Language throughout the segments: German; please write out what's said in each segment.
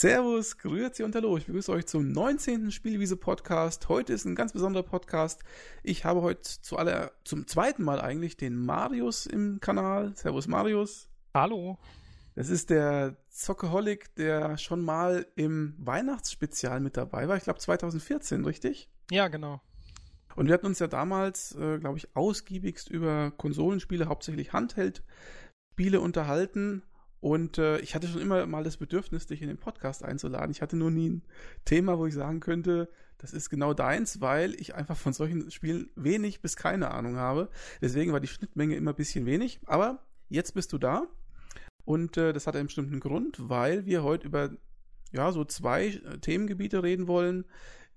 Servus, grüezi und hallo. Ich begrüße euch zum 19. Spielwiese-Podcast. Heute ist ein ganz besonderer Podcast. Ich habe heute zu aller, zum zweiten Mal eigentlich den Marius im Kanal. Servus, Marius. Hallo. Das ist der Zockeholic, der schon mal im Weihnachtsspezial mit dabei war. Ich glaube 2014, richtig? Ja, genau. Und wir hatten uns ja damals, äh, glaube ich, ausgiebigst über Konsolenspiele, hauptsächlich Handheld-Spiele unterhalten. Und äh, ich hatte schon immer mal das Bedürfnis, dich in den Podcast einzuladen. Ich hatte nur nie ein Thema, wo ich sagen könnte, das ist genau deins, weil ich einfach von solchen Spielen wenig bis keine Ahnung habe. Deswegen war die Schnittmenge immer ein bisschen wenig. Aber jetzt bist du da. Und äh, das hat einen bestimmten Grund, weil wir heute über ja, so zwei äh, Themengebiete reden wollen,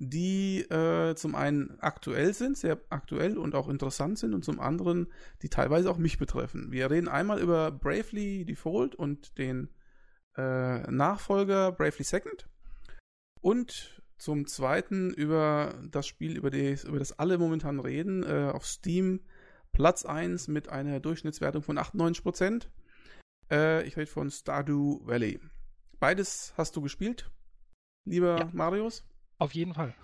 die äh, zum einen aktuell sind, sehr aktuell und auch interessant sind und zum anderen, die teilweise auch mich betreffen. Wir reden einmal über Bravely Default und den äh, Nachfolger Bravely Second und zum zweiten über das Spiel, über, die, über das alle momentan reden, äh, auf Steam Platz 1 mit einer Durchschnittswertung von 98%. Äh, ich rede von Stardew Valley. Beides hast du gespielt, lieber ja. Marius? Auf jeden Fall.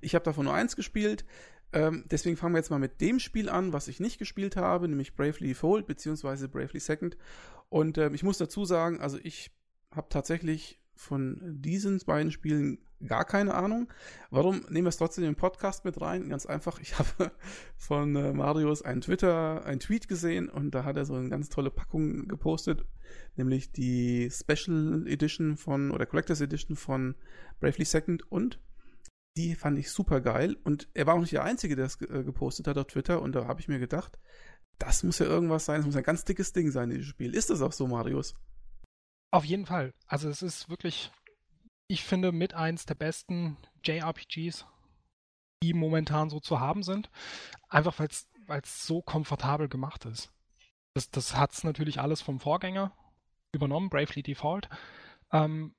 Ich habe davon nur eins gespielt. Ähm, deswegen fangen wir jetzt mal mit dem Spiel an, was ich nicht gespielt habe, nämlich Bravely Default bzw. Bravely Second. Und ähm, ich muss dazu sagen, also ich habe tatsächlich von diesen beiden Spielen gar keine Ahnung. Warum nehmen wir es trotzdem in den Podcast mit rein? Ganz einfach, ich habe von äh, Marius einen Twitter, einen Tweet gesehen und da hat er so eine ganz tolle Packung gepostet, nämlich die Special Edition von oder Collectors Edition von Bravely Second und die fand ich super geil und er war auch nicht der Einzige, der es äh, gepostet hat auf Twitter und da habe ich mir gedacht, das muss ja irgendwas sein, es muss ein ganz dickes Ding sein, dieses Spiel. Ist das auch so, Marius? Auf jeden Fall. Also es ist wirklich, ich finde, mit eins der besten JRPGs, die momentan so zu haben sind. Einfach weil es so komfortabel gemacht ist. Das, das hat es natürlich alles vom Vorgänger übernommen, Bravely Default. Ähm,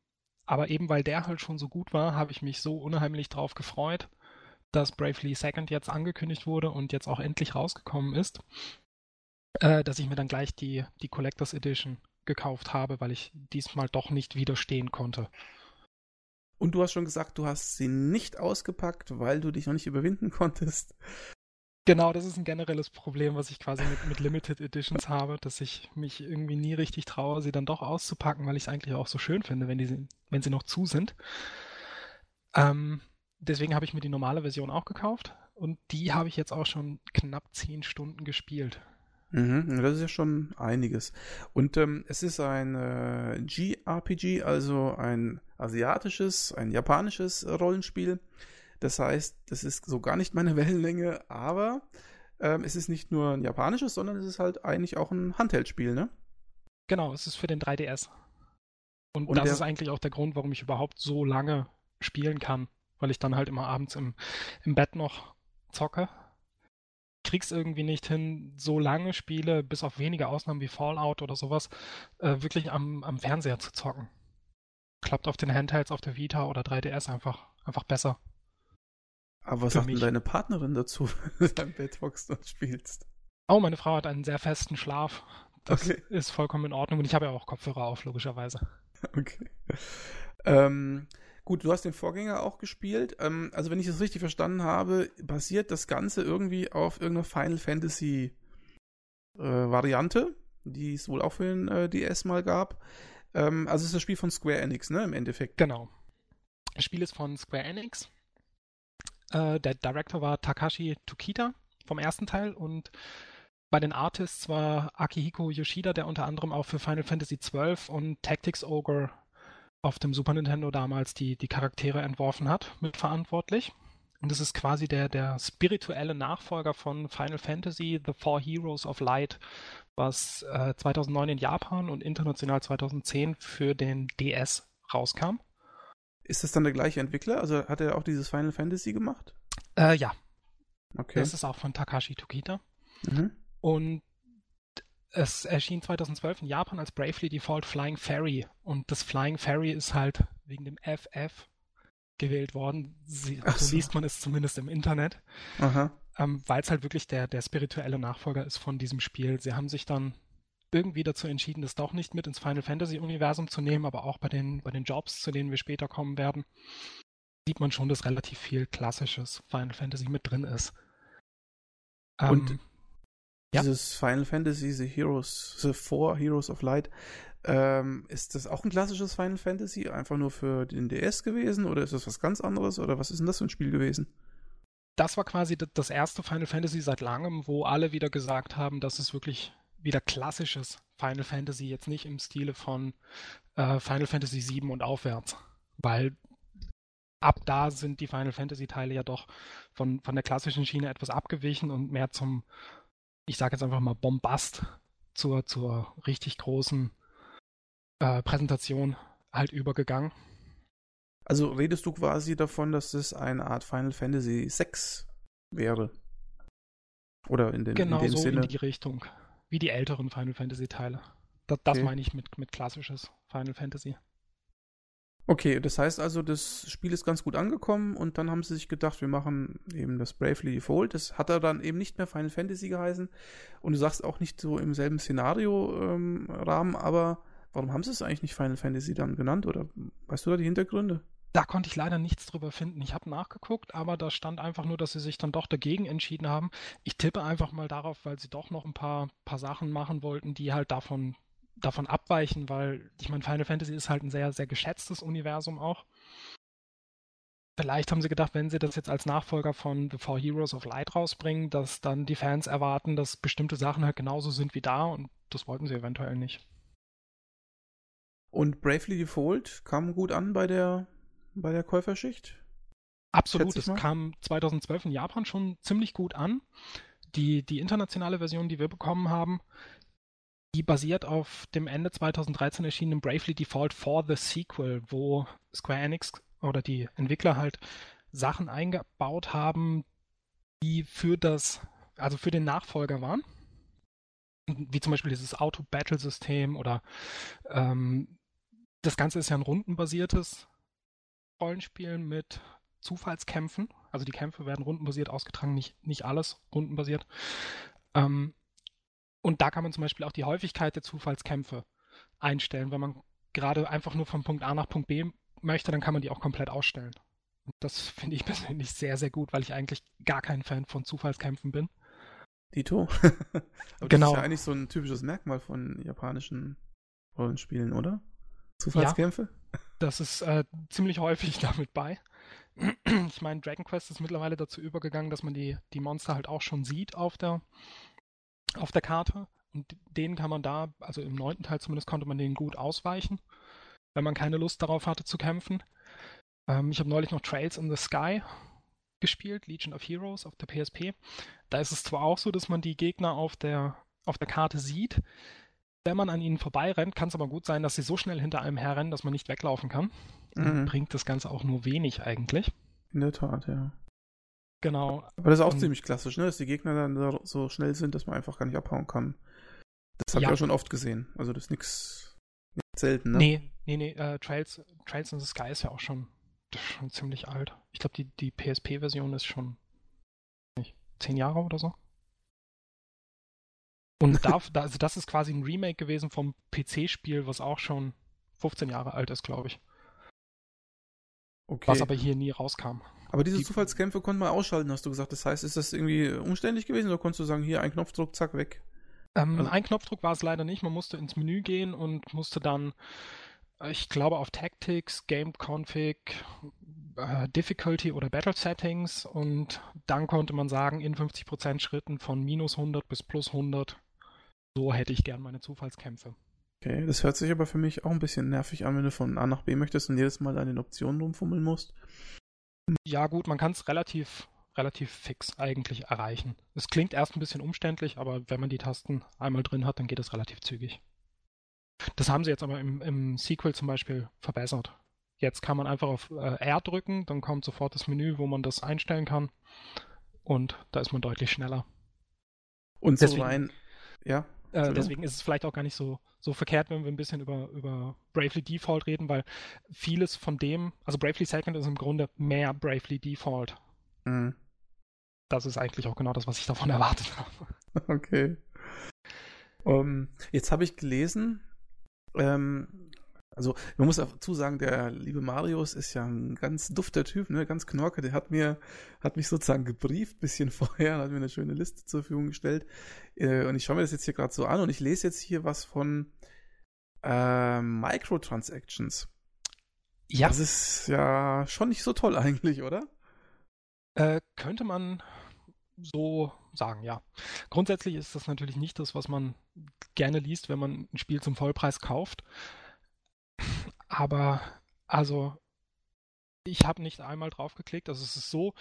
aber eben weil der halt schon so gut war, habe ich mich so unheimlich drauf gefreut, dass Bravely Second jetzt angekündigt wurde und jetzt auch endlich rausgekommen ist, äh, dass ich mir dann gleich die, die Collectors Edition gekauft habe, weil ich diesmal doch nicht widerstehen konnte. Und du hast schon gesagt, du hast sie nicht ausgepackt, weil du dich noch nicht überwinden konntest. Genau, das ist ein generelles Problem, was ich quasi mit, mit Limited Editions habe, dass ich mich irgendwie nie richtig traue, sie dann doch auszupacken, weil ich es eigentlich auch so schön finde, wenn, die, wenn sie noch zu sind. Ähm, deswegen habe ich mir die normale Version auch gekauft und die habe ich jetzt auch schon knapp zehn Stunden gespielt. Mhm, das ist ja schon einiges. Und ähm, es ist ein äh, GRPG, also ein asiatisches, ein japanisches Rollenspiel. Das heißt, das ist so gar nicht meine Wellenlänge, aber ähm, es ist nicht nur ein japanisches, sondern es ist halt eigentlich auch ein Handheldspiel, ne? Genau, es ist für den 3DS. Und, Und das ist eigentlich auch der Grund, warum ich überhaupt so lange spielen kann, weil ich dann halt immer abends im, im Bett noch zocke. Krieg's irgendwie nicht hin, so lange Spiele, bis auf wenige Ausnahmen wie Fallout oder sowas, äh, wirklich am, am Fernseher zu zocken. Klappt auf den Handhelds, auf der Vita oder 3DS einfach, einfach besser. Aber was sagt denn deine Partnerin dazu, wenn du am Bett hockst und spielst? Oh, meine Frau hat einen sehr festen Schlaf. Das okay. ist vollkommen in Ordnung und ich habe ja auch Kopfhörer auf, logischerweise. Okay. Ähm, gut, du hast den Vorgänger auch gespielt. Ähm, also, wenn ich das richtig verstanden habe, basiert das Ganze irgendwie auf irgendeiner Final Fantasy äh, Variante, die es wohl auch für den äh, DS mal gab. Ähm, also, es ist das Spiel von Square Enix, ne, im Endeffekt. Genau. Das Spiel ist von Square Enix äh, der Director war Takashi Tokita vom ersten Teil und bei den Artists war Akihiko Yoshida, der unter anderem auch für Final Fantasy XII und Tactics Ogre auf dem Super Nintendo damals die, die Charaktere entworfen hat, mitverantwortlich. Und es ist quasi der, der spirituelle Nachfolger von Final Fantasy The Four Heroes of Light, was äh, 2009 in Japan und international 2010 für den DS rauskam. Ist das dann der gleiche Entwickler? Also hat er auch dieses Final Fantasy gemacht? Äh, ja. Okay. Das ist auch von Takashi Tokita. Mhm. Und es erschien 2012 in Japan als Bravely Default Flying Fairy. Und das Flying Fairy ist halt wegen dem FF gewählt worden. Sie, so. so. liest man es zumindest im Internet. Ähm, Weil es halt wirklich der, der spirituelle Nachfolger ist von diesem Spiel. Sie haben sich dann irgendwie dazu entschieden, das doch nicht mit ins Final Fantasy Universum zu nehmen, aber auch bei den, bei den Jobs, zu denen wir später kommen werden, sieht man schon, dass relativ viel klassisches Final Fantasy mit drin ist. Und ähm, dieses ja? Final Fantasy, The Heroes, The Four Heroes of Light, ähm, ist das auch ein klassisches Final Fantasy, einfach nur für den DS gewesen oder ist das was ganz anderes oder was ist denn das für ein Spiel gewesen? Das war quasi das erste Final Fantasy seit langem, wo alle wieder gesagt haben, dass es wirklich wieder klassisches Final Fantasy, jetzt nicht im Stile von äh, Final Fantasy VII und aufwärts. Weil ab da sind die Final Fantasy Teile ja doch von, von der klassischen Schiene etwas abgewichen und mehr zum, ich sage jetzt einfach mal Bombast, zur, zur richtig großen äh, Präsentation halt übergegangen. Also redest du quasi davon, dass es eine Art Final Fantasy VI wäre? Oder in, den, genau in dem so Sinne? in die Richtung wie die älteren Final Fantasy Teile. Das, das okay. meine ich mit, mit klassisches Final Fantasy. Okay, das heißt also, das Spiel ist ganz gut angekommen und dann haben sie sich gedacht, wir machen eben das Bravely Default. Das hat er dann eben nicht mehr Final Fantasy geheißen und du sagst auch nicht so im selben Szenario-Rahmen, ähm, aber warum haben sie es eigentlich nicht Final Fantasy dann genannt oder weißt du da die Hintergründe? Da konnte ich leider nichts drüber finden. Ich habe nachgeguckt, aber da stand einfach nur, dass sie sich dann doch dagegen entschieden haben. Ich tippe einfach mal darauf, weil sie doch noch ein paar, paar Sachen machen wollten, die halt davon, davon abweichen, weil ich meine, Final Fantasy ist halt ein sehr, sehr geschätztes Universum auch. Vielleicht haben sie gedacht, wenn sie das jetzt als Nachfolger von The Four Heroes of Light rausbringen, dass dann die Fans erwarten, dass bestimmte Sachen halt genauso sind wie da und das wollten sie eventuell nicht. Und Bravely Default kam gut an bei der bei der Käuferschicht? Absolut, es kam 2012 in Japan schon ziemlich gut an. Die, die internationale Version, die wir bekommen haben, die basiert auf dem Ende 2013 erschienenen Bravely Default for the Sequel, wo Square Enix oder die Entwickler halt Sachen eingebaut haben, die für das, also für den Nachfolger waren. Wie zum Beispiel dieses Auto-Battle-System oder ähm, das Ganze ist ja ein rundenbasiertes Rollenspielen mit Zufallskämpfen. Also die Kämpfe werden rundenbasiert ausgetragen, nicht, nicht alles rundenbasiert. Ähm, und da kann man zum Beispiel auch die Häufigkeit der Zufallskämpfe einstellen. Wenn man gerade einfach nur von Punkt A nach Punkt B möchte, dann kann man die auch komplett ausstellen. Und das finde ich persönlich sehr, sehr gut, weil ich eigentlich gar kein Fan von Zufallskämpfen bin. Dito. Aber genau. Das ist ja eigentlich so ein typisches Merkmal von japanischen Rollenspielen, oder? Zufallskämpfe? Ja, das ist äh, ziemlich häufig damit bei. Ich meine, Dragon Quest ist mittlerweile dazu übergegangen, dass man die, die Monster halt auch schon sieht auf der, auf der Karte. Und denen kann man da, also im neunten Teil zumindest, konnte man denen gut ausweichen, wenn man keine Lust darauf hatte zu kämpfen. Ähm, ich habe neulich noch Trails in the Sky gespielt, Legion of Heroes auf der PSP. Da ist es zwar auch so, dass man die Gegner auf der, auf der Karte sieht, wenn man an ihnen vorbeirennt, kann es aber gut sein, dass sie so schnell hinter einem herrennen, dass man nicht weglaufen kann. Mhm. Bringt das Ganze auch nur wenig eigentlich. In der Tat, ja. Genau. Aber das ist auch Und, ziemlich klassisch, ne? dass die Gegner dann so schnell sind, dass man einfach gar nicht abhauen kann. Das habe ja. ich auch schon oft gesehen. Also das ist nichts selten, ne? Nee, nee, nee. Uh, Trails, Trails in the Sky ist ja auch schon, schon ziemlich alt. Ich glaube, die, die PSP-Version ist schon nicht, zehn Jahre oder so. Und da, also das ist quasi ein Remake gewesen vom PC-Spiel, was auch schon 15 Jahre alt ist, glaube ich. Okay. Was aber hier nie rauskam. Aber diese Die, Zufallskämpfe konnte man ausschalten, hast du gesagt. Das heißt, ist das irgendwie umständlich gewesen oder konntest du sagen, hier ein Knopfdruck, zack, weg? Ähm, also, ein Knopfdruck war es leider nicht. Man musste ins Menü gehen und musste dann, ich glaube, auf Tactics, Game Config, äh, Difficulty oder Battle Settings und dann konnte man sagen, in 50% Schritten von minus 100 bis plus 100 so hätte ich gern meine Zufallskämpfe. Okay, das hört sich aber für mich auch ein bisschen nervig an, wenn du von A nach B möchtest und jedes Mal an den Optionen rumfummeln musst. Ja, gut, man kann es relativ, relativ fix eigentlich erreichen. Es klingt erst ein bisschen umständlich, aber wenn man die Tasten einmal drin hat, dann geht es relativ zügig. Das haben sie jetzt aber im, im Sequel zum Beispiel verbessert. Jetzt kann man einfach auf äh, R drücken, dann kommt sofort das Menü, wo man das einstellen kann. Und da ist man deutlich schneller. Und Deswegen, so rein, ja. Äh, deswegen ist es vielleicht auch gar nicht so, so verkehrt, wenn wir ein bisschen über, über Bravely Default reden, weil vieles von dem, also Bravely Second ist im Grunde mehr Bravely Default. Mhm. Das ist eigentlich auch genau das, was ich davon erwartet habe. Okay. Um, jetzt habe ich gelesen, ähm, also man muss dazu sagen, der liebe Marius ist ja ein ganz dufter Typ, ne, ganz knorke. Der hat mir, hat mich sozusagen gebrieft, bisschen vorher, hat mir eine schöne Liste zur Verfügung gestellt. Äh, und ich schaue mir das jetzt hier gerade so an und ich lese jetzt hier was von äh, Microtransactions. Ja. Das ist ja schon nicht so toll eigentlich, oder? Äh, könnte man so sagen, ja. Grundsätzlich ist das natürlich nicht das, was man gerne liest, wenn man ein Spiel zum Vollpreis kauft. Aber also ich habe nicht einmal drauf geklickt. Also es ist so,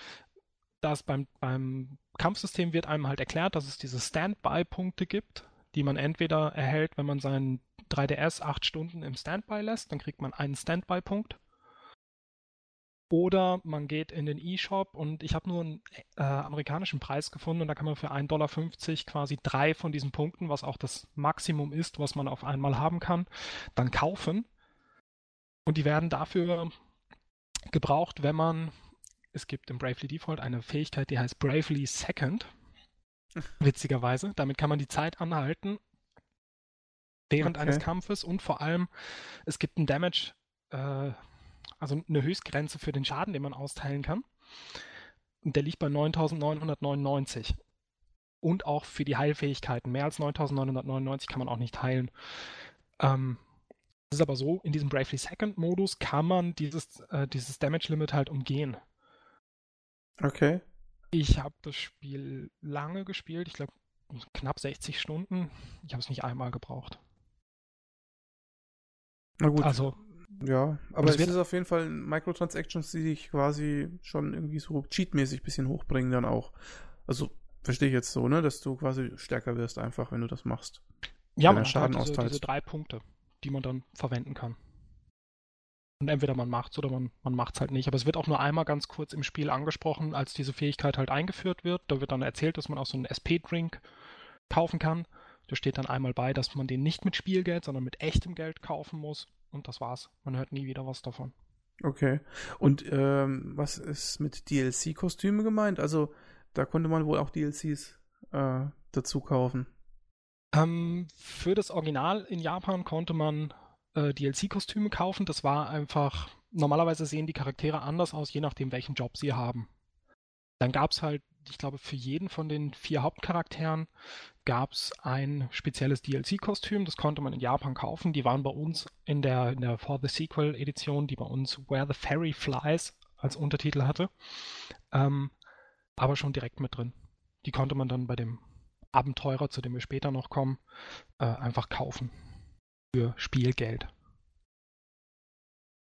dass beim, beim Kampfsystem wird einem halt erklärt, dass es diese Standby-Punkte gibt, die man entweder erhält, wenn man seinen 3DS acht Stunden im Standby lässt, dann kriegt man einen Standby-Punkt. Oder man geht in den E-Shop und ich habe nur einen äh, amerikanischen Preis gefunden und da kann man für 1,50 Dollar quasi drei von diesen Punkten, was auch das Maximum ist, was man auf einmal haben kann, dann kaufen. Und die werden dafür gebraucht, wenn man, es gibt im Bravely Default eine Fähigkeit, die heißt Bravely Second. Witzigerweise. Damit kann man die Zeit anhalten während okay. eines Kampfes und vor allem, es gibt einen Damage, äh, also eine Höchstgrenze für den Schaden, den man austeilen kann. Und der liegt bei 9999. Und auch für die Heilfähigkeiten. Mehr als 9999 kann man auch nicht heilen. Ähm, es ist aber so, in diesem Bravely Second Modus kann man dieses, äh, dieses Damage Limit halt umgehen. Okay. Ich habe das Spiel lange gespielt, ich glaube knapp 60 Stunden. Ich habe es nicht einmal gebraucht. Na gut. Also, ja, aber es ist auf jeden Fall Microtransactions, die dich quasi schon irgendwie so cheatmäßig ein bisschen hochbringen dann auch. Also verstehe ich jetzt so, ne, dass du quasi stärker wirst einfach, wenn du das machst. Ja, man Schaden hat diese, diese drei Punkte, die man dann verwenden kann. Und entweder man macht's oder man, man macht's halt nicht. Aber es wird auch nur einmal ganz kurz im Spiel angesprochen, als diese Fähigkeit halt eingeführt wird. Da wird dann erzählt, dass man auch so einen SP-Drink kaufen kann. Da steht dann einmal bei, dass man den nicht mit Spielgeld, sondern mit echtem Geld kaufen muss. Und das war's. Man hört nie wieder was davon. Okay. Und ähm, was ist mit DLC-Kostüme gemeint? Also da konnte man wohl auch DLCs äh, dazu kaufen. Ähm, für das Original in Japan konnte man äh, DLC-Kostüme kaufen. Das war einfach, normalerweise sehen die Charaktere anders aus, je nachdem, welchen Job sie haben. Dann gab es halt ich glaube, für jeden von den vier Hauptcharakteren gab es ein spezielles DLC-Kostüm. Das konnte man in Japan kaufen. Die waren bei uns in der, in der For the Sequel Edition, die bei uns Where the Fairy Flies als Untertitel hatte. Ähm, aber schon direkt mit drin. Die konnte man dann bei dem Abenteurer, zu dem wir später noch kommen, äh, einfach kaufen. Für Spielgeld.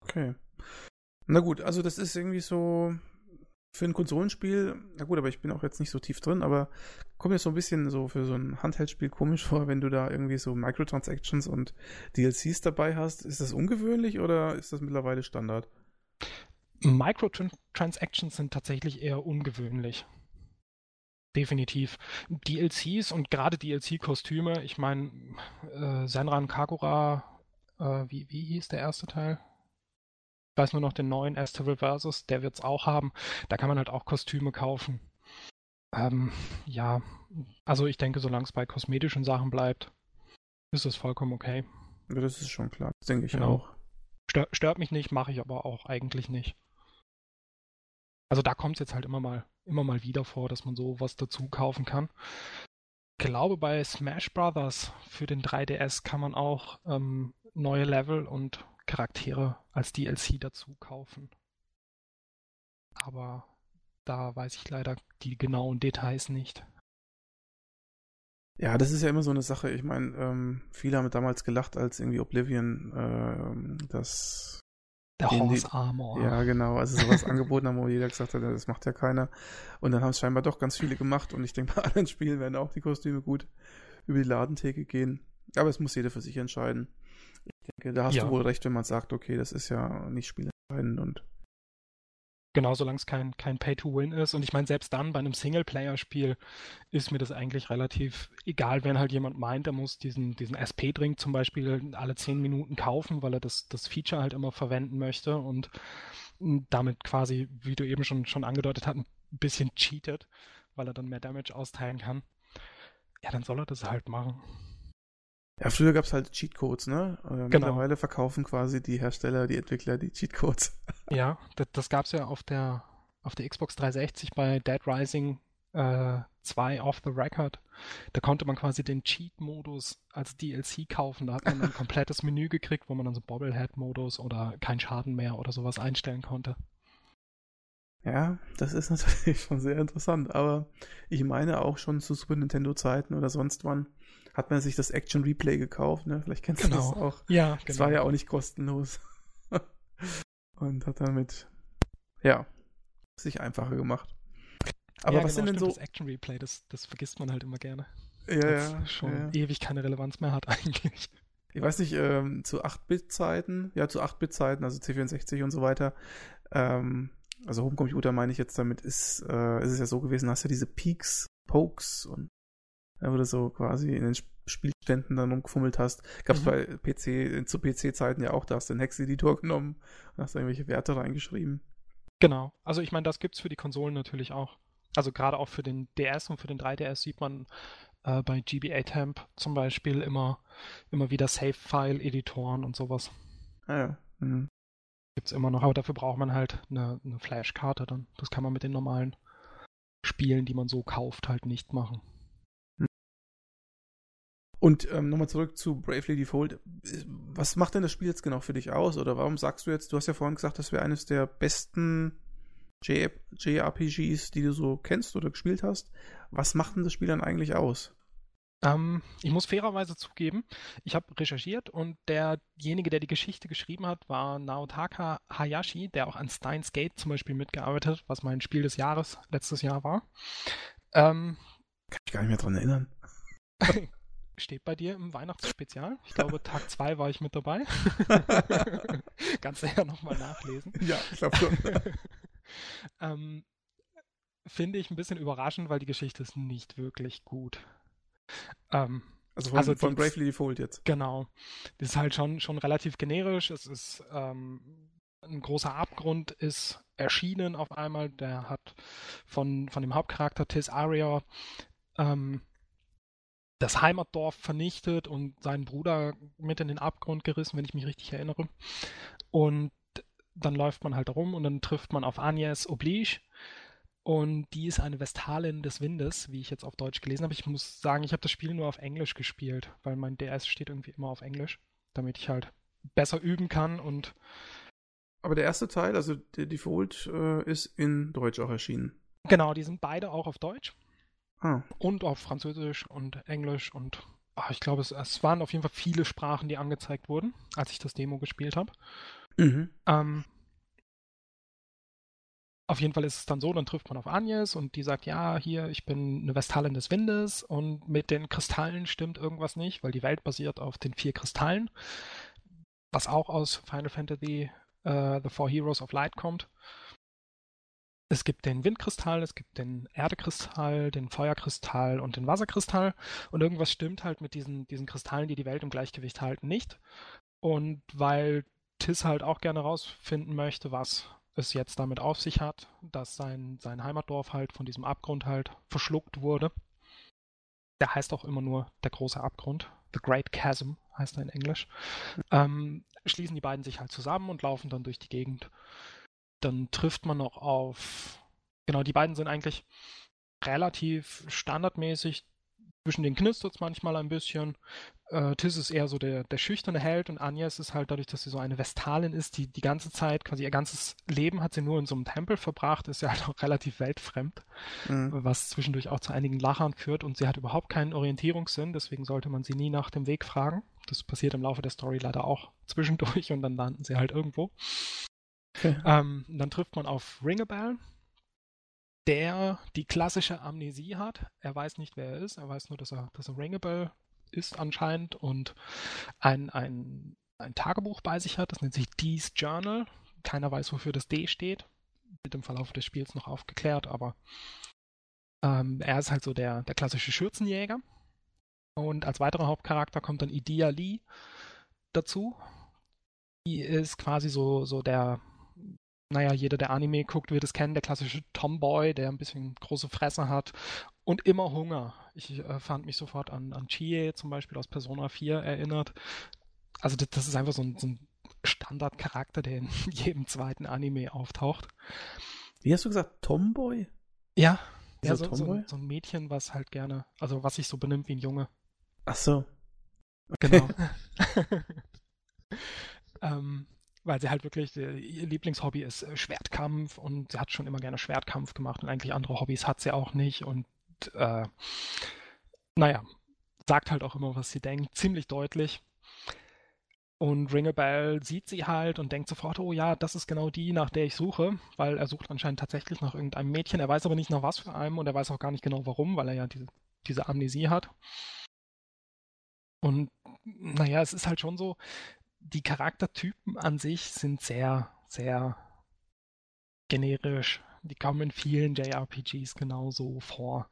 Okay. Na gut, also das ist irgendwie so, für ein Konsolenspiel, na gut, aber ich bin auch jetzt nicht so tief drin, aber kommt mir so ein bisschen so für so ein Handheldspiel komisch vor, wenn du da irgendwie so Microtransactions und DLCs dabei hast. Ist das ungewöhnlich oder ist das mittlerweile Standard? Microtransactions sind tatsächlich eher ungewöhnlich. Definitiv. DLCs und gerade DLC-Kostüme, ich meine, äh, Senran Kagura, äh, wie, wie hieß der erste Teil? weiß nur noch den neuen Estival Versus, der wird es auch haben. Da kann man halt auch Kostüme kaufen. Ähm, ja, also ich denke, solange es bei kosmetischen Sachen bleibt, ist es vollkommen okay. Das ist schon klar, das denke ich genau. auch. Stör, stört mich nicht, mache ich aber auch eigentlich nicht. Also da kommt es jetzt halt immer mal, immer mal wieder vor, dass man sowas dazu kaufen kann. Ich glaube, bei Smash Brothers für den 3DS kann man auch ähm, neue Level und Charaktere als DLC dazu kaufen. Aber da weiß ich leider die genauen Details nicht. Ja, das ist ja immer so eine Sache. Ich meine, ähm, viele haben damals gelacht, als irgendwie Oblivion ähm, das. Der Horse die, Armor. Ja, genau. Also sowas angeboten haben, wo jeder gesagt hat, das macht ja keiner. Und dann haben es scheinbar doch ganz viele gemacht. Und ich denke, bei anderen Spielen werden auch die Kostüme gut über die Ladentheke gehen. Aber es muss jeder für sich entscheiden. Ich denke, da hast ja. du wohl recht, wenn man sagt, okay, das ist ja nicht spielentscheidend und. Genau, solange es kein, kein Pay-to-Win ist. Und ich meine, selbst dann bei einem Singleplayer-Spiel ist mir das eigentlich relativ egal, wenn halt jemand meint, er muss diesen, diesen SP-Drink zum Beispiel alle 10 Minuten kaufen, weil er das, das Feature halt immer verwenden möchte und damit quasi, wie du eben schon, schon angedeutet hast, ein bisschen cheatet, weil er dann mehr Damage austeilen kann. Ja, dann soll er das halt machen. Ja, früher gab es halt Cheatcodes, ne? Äh, Genau. Mittlerweile verkaufen quasi die Hersteller, die Entwickler die Cheatcodes. Ja, das, das gab es ja auf der, auf der Xbox 360 bei Dead Rising äh, 2 Off the Record. Da konnte man quasi den Cheat-Modus als DLC kaufen. Da hat man ein komplettes Menü gekriegt, wo man dann so Bobblehead-Modus oder kein Schaden mehr oder sowas einstellen konnte. Ja, das ist natürlich schon sehr interessant, aber ich meine auch schon zu Super Nintendo Zeiten oder sonst wann hat man sich das Action Replay gekauft, ne? Vielleicht kennst du Genau. das auch. Ja, Das war ja auch nicht kostenlos. Und hat damit, ja, sich einfacher gemacht. Aber ja, was genau, sind denn so, Das Action Replay, das, das vergisst man halt immer gerne. ja, das ja, schon ja. ewig keine Relevanz mehr hat eigentlich. ich weiß nicht, ähm, zu 8-Bit-Zeiten, ja, zu 8-Bit-Zeiten, also C64 und so weiter, ähm, also Homecomputer meine ich jetzt damit, ist, äh, ist es ja so gewesen, hast ja diese Peaks, Pokes und wo du so quasi in den Sp- Spielständen dann rumgefummelt hast. Gab's Mhm. bei PC, zu PC-Zeiten ja auch, da hast du den Hex-Editor genommen und hast irgendwelche Werte reingeschrieben. Genau. Also ich meine, das gibt's für die Konsolen natürlich auch. Also gerade auch für den DS und für den 3DS sieht man äh, bei GBA Temp zum Beispiel immer, immer wieder Save-File-Editoren und sowas. Ah ja. Mhm. Gibt's immer noch, aber dafür braucht man halt eine, eine Flash-Karte dann. Das kann man mit den normalen Spielen, die man so kauft, halt nicht machen. Und ähm, nochmal zurück zu Bravely Default. Was macht denn das Spiel jetzt genau für dich aus? Oder warum sagst du jetzt, du hast ja vorhin gesagt, das wäre eines der besten JRPGs, die du so kennst oder gespielt hast. Was macht denn das Spiel dann eigentlich aus? Ähm, ich muss fairerweise zugeben, ich habe recherchiert und derjenige, der die Geschichte geschrieben hat, war Naotaka Hayashi, der auch an Steins Gate zum Beispiel mitgearbeitet hat, was mein Spiel des Jahres letztes Jahr war. Ähm, Kann ich gar nicht mehr dran erinnern. steht bei dir im Weihnachtsspezial. Ich glaube, Tag 2 war ich mit dabei. Kannst du ja nochmal nachlesen. ja, ich glaube schon. ähm, finde ich ein bisschen überraschend, weil die Geschichte ist nicht wirklich gut. Ähm, Also von, Also von Bravely Default jetzt. Genau. Das ist halt schon, schon relativ generisch. Es ist ähm, ein großer Abgrund ist erschienen auf einmal. Der hat von, von dem Hauptcharakter Tis Aria ähm, das Heimatdorf vernichtet und seinen Bruder mit in den Abgrund gerissen, wenn ich mich richtig erinnere. Und dann läuft man halt rum und dann trifft man auf Agnes Oblige. Und die ist eine Vestalin des Windes, wie ich jetzt auf Deutsch gelesen habe. Ich muss sagen, ich habe das Spiel nur auf Englisch gespielt, weil mein DS steht irgendwie immer auf Englisch, damit ich halt besser üben kann und Aber der erste Teil, also der Default, äh, ist in Deutsch auch erschienen. genau, die sind beide auch auf Deutsch Ah, und auf Französisch und Englisch und ah, ich glaube, es, es waren auf jeden Fall viele Sprachen, die angezeigt wurden, als ich das Demo gespielt habe. mhm. Ähm, auf jeden Fall ist es dann so, dann trifft man auf Agnes und die sagt, ja, hier, ich bin eine Vestalin des Windes und mit den Kristallen stimmt irgendwas nicht, weil die Welt basiert auf den vier Kristallen, was auch aus Final Fantasy äh, The Four Heroes of Light kommt. Es gibt den Windkristall, es gibt den Erdekristall, den Feuerkristall und den Wasserkristall und irgendwas stimmt halt mit diesen, diesen Kristallen, die die Welt im Gleichgewicht halten, nicht. Und weil Tis halt auch gerne rausfinden möchte, was es jetzt damit auf sich hat, dass sein, sein Heimatdorf halt von diesem Abgrund halt verschluckt wurde. Der heißt auch immer nur der große Abgrund. The Great Chasm heißt er in Englisch. Ähm, schließen die beiden sich halt zusammen und laufen dann durch die Gegend. Dann trifft man noch auf. Genau, die beiden sind eigentlich relativ standardmäßig. Zwischen den knistert es manchmal ein bisschen. Äh, Tis ist eher so der, der schüchterne Held und Agnes ist halt dadurch, dass sie so eine Vestalin ist, die die ganze Zeit, quasi ihr ganzes Leben hat sie nur in so einem Tempel verbracht, ist ja halt auch relativ weltfremd, Mhm. was zwischendurch auch zu einigen Lachern führt und sie hat überhaupt keinen Orientierungssinn, deswegen sollte man sie nie nach dem Weg fragen. Das passiert im Laufe der Story leider auch zwischendurch und dann landen sie halt irgendwo. Ähm, dann trifft man auf Ringabell, der die klassische Amnesie hat. Er weiß nicht, wer er ist. Er weiß nur, dass er, dass er Ringabell ist anscheinend und ein, ein, ein Tagebuch bei sich hat. Das nennt sich Dee's Journal. Keiner weiß, wofür das D steht. Wird im Verlauf des Spiels noch aufgeklärt, aber ähm, er ist halt so der, der klassische Schürzenjäger. Und als weiterer Hauptcharakter kommt dann Idia Lee dazu. Die ist quasi so, so der naja, jeder, der Anime guckt, wird es kennen, der klassische Tomboy, der ein bisschen große Fresse hat und immer Hunger. Ich äh, fand mich sofort an, an Chie zum Beispiel aus Persona 4 erinnert. Also das, das ist einfach so ein, so ein Standardcharakter, der in jedem zweiten Anime auftaucht. Wie hast du gesagt, Tomboy? Ja, ja so, so, so, ein Mädchen, was halt gerne, also was sich so benimmt wie ein Junge. Ach so. Okay. Genau. ähm, weil sie halt wirklich, ihr Lieblingshobby ist äh, Schwertkampf und sie hat schon immer gerne Schwertkampf gemacht und eigentlich andere Hobbys hat sie auch nicht und äh, naja, sagt halt auch immer, was sie denkt, ziemlich deutlich. Und Ringabell sieht sie halt und denkt sofort, oh ja, das ist genau die, nach der ich suche, weil er sucht anscheinend tatsächlich nach irgendeinem Mädchen. Er weiß aber nicht nach was für einem und er weiß auch gar nicht genau warum, weil er ja diese, diese Amnesie hat. Und naja, es ist halt schon so, die Charaktertypen an sich sind sehr, sehr generisch. Die kommen in vielen JRPGs genauso vor.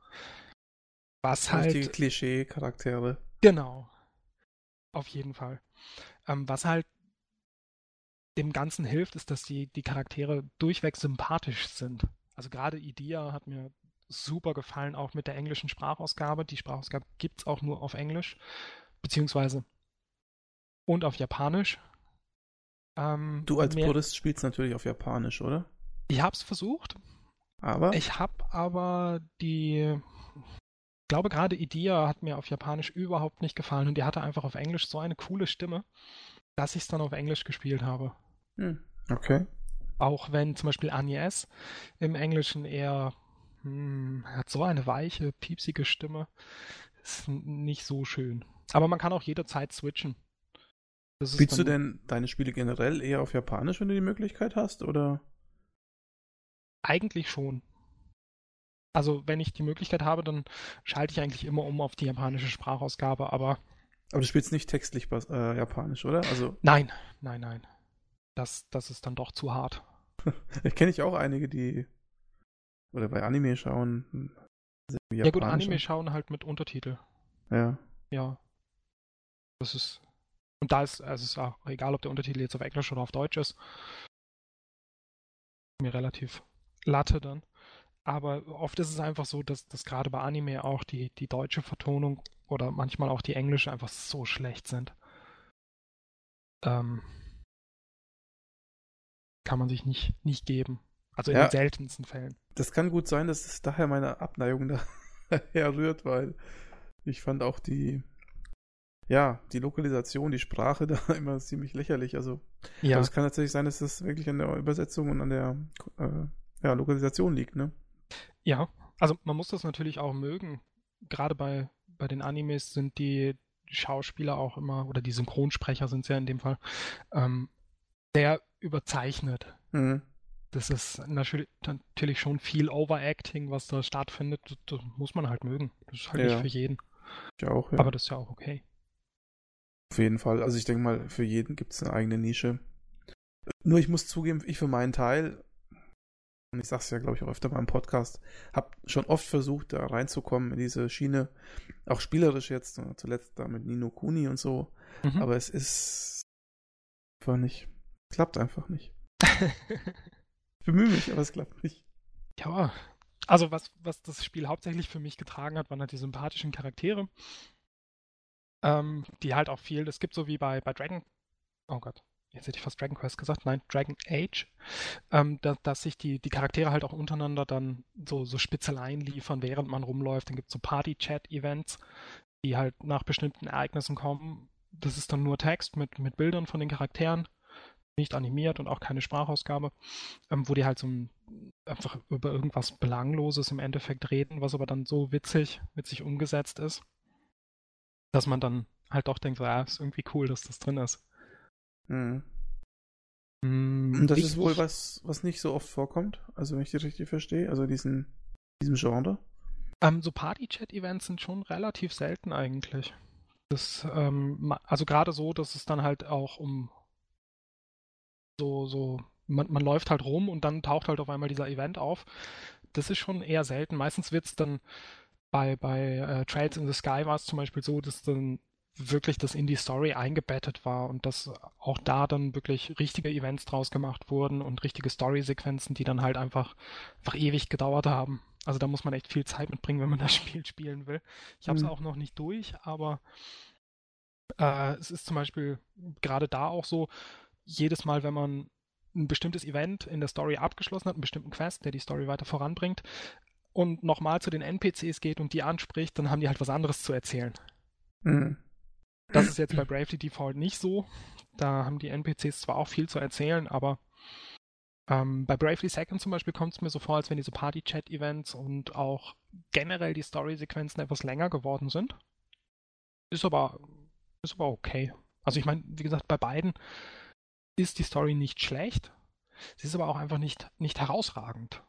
Was halt. Die Klischee-Charaktere. Genau. Auf jeden Fall. Ähm, was halt dem Ganzen hilft, ist, dass die, die Charaktere durchweg sympathisch sind. Also gerade Idea hat mir super gefallen, auch mit der englischen Sprachausgabe. Die Sprachausgabe gibt es auch nur auf Englisch, beziehungsweise und auf Japanisch. Ähm, du als mehr... Purist spielst natürlich auf Japanisch, oder? Ich hab's versucht. Aber? Ich hab aber die ich glaube gerade Idea hat mir auf Japanisch überhaupt nicht gefallen und die hatte einfach auf Englisch so eine coole Stimme, dass ich es dann auf Englisch gespielt habe. Hm, okay. Auch wenn zum Beispiel Agnes im Englischen eher hm, hat so eine weiche, piepsige Stimme, ist nicht so schön. Aber man kann auch jederzeit switchen. Spielst du denn deine Spiele generell eher auf Japanisch, wenn du die Möglichkeit hast, oder? Eigentlich schon. Also wenn ich die Möglichkeit habe, dann schalte ich eigentlich immer um auf die japanische Sprachausgabe, aber. Aber du spielst nicht textlich äh, japanisch, oder? Also. Nein, nein, nein. Das, das ist dann doch zu hart. ich kenne ich auch einige, die oder bei Anime schauen. Ja gut, Anime schauen halt mit Untertitel. Ja. Ja. Das ist. Und da ist, also es ist auch egal, ob der Untertitel jetzt auf Englisch oder auf Deutsch ist. Mir relativ Latte dann. Aber oft ist es einfach so, dass, dass gerade bei Anime auch die, die deutsche Vertonung oder manchmal auch die englische einfach so schlecht sind. Ähm, kann man sich nicht, nicht geben. Also in ja, den seltensten Fällen. Das kann gut sein, dass es daher meine Abneigung daher rührt, weil ich fand auch die, ja, die Lokalisation, die Sprache da immer ziemlich lächerlich. Also, ja. es kann tatsächlich sein, dass das wirklich an der Übersetzung und an der äh, ja, Lokalisation liegt, ne? Ja, also man muss das natürlich auch mögen. Gerade bei, bei den Animes sind die Schauspieler auch immer, oder die Synchronsprecher sind es ja in dem Fall, ähm, sehr überzeichnet. Mhm. Das ist natürlich, natürlich schon viel Overacting, was da stattfindet. Das, das muss man halt mögen. Das ist halt ja. nicht für jeden. Ich auch, ja. Aber das ist ja auch okay. Auf jeden Fall. Also ich denke mal, für jeden gibt es eine eigene Nische. Nur ich muss zugeben, ich für meinen Teil und ich sage es ja, glaube ich, auch öfter mal im Podcast, habe schon oft versucht, da reinzukommen in diese Schiene, auch spielerisch jetzt, äh, zuletzt da mit Nino Kuni und so, mhm. aber es ist einfach nicht, klappt einfach nicht. ich bemühe mich, aber es klappt nicht. Ja, also was, was das Spiel hauptsächlich für mich getragen hat, waren halt die sympathischen Charaktere, ähm, die halt auch viel, es gibt so wie bei, bei Dragon, oh Gott, jetzt hätte ich fast Dragon Quest gesagt, nein, Dragon Age, ähm, da, dass sich die, die Charaktere halt auch untereinander dann so, so Spitzeleien liefern, während man rumläuft. Dann gibt es so Party-Chat-Events, die halt nach bestimmten Ereignissen kommen. Das ist dann nur Text mit, mit Bildern von den Charakteren, nicht animiert und auch keine Sprachausgabe, ähm, wo die halt so ein, einfach über irgendwas Belangloses im Endeffekt reden, was aber dann so witzig, witzig umgesetzt ist, dass man dann halt doch denkt, ja, ist irgendwie cool, dass das drin ist. Mhm. Und das ist wohl was, was nicht so oft vorkommt, also wenn ich die richtig verstehe, also diesen, diesem Genre. Ähm, so Party-Chat-Events sind schon relativ selten eigentlich. Das, ähm, also gerade so, dass es dann halt auch um so, so, man, man läuft halt rum und dann taucht halt auf einmal dieser Event auf. Das ist schon eher selten. Meistens wird es dann bei, bei äh, Trails in the Sky war es zum Beispiel so, dass dann wirklich das in die Story eingebettet war und dass auch da dann wirklich richtige Events draus gemacht wurden und richtige Story-Sequenzen, die dann halt einfach, einfach ewig gedauert haben. Also da muss man echt viel Zeit mitbringen, wenn man das Spiel spielen will. Ich habe es mhm. auch noch nicht durch, aber äh, es ist zum Beispiel gerade da auch so, jedes Mal, wenn man ein bestimmtes Event in der Story abgeschlossen hat, einen bestimmten Quest, der die Story weiter voranbringt, und nochmal zu den NPCs geht und die anspricht, dann haben die halt was anderes zu erzählen. Mhm. Das ist jetzt bei Bravely Default nicht so. Da haben die NPCs zwar auch viel zu erzählen, aber ähm, bei Bravely Second zum Beispiel kommt es mir so vor, als wenn diese Party-Chat-Events und auch generell die Story-Sequenzen etwas länger geworden sind. Ist aber, ist aber okay. Also ich meine, wie gesagt, bei beiden ist die Story nicht schlecht. Sie ist aber auch einfach nicht, nicht herausragend.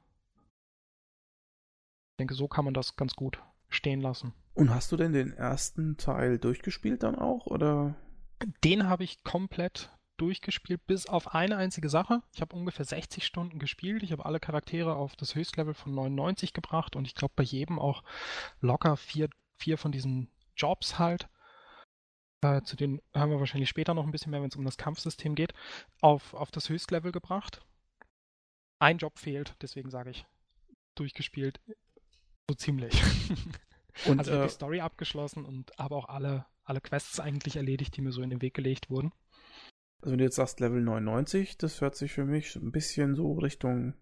Ich denke, so kann man das ganz gut stehen lassen. Und hast du denn den ersten Teil durchgespielt dann auch, oder? Den habe ich komplett durchgespielt, bis auf eine einzige Sache. Ich habe ungefähr 60 Stunden gespielt. Ich habe alle Charaktere auf das Höchstlevel von 99 gebracht und ich glaube bei jedem auch locker vier, vier von diesen Jobs halt. Äh, zu denen hören wir wahrscheinlich später noch ein bisschen mehr, wenn es um das Kampfsystem geht, auf, auf das Höchstlevel gebracht. Ein Job fehlt, deswegen sage ich durchgespielt. So ziemlich. Und, also äh, die Story abgeschlossen und habe auch alle, alle Quests eigentlich erledigt, die mir so in den Weg gelegt wurden. Also wenn du jetzt sagst Level 99, das hört sich für mich ein bisschen so Richtung,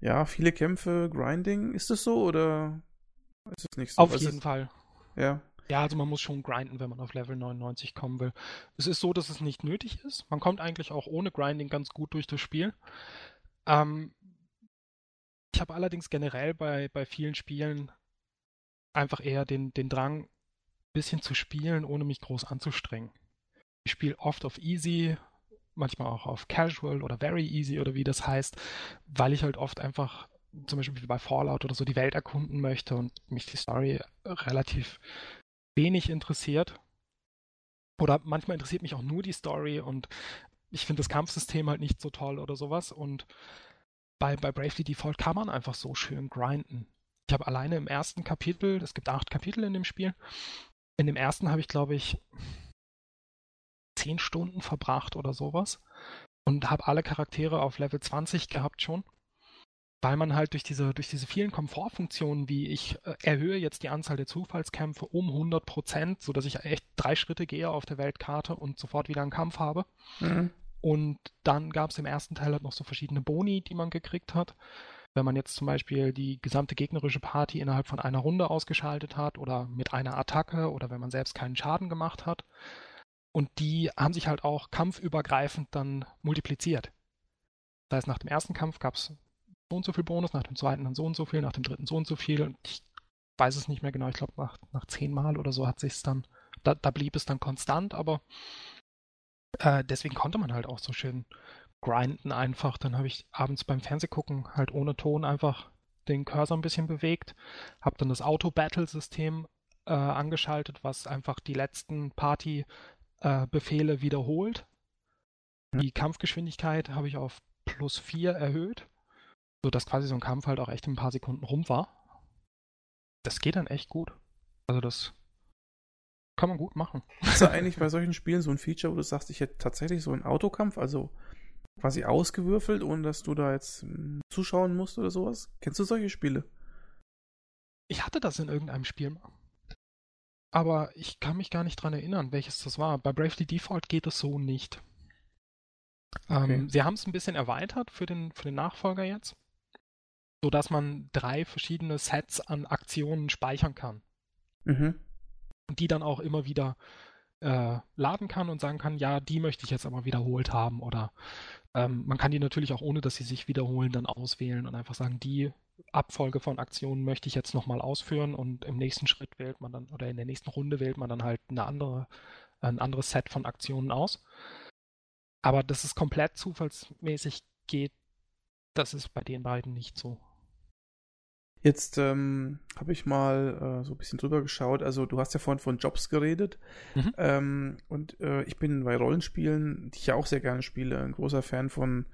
ja, viele Kämpfe, Grinding. Ist das so oder ist es nicht so? Auf Was jeden ist... Fall. Ja. Ja, also man muss schon grinden, wenn man auf Level 99 kommen will. Es ist so, dass es nicht nötig ist. Man kommt eigentlich auch ohne Grinding ganz gut durch das Spiel. Ähm, ich habe allerdings generell bei, bei vielen Spielen einfach eher den, den Drang, ein bisschen zu spielen, ohne mich groß anzustrengen. Ich spiele oft auf Easy, manchmal auch auf Casual oder Very Easy oder wie das heißt, weil ich halt oft einfach, zum Beispiel bei Fallout oder so, die Welt erkunden möchte und mich die Story relativ wenig interessiert. Oder manchmal interessiert mich auch nur die Story und ich finde das Kampfsystem halt nicht so toll oder sowas. Und bei, bei Bravely Default kann man einfach so schön grinden. Ich habe alleine im ersten Kapitel, es gibt acht Kapitel in dem Spiel, in dem ersten habe ich, glaube ich, zehn Stunden verbracht oder sowas und habe alle Charaktere auf Level 20 gehabt schon, weil man halt durch diese, durch diese vielen Komfortfunktionen, wie ich äh, erhöhe jetzt die Anzahl der Zufallskämpfe um 100 Prozent, sodass ich echt drei Schritte gehe auf der Weltkarte und sofort wieder einen Kampf habe. Mhm. Und dann gab es im ersten Teil halt noch so verschiedene Boni, die man gekriegt hat. Wenn man jetzt zum Beispiel die gesamte gegnerische Party innerhalb von einer Runde ausgeschaltet hat oder mit einer Attacke oder wenn man selbst keinen Schaden gemacht hat. Und die haben sich halt auch kampfübergreifend dann multipliziert. Das heißt, nach dem ersten Kampf gab es so und so viel Bonus, nach dem zweiten dann so und so viel, nach dem dritten so und so viel. Und ich weiß es nicht mehr genau, ich glaube nach, nach zehn Mal oder so hat sich es dann, da, da, blieb es dann konstant, aber äh, deswegen konnte man halt auch so schön grinden einfach. Dann habe ich abends beim Fernsehgucken halt ohne Ton einfach den Cursor ein bisschen bewegt, habe dann das Auto-Battle-System äh, angeschaltet, was einfach die letzten Party-Befehle äh, wiederholt. Mhm. Die Kampfgeschwindigkeit habe ich auf plus 4 erhöht, sodass quasi so ein Kampf halt auch echt in ein paar Sekunden rum war. Das geht dann echt gut. Also das kann man gut machen. Ist da eigentlich bei solchen Spielen so ein Feature, wo du sagst, ich hätte tatsächlich so einen Autokampf, also quasi ausgewürfelt, ohne dass du da jetzt hm, zuschauen musst oder sowas? Kennst du solche Spiele? Ich hatte das in irgendeinem Spiel mal. Aber ich kann mich gar nicht dran erinnern, welches das war. Bei Bravely Default geht es so nicht. Ähm, okay. Ähm, sie haben es ein bisschen erweitert für den, für den Nachfolger jetzt, sodass man drei verschiedene Sets an Aktionen speichern kann. Mhm. Und die dann auch immer wieder äh, laden kann und sagen kann, ja, die möchte ich jetzt aber wiederholt haben oder ähm, man kann die natürlich auch ohne, dass sie sich wiederholen, dann auswählen und einfach sagen, die Abfolge von Aktionen möchte ich jetzt nochmal ausführen und im nächsten Schritt wählt man dann oder in der nächsten Runde wählt man dann halt eine andere, ein anderes Set von Aktionen aus. Aber dass es komplett zufallsmäßig geht, das ist bei den beiden nicht so. Jetzt ähm, habe ich mal äh, so ein bisschen drüber geschaut. Also du hast ja vorhin von Jobs geredet. Mhm. Ähm, und äh, ich bin bei Rollenspielen, die ich ja auch sehr gerne spiele, ein großer Fan von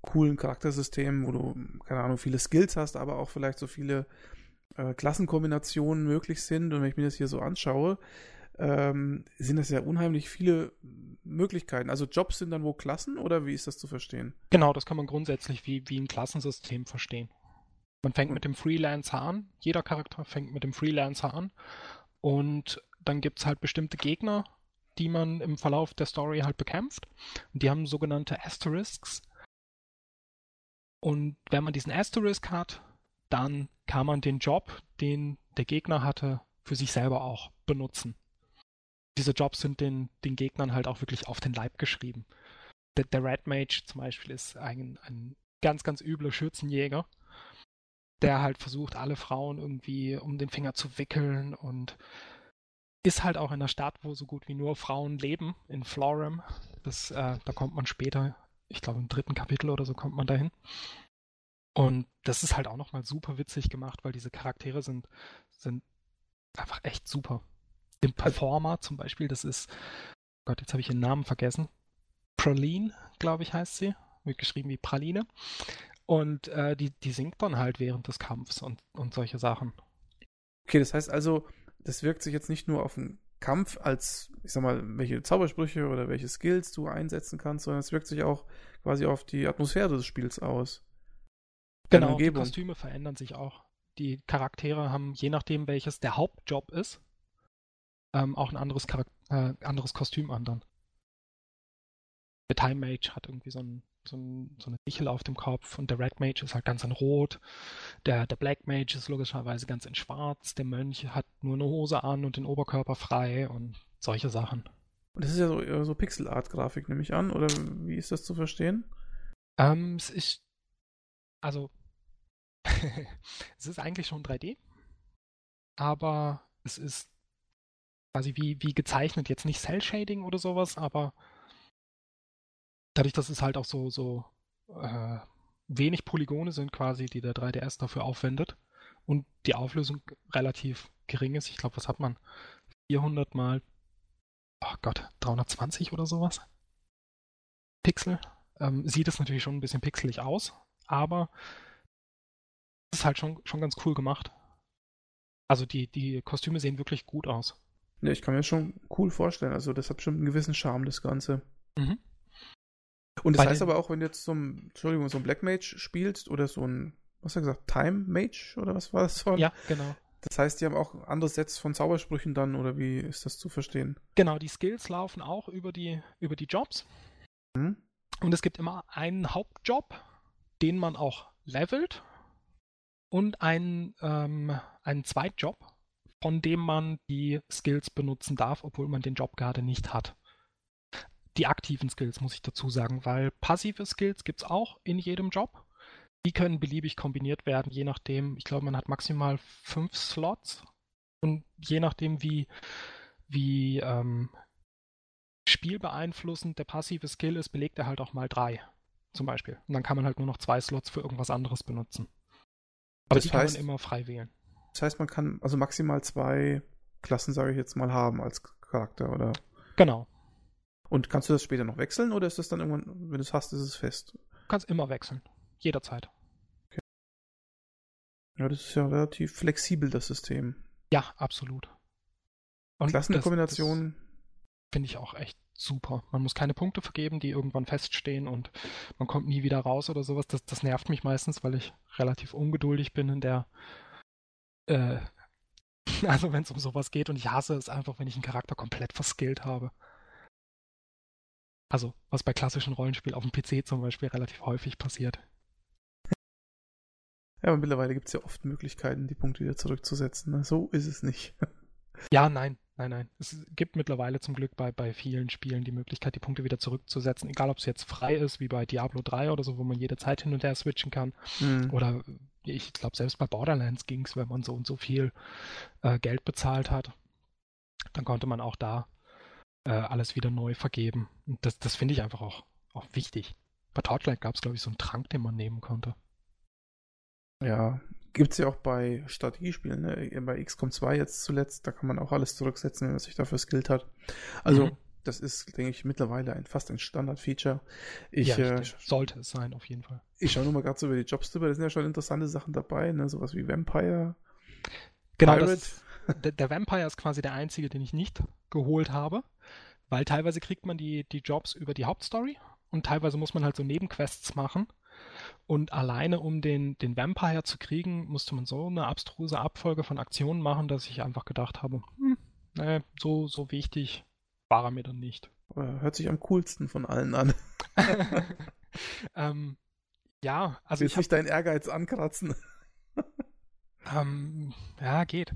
coolen Charaktersystemen, wo du, keine Ahnung, viele Skills hast, aber auch vielleicht so viele äh, Klassenkombinationen möglich sind. Und wenn ich mir das hier so anschaue, ähm, sind das ja unheimlich viele Möglichkeiten. Also Jobs sind dann wo Klassen oder wie ist das zu verstehen? Genau, das kann man grundsätzlich wie, wie ein Klassensystem verstehen. Man fängt mit dem Freelancer an, jeder Charakter fängt mit dem Freelancer an und dann gibt es halt bestimmte Gegner, die man im Verlauf der Story halt bekämpft. Und die haben sogenannte Asterisks. Und wenn man diesen Asterisk hat, dann kann man den Job, den der Gegner hatte, für sich selber auch benutzen. Diese Jobs sind den, den Gegnern halt auch wirklich auf den Leib geschrieben. Der, der Red Mage zum Beispiel ist ein, ein ganz, ganz übler Schürzenjäger, der halt versucht, alle Frauen irgendwie um den Finger zu wickeln und ist halt auch in einer Stadt, wo so gut wie nur Frauen leben, in Florem. Das, äh, da kommt man später, ich glaube im dritten Kapitel oder so kommt man dahin. Und das ist halt auch nochmal super witzig gemacht, weil diese Charaktere sind, sind einfach echt super. Im Performer zum Beispiel, das ist, Gott, jetzt habe ich ihren Namen vergessen. Praline, glaube ich, heißt sie. Wird geschrieben wie Praline. Und äh, die, die singt dann halt während des Kampfs und, und solche Sachen. Okay, das heißt also, das wirkt sich jetzt nicht nur auf den Kampf als, ich sag mal, welche Zaubersprüche oder welche Skills du einsetzen kannst, sondern es wirkt sich auch quasi auf die Atmosphäre des Spiels aus. Genau, die Kostüme verändern sich auch. Die Charaktere haben, je nachdem welches der Hauptjob ist, ähm, auch ein anderes, äh, anderes Kostüm an dann. Der Time Mage hat irgendwie so ein so, ein, so, eine Sichel auf dem Kopf und der Red Mage ist halt ganz in Rot. Der, der Black Mage ist logischerweise ganz in Schwarz. Der Mönch hat nur eine Hose an und den Oberkörper frei und solche Sachen. Und das ist ja so, so Pixel-Art-Grafik, nehme ich an, oder wie ist das zu verstehen? Ähm, es ist, also, es ist eigentlich schon 3D, aber es ist quasi wie, wie gezeichnet, jetzt nicht Cell-Shading oder sowas, aber dadurch, dass es halt auch so, so äh, wenig Polygone sind quasi, die der 3DS dafür aufwendet und die Auflösung relativ gering ist. Ich glaube, was hat man? 400 mal, oh Gott, 320 oder sowas? Pixel. Ähm, sieht es natürlich schon ein bisschen pixelig aus, aber es ist halt schon, schon ganz cool gemacht. Also die, die Kostüme sehen wirklich gut aus. Ja, ich kann mir schon cool vorstellen. Also das hat bestimmt einen gewissen Charme, das Ganze. Mhm. Und das Bei heißt aber auch, wenn du jetzt so ein, Entschuldigung, so ein Black Mage spielst oder so ein, was hast du gesagt, Time Mage oder was war das von? Ja, genau. Das heißt, die haben auch andere Sets von Zaubersprüchen dann oder wie ist das zu verstehen? Genau, die Skills laufen auch über die, über die Jobs. Mhm. Und es gibt immer einen Hauptjob, den man auch levelt und einen, ähm, einen Zweitjob, von dem man die Skills benutzen darf, obwohl man den Job gerade nicht hat die aktiven Skills, muss ich dazu sagen, weil passive Skills gibt es auch in jedem Job. Die können beliebig kombiniert werden, je nachdem, ich glaube, man hat maximal fünf Slots und je nachdem, wie, wie ähm, spielbeeinflussend der passive Skill ist, belegt er halt auch mal drei, zum Beispiel. Und dann kann man halt nur noch zwei Slots für irgendwas anderes benutzen. Aber das die heißt, kann man immer frei wählen. Das heißt, man kann also maximal zwei Klassen, sage ich jetzt mal, haben als Charakter, oder? Genau. Und kannst du das später noch wechseln oder ist das dann irgendwann, wenn du es hast, ist es fest? Du kannst immer wechseln. Jederzeit. Okay. Ja, das ist ja relativ flexibel, das System. Ja, absolut. Und Klassenkombination. Finde ich auch echt super. Man muss keine Punkte vergeben, die irgendwann feststehen und man kommt nie wieder raus oder sowas. Das, das nervt mich meistens, weil ich relativ ungeduldig bin in der. Äh, also, wenn es um sowas geht und ich hasse es einfach, wenn ich einen Charakter komplett verskillt habe. Also, was bei klassischen Rollenspielen auf dem PC zum Beispiel relativ häufig passiert. Ja, aber mittlerweile gibt es ja oft Möglichkeiten, die Punkte wieder zurückzusetzen. So ist es nicht. Ja, nein, nein, nein. Es gibt mittlerweile zum Glück bei, bei vielen Spielen die Möglichkeit, die Punkte wieder zurückzusetzen. Egal, ob es jetzt frei ist, wie bei Diablo 3 oder so, wo man jede Zeit hin und her switchen kann. Mhm. Oder ich glaube, selbst bei Borderlands ging es, wenn man so und so viel äh, Geld bezahlt hat. Dann konnte man auch da äh, alles wieder neu vergeben. Und das, das finde ich einfach auch, auch wichtig. Bei Torchlight gab es, glaube ich, so einen Trank, den man nehmen konnte. Ja, gibt es ja auch bei Strategiespielen, ne? bei XCOM 2 jetzt zuletzt, da kann man auch alles zurücksetzen, wenn man sich dafür skillt hat. Also, mhm. das ist, denke ich, mittlerweile ein, fast ein Standard-Feature. Ich, ja, äh, sollte es sein, auf jeden Fall. Ich schaue nur mal gerade so über die Jobs drüber, da sind ja schon interessante Sachen dabei, ne? sowas wie Vampire, genau, Pirate. Das, der, der Vampire ist quasi der einzige, den ich nicht geholt habe, weil teilweise kriegt man die, die Jobs über die Hauptstory und teilweise muss man halt so Nebenquests machen. Und alleine um den, den Vampire zu kriegen, musste man so eine abstruse Abfolge von Aktionen machen, dass ich einfach gedacht habe, hm, nee, so, so wichtig war er mir dann nicht. Hört sich am coolsten von allen an. ähm, ja, also Willst ich nicht deinen Ehrgeiz ankratzen? Ähm, ja, geht.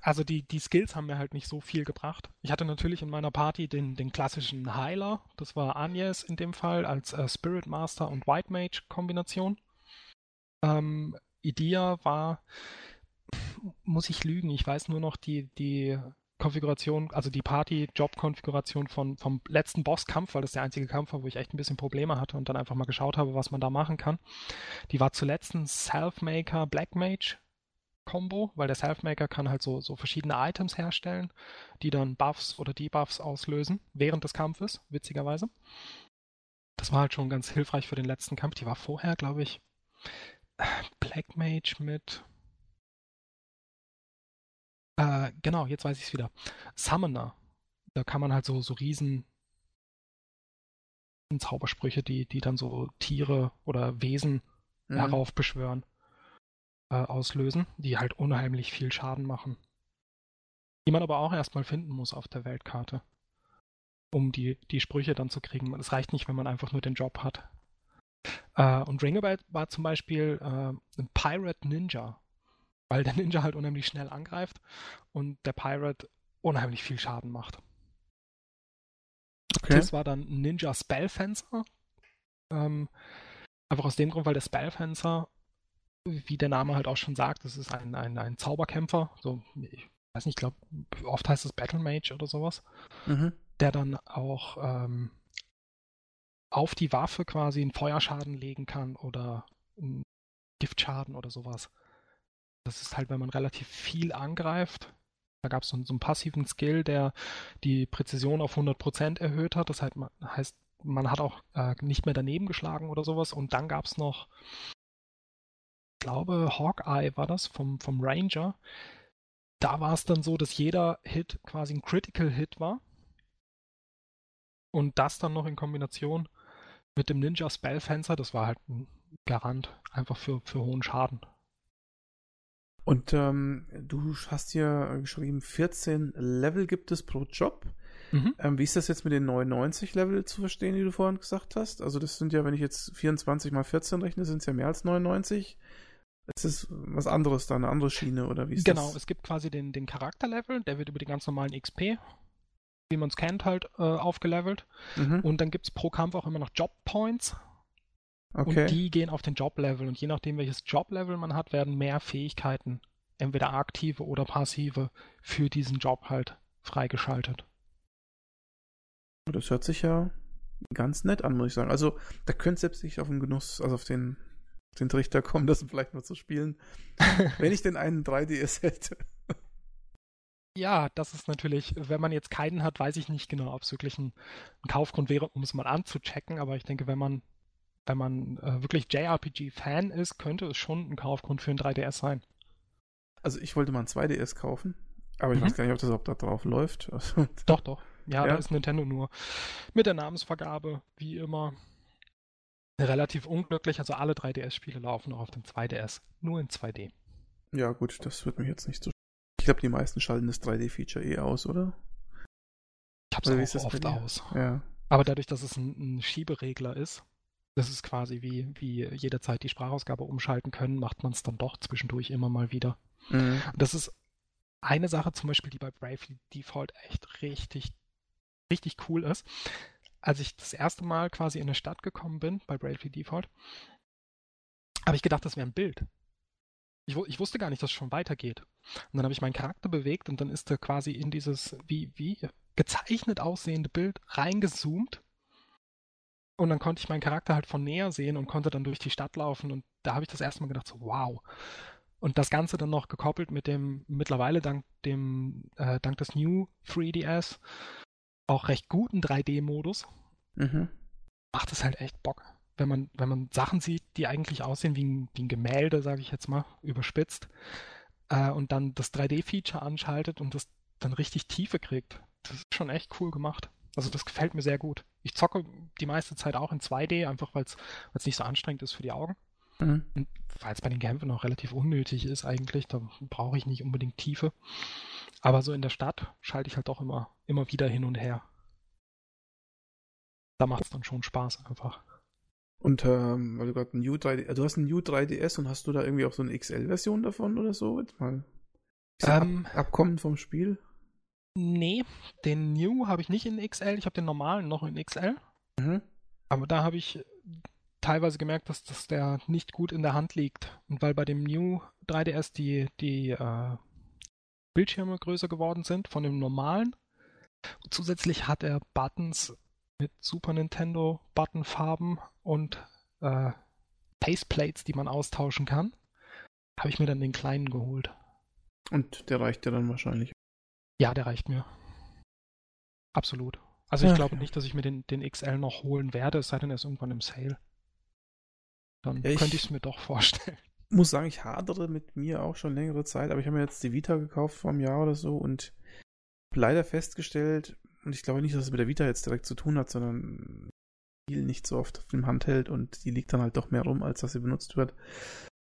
Also die, die Skills haben mir halt nicht so viel gebracht. Ich hatte natürlich in meiner Party den, den klassischen Heiler, das war Agnes in dem Fall, als äh, Spirit Master und White Mage Kombination. Ähm, Idea war, muss ich lügen, ich weiß nur noch die, die Konfiguration, also die Party-Job-Konfiguration vom letzten Bosskampf, weil das der einzige Kampf war, wo ich echt ein bisschen Probleme hatte und dann einfach mal geschaut habe, was man da machen kann. Die war zuletzt ein Self-Maker Black Mage Combo, weil der Selfmaker kann halt so, so verschiedene Items herstellen, die dann Buffs oder Debuffs auslösen während des Kampfes, witzigerweise. Das war halt schon ganz hilfreich für den letzten Kampf. Die war vorher, glaube ich, Black Mage mit. Äh, genau, jetzt weiß ich es wieder. Summoner. Da kann man halt so, so riesen Zaubersprüche, die, die dann so Tiere oder Wesen mhm. heraufbeschwören äh, auslösen, die halt unheimlich viel Schaden machen. Die man aber auch erstmal finden muss auf der Weltkarte, um die, die Sprüche dann zu kriegen. Es reicht nicht, wenn man einfach nur den Job hat. Äh, und Ringabout war zum Beispiel äh, ein Pirate Ninja, weil der Ninja halt unheimlich schnell angreift und der Pirate unheimlich viel Schaden macht. Okay. Das war dann Ninja Spellfencer. Ähm, einfach aus dem Grund, weil der Spellfencer wie der Name halt auch schon sagt, das ist ein, ein, ein Zauberkämpfer. So, ich weiß nicht, ich glaube, oft heißt es Battle Mage oder sowas. Mhm. Der dann auch ähm, auf die Waffe quasi einen Feuerschaden legen kann oder einen Giftschaden oder sowas. Das ist halt, wenn man relativ viel angreift. Da gab es so, so, einen passiven Skill, der die Präzision auf 100% erhöht hat. Das heißt, man, heißt, man hat auch äh, nicht mehr daneben geschlagen oder sowas. Und dann gab es noch glaube, Hawkeye war das vom, vom Ranger. Da war es dann so, dass jeder Hit quasi ein Critical Hit war. Und das dann noch in Kombination mit dem Ninja Spellfencer, das war halt ein Garant einfach für, für hohen Schaden. Und ähm, du hast hier geschrieben, 14 Level gibt es pro Job. Mhm. Ähm, wie ist das jetzt mit den 99 Level zu verstehen, die du vorhin gesagt hast? Also das sind ja, wenn ich jetzt 24 mal 14 rechne, sind es ja mehr als 99. Es ist was anderes da, eine andere Schiene oder wie ist genau, das? Genau, es gibt quasi den, den Charakterlevel, der wird über die ganz normalen XP, wie man es kennt, halt äh, aufgelevelt. Mhm. Und dann gibt es pro Kampf auch immer noch Job Points. Okay. Und die gehen auf den Joblevel. Und je nachdem, welches Joblevel man hat, werden mehr Fähigkeiten, entweder aktive oder passive, für diesen Job halt freigeschaltet. Das hört sich ja ganz nett an, muss ich sagen. Also, da könnte selbst ich auf den Genuss, also auf den den Trichter kommen, das vielleicht mal zu spielen. wenn ich denn einen 3DS hätte. Ja, das ist natürlich, wenn man jetzt keinen hat, weiß ich nicht genau, ob es wirklich ein, ein, Kaufgrund wäre, um es mal anzuchecken, aber ich denke, wenn man, wenn man äh, wirklich JRPG-Fan ist, könnte es schon ein Kaufgrund für ein 3DS sein. Also ich wollte mal ein 2DS kaufen, aber ich mhm. weiß gar nicht, ob das überhaupt da drauf läuft. Also, doch, doch. Ja, ja, da ist Nintendo nur mit der Namensvergabe, wie immer, relativ unglücklich. Also alle 3DS-Spiele laufen noch auf dem 2DS, nur in 2D. Ja, gut, das wird mich jetzt nicht so. Ich glaube, die meisten schalten das 3D-Feature eh aus, oder? Ich habe es auch oft aus. Ja. Aber dadurch, dass es ein, ein, Schieberegler ist, das ist quasi wie, wie jederzeit die Sprachausgabe umschalten können, macht man es dann doch zwischendurch immer mal wieder. Mhm. Das ist eine Sache zum Beispiel, die bei Bravely Default echt richtig, richtig cool ist als ich das erste Mal quasi in eine Stadt gekommen bin, bei Bravely Default, habe ich gedacht, das wäre ein Bild. Ich, ich, wusste gar nicht, dass es schon weitergeht. Und dann habe ich meinen Charakter bewegt und dann ist er quasi in dieses wie, wie gezeichnet aussehende Bild reingezoomt. Und dann konnte ich meinen Charakter halt von näher sehen und konnte dann durch die Stadt laufen. Und da habe ich das erste Mal gedacht, so wow. Und das Ganze dann noch gekoppelt mit dem mittlerweile dank dem äh, dank des New 3DS auch recht guten 3D-Modus, mhm. macht es halt echt Bock. Wenn man, wenn man Sachen sieht, die eigentlich aussehen wie ein, wie ein Gemälde, sage ich jetzt mal, überspitzt, äh, und dann das 3D-Feature anschaltet und das dann richtig Tiefe kriegt. Das ist schon echt cool gemacht. Also das gefällt mir sehr gut. Ich zocke die meiste Zeit auch in 2D, einfach weil es nicht so anstrengend ist für die Augen. Mhm. Weil es bei den Kämpfen auch relativ unnötig ist eigentlich, da brauche ich nicht unbedingt Tiefe. Aber so in der Stadt schalte ich halt doch immer, immer wieder hin und her. Da macht es dann schon Spaß einfach. Und ähm, weil du gerade ein New 3D, du hast ein New 3DS und hast du da irgendwie auch so eine XL-Version davon oder so? Jetzt mal ähm, Ab Abkommen vom Spiel? Nee, den New habe ich nicht in XL, ich habe den normalen noch in XL. Mhm. Aber da habe ich teilweise gemerkt, dass, dass der nicht gut in der Hand liegt. Und weil bei dem New 3DS die, die äh, Bildschirme größer geworden sind von dem normalen. Und zusätzlich hat er Buttons mit Super Nintendo Buttonfarben und äh, Faceplates, die man austauschen kann. Habe ich mir dann den kleinen geholt. Und der reicht dir dann wahrscheinlich. Ja, der reicht mir. Absolut. Also ich ja, glaube ja. nicht, dass ich mir den, den XL noch holen werde, es sei denn, er ist irgendwann im Sale. Dann ja, könnte ich es mir doch vorstellen. Muss sagen, ich hadere mit mir auch schon längere Zeit, aber ich habe mir jetzt die Vita gekauft vor einem Jahr oder so und leider festgestellt, und ich glaube nicht, dass es mit der Vita jetzt direkt zu tun hat, sondern viel nicht so oft auf dem Handheld und die liegt dann halt doch mehr rum, als dass sie benutzt wird.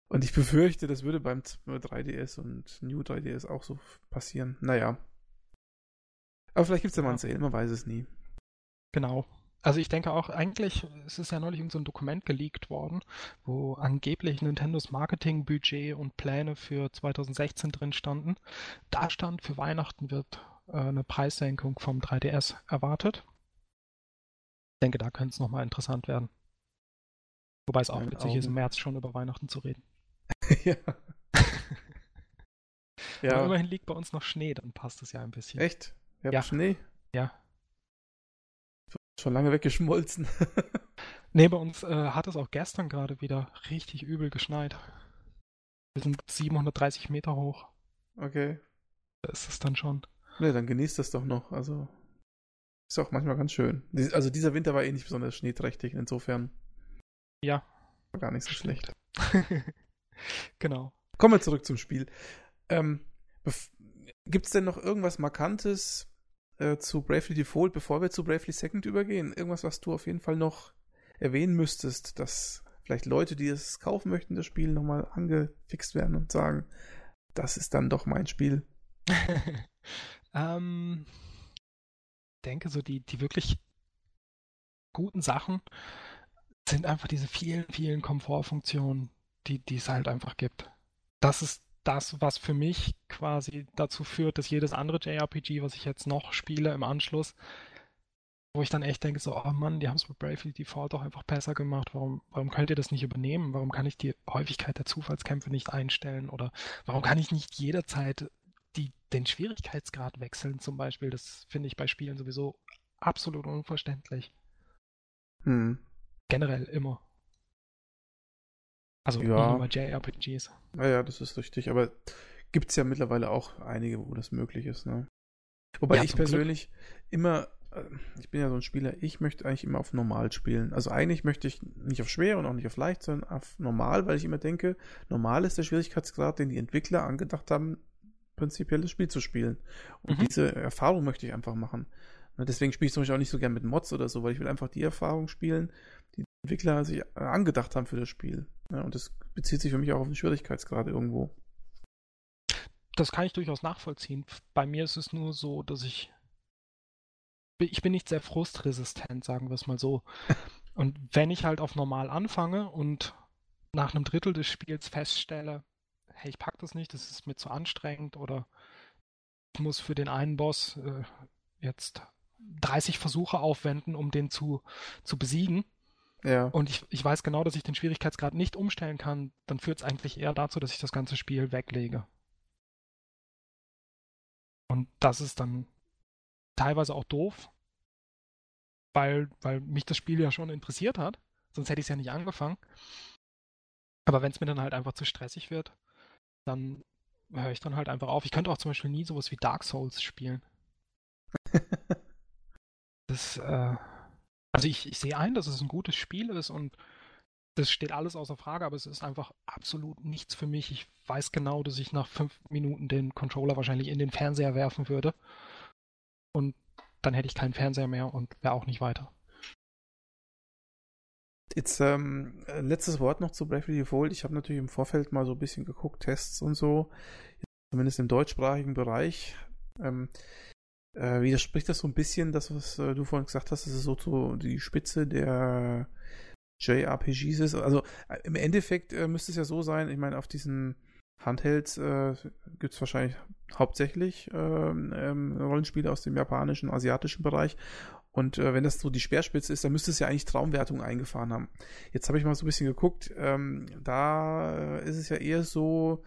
Und ich befürchte, das würde beim 3DS und New 3DS auch so passieren. Naja. Aber vielleicht gibt es ja mal ein Sale, man weiß es nie. Genau. Also ich denke auch, eigentlich, es ist ja neulich so ein Dokument geleakt worden, wo angeblich Nintendos Marketingbudget und Pläne für 2016 drin standen. Da stand, für Weihnachten wird äh, eine Preissenkung vom 3DS erwartet. Ich denke, da könnte es nochmal interessant werden. Wobei es auch witzig Augen. ist, im März schon über Weihnachten zu reden. ja. ja. Aber immerhin liegt bei uns noch Schnee, dann passt es ja ein bisschen. Echt? Wir ja. Schnee? Ja. Schon lange weggeschmolzen. nee, bei uns äh, hat es auch gestern gerade wieder richtig übel geschneit. Wir sind 730 Meter hoch. Okay. Da ist es dann schon. Ne, dann genießt das doch noch. Also ist auch manchmal ganz schön. Also dieser Winter war eh nicht besonders schneeträchtig, insofern. Ja. War gar nicht so schlecht. genau. Kommen wir zurück zum Spiel. Ähm, Gibt es denn noch irgendwas Markantes, äh, zu Bravely Default, bevor wir zu Bravely Second übergehen? Irgendwas, was du auf jeden Fall noch erwähnen müsstest, dass vielleicht Leute, die es kaufen möchten, das Spiel nochmal angefixt werden und sagen, das ist dann doch mein Spiel? ähm, denke so, die, die wirklich guten Sachen sind einfach diese vielen, vielen Komfortfunktionen, die, die es halt einfach gibt. Das ist das, was für mich quasi dazu führt, dass jedes andere JRPG, was ich jetzt noch spiele im Anschluss, wo ich dann echt denke, so, oh Mann, die haben es mit Bravely Default doch einfach besser gemacht. Warum, warum könnt ihr das nicht übernehmen? Warum kann ich die Häufigkeit der Zufallskämpfe nicht einstellen? Oder warum kann ich nicht jederzeit die, den Schwierigkeitsgrad wechseln zum Beispiel? Das finde ich bei Spielen sowieso absolut unverständlich. Hm. Generell immer. Also ja. nur JRPGs. Naja, das ist richtig. Aber gibt es ja mittlerweile auch einige, wo das möglich ist. Ne? Wobei ja, ich persönlich Glück. immer, äh, ich bin ja so ein Spieler, ich möchte eigentlich immer auf normal spielen. Also eigentlich möchte ich nicht auf schwer und auch nicht auf leicht, sondern auf normal, weil ich immer denke, normal ist der Schwierigkeitsgrad, den die Entwickler angedacht haben, prinzipiell das Spiel zu spielen. Und mhm. diese Erfahrung möchte ich einfach machen. Ne, deswegen spiele ich zum Beispiel auch nicht so gern mit Mods oder so, weil ich will einfach die Erfahrung spielen, Entwickler sich angedacht haben für das Spiel. Ja, und das bezieht sich für mich auch auf den Schwierigkeitsgrad irgendwo. Das kann ich durchaus nachvollziehen. Bei mir ist es nur so, dass ich. Ich bin nicht sehr frustresistent, sagen wir es mal so. und wenn ich halt auf normal anfange und nach einem Drittel des Spiels feststelle, hey, ich pack das nicht, das ist mir zu anstrengend oder ich muss für den einen Boss äh, jetzt 30 Versuche aufwenden, um den zu, zu besiegen, ja. Und ich, ich weiß genau, dass ich den Schwierigkeitsgrad nicht umstellen kann, dann führt es eigentlich eher dazu, dass ich das ganze Spiel weglege. Und das ist dann teilweise auch doof, weil, weil mich das Spiel ja schon interessiert hat. Sonst hätte ich es ja nicht angefangen. Aber wenn es mir dann halt einfach zu stressig wird, dann höre ich dann halt einfach auf. Ich könnte auch zum Beispiel nie sowas wie Dark Souls spielen. das, äh, also ich, ich sehe ein, dass es ein gutes Spiel ist und das steht alles außer Frage, aber es ist einfach absolut nichts für mich. Ich weiß genau, dass ich nach fünf Minuten den Controller wahrscheinlich in den Fernseher werfen würde. Und dann hätte ich keinen Fernseher mehr und wäre auch nicht weiter. Jetzt ähm, letztes Wort noch zu Bravely Default. Ich habe natürlich im Vorfeld mal so ein bisschen geguckt, Tests und so, zumindest im deutschsprachigen Bereich. Ähm, äh, widerspricht das so ein bisschen, das, was äh, du vorhin gesagt hast, dass es so zu, die Spitze der JRPGs ist. Also äh, im Endeffekt äh, müsste es ja so sein, ich meine, auf diesen Handhelds äh, gibt es wahrscheinlich hauptsächlich ähm, ähm, Rollenspiele aus dem japanischen, asiatischen Bereich. Und äh, wenn das so die Speerspitze ist, dann müsste es ja eigentlich Traumwertung eingefahren haben. Jetzt habe ich mal so ein bisschen geguckt, ähm, da äh, ist es ja eher so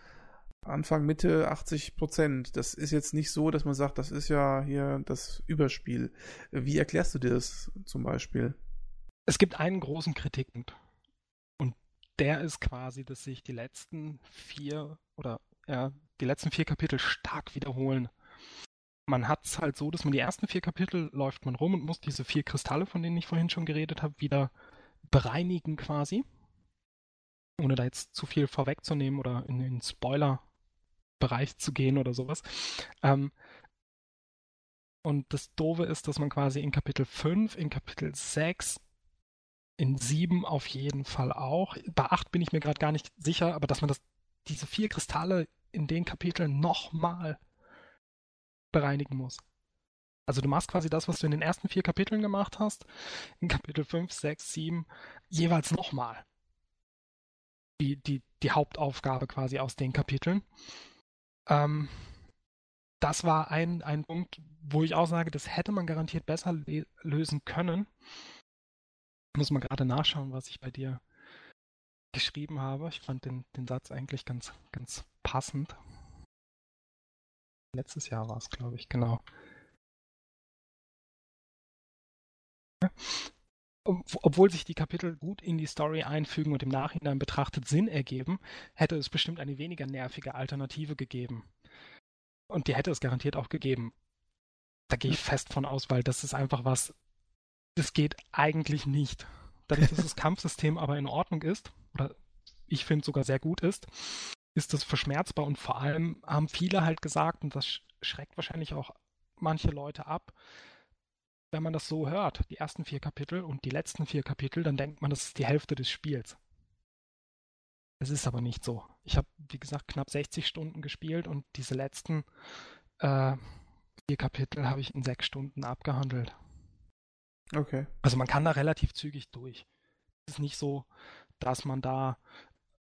Anfang, Mitte 80 Prozent. Das ist jetzt nicht so, dass man sagt, das ist ja hier das Überspiel. Wie erklärst du dir das zum Beispiel? Es gibt einen großen Kritikpunkt. Und der ist quasi, dass sich die letzten vier oder ja, die letzten vier Kapitel stark wiederholen. Man hat es halt so, dass man die ersten vier Kapitel läuft man rum und muss diese vier Kristalle, von denen ich vorhin schon geredet habe, wieder bereinigen quasi. Ohne da jetzt zu viel vorwegzunehmen oder in den Spoiler-Bereich zu gehen oder sowas. Ähm, und das Doofe ist, dass man quasi in Kapitel 5, in Kapitel 6 in sieben auf jeden Fall auch. Bei acht bin ich mir gerade gar nicht sicher, aber dass man das, diese vier Kristalle in den Kapiteln nochmal bereinigen muss. Also du machst quasi das, was du in den ersten vier Kapiteln gemacht hast, in Kapitel 5, 6, 7, jeweils nochmal. Die, die, die Hauptaufgabe quasi aus den Kapiteln. Ähm, das war ein, ein Punkt, wo ich auch sage, das hätte man garantiert besser lösen können. Muss mal gerade nachschauen, was ich bei dir geschrieben habe. Ich fand den, den Satz eigentlich ganz, ganz passend. Letztes Jahr war es, glaube ich, genau. Obwohl sich die Kapitel gut in die Story einfügen und im Nachhinein betrachtet Sinn ergeben, hätte es bestimmt eine weniger nervige Alternative gegeben. Und die hätte es garantiert auch gegeben. Da gehe ich fest von aus, weil das ist einfach was, das geht eigentlich nicht. Dadurch, dass das Kampfsystem aber in Ordnung ist, oder ich finde sogar sehr gut ist, ist das verschmerzbar und vor allem haben viele halt gesagt, und das schreckt wahrscheinlich auch manche Leute ab, wenn man das so hört, die ersten vier Kapitel und die letzten vier Kapitel, dann denkt man, das ist die Hälfte des Spiels. Es ist aber nicht so. Ich habe, wie gesagt, knapp 60 Stunden gespielt und diese letzten äh, vier Kapitel habe ich in sechs Stunden abgehandelt. Okay. Also man kann da relativ zügig durch. Es ist nicht so, dass man da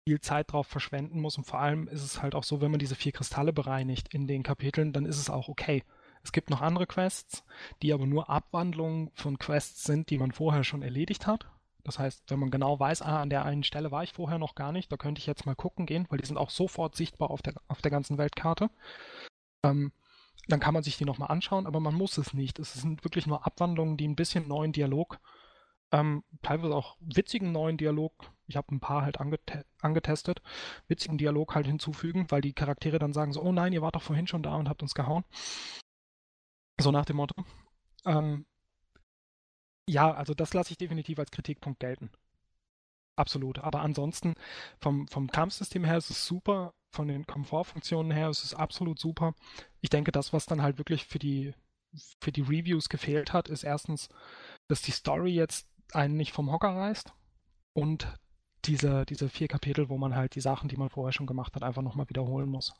viel Zeit drauf verschwenden muss und vor allem ist es halt auch so, wenn man diese vier Kristalle bereinigt in den Kapiteln, dann ist es auch okay. Es gibt noch andere Quests, die aber nur Abwandlungen von Quests sind, die man vorher schon erledigt hat. Das heißt, wenn man genau weiß, ah, an der einen Stelle war ich vorher noch gar nicht, da könnte ich jetzt mal gucken gehen, weil die sind auch sofort sichtbar auf der, auf der ganzen Weltkarte. Ähm, dann kann man sich die nochmal anschauen, aber man muss es nicht. Es sind wirklich nur Abwandlungen, die ein bisschen neuen Dialog, ähm, teilweise auch witzigen neuen Dialog, ich habe ein paar halt angete angetestet, witzigen Dialog halt hinzufügen, weil die Charaktere dann sagen so, oh nein, ihr wart doch vorhin schon da und habt uns gehauen. So nach dem Motto. Ähm, ja, also das lasse ich definitiv als Kritikpunkt gelten. Absolut. Aber ansonsten vom, vom Kampfsystem her ist es super von den Komfortfunktionen her ist es absolut super. Ich denke, das, was dann halt wirklich für die, für die Reviews gefehlt hat, ist erstens, dass die Story jetzt einen nicht vom Hocker reißt und diese, diese vier Kapitel, wo man halt die Sachen, die man vorher schon gemacht hat, einfach nochmal wiederholen muss.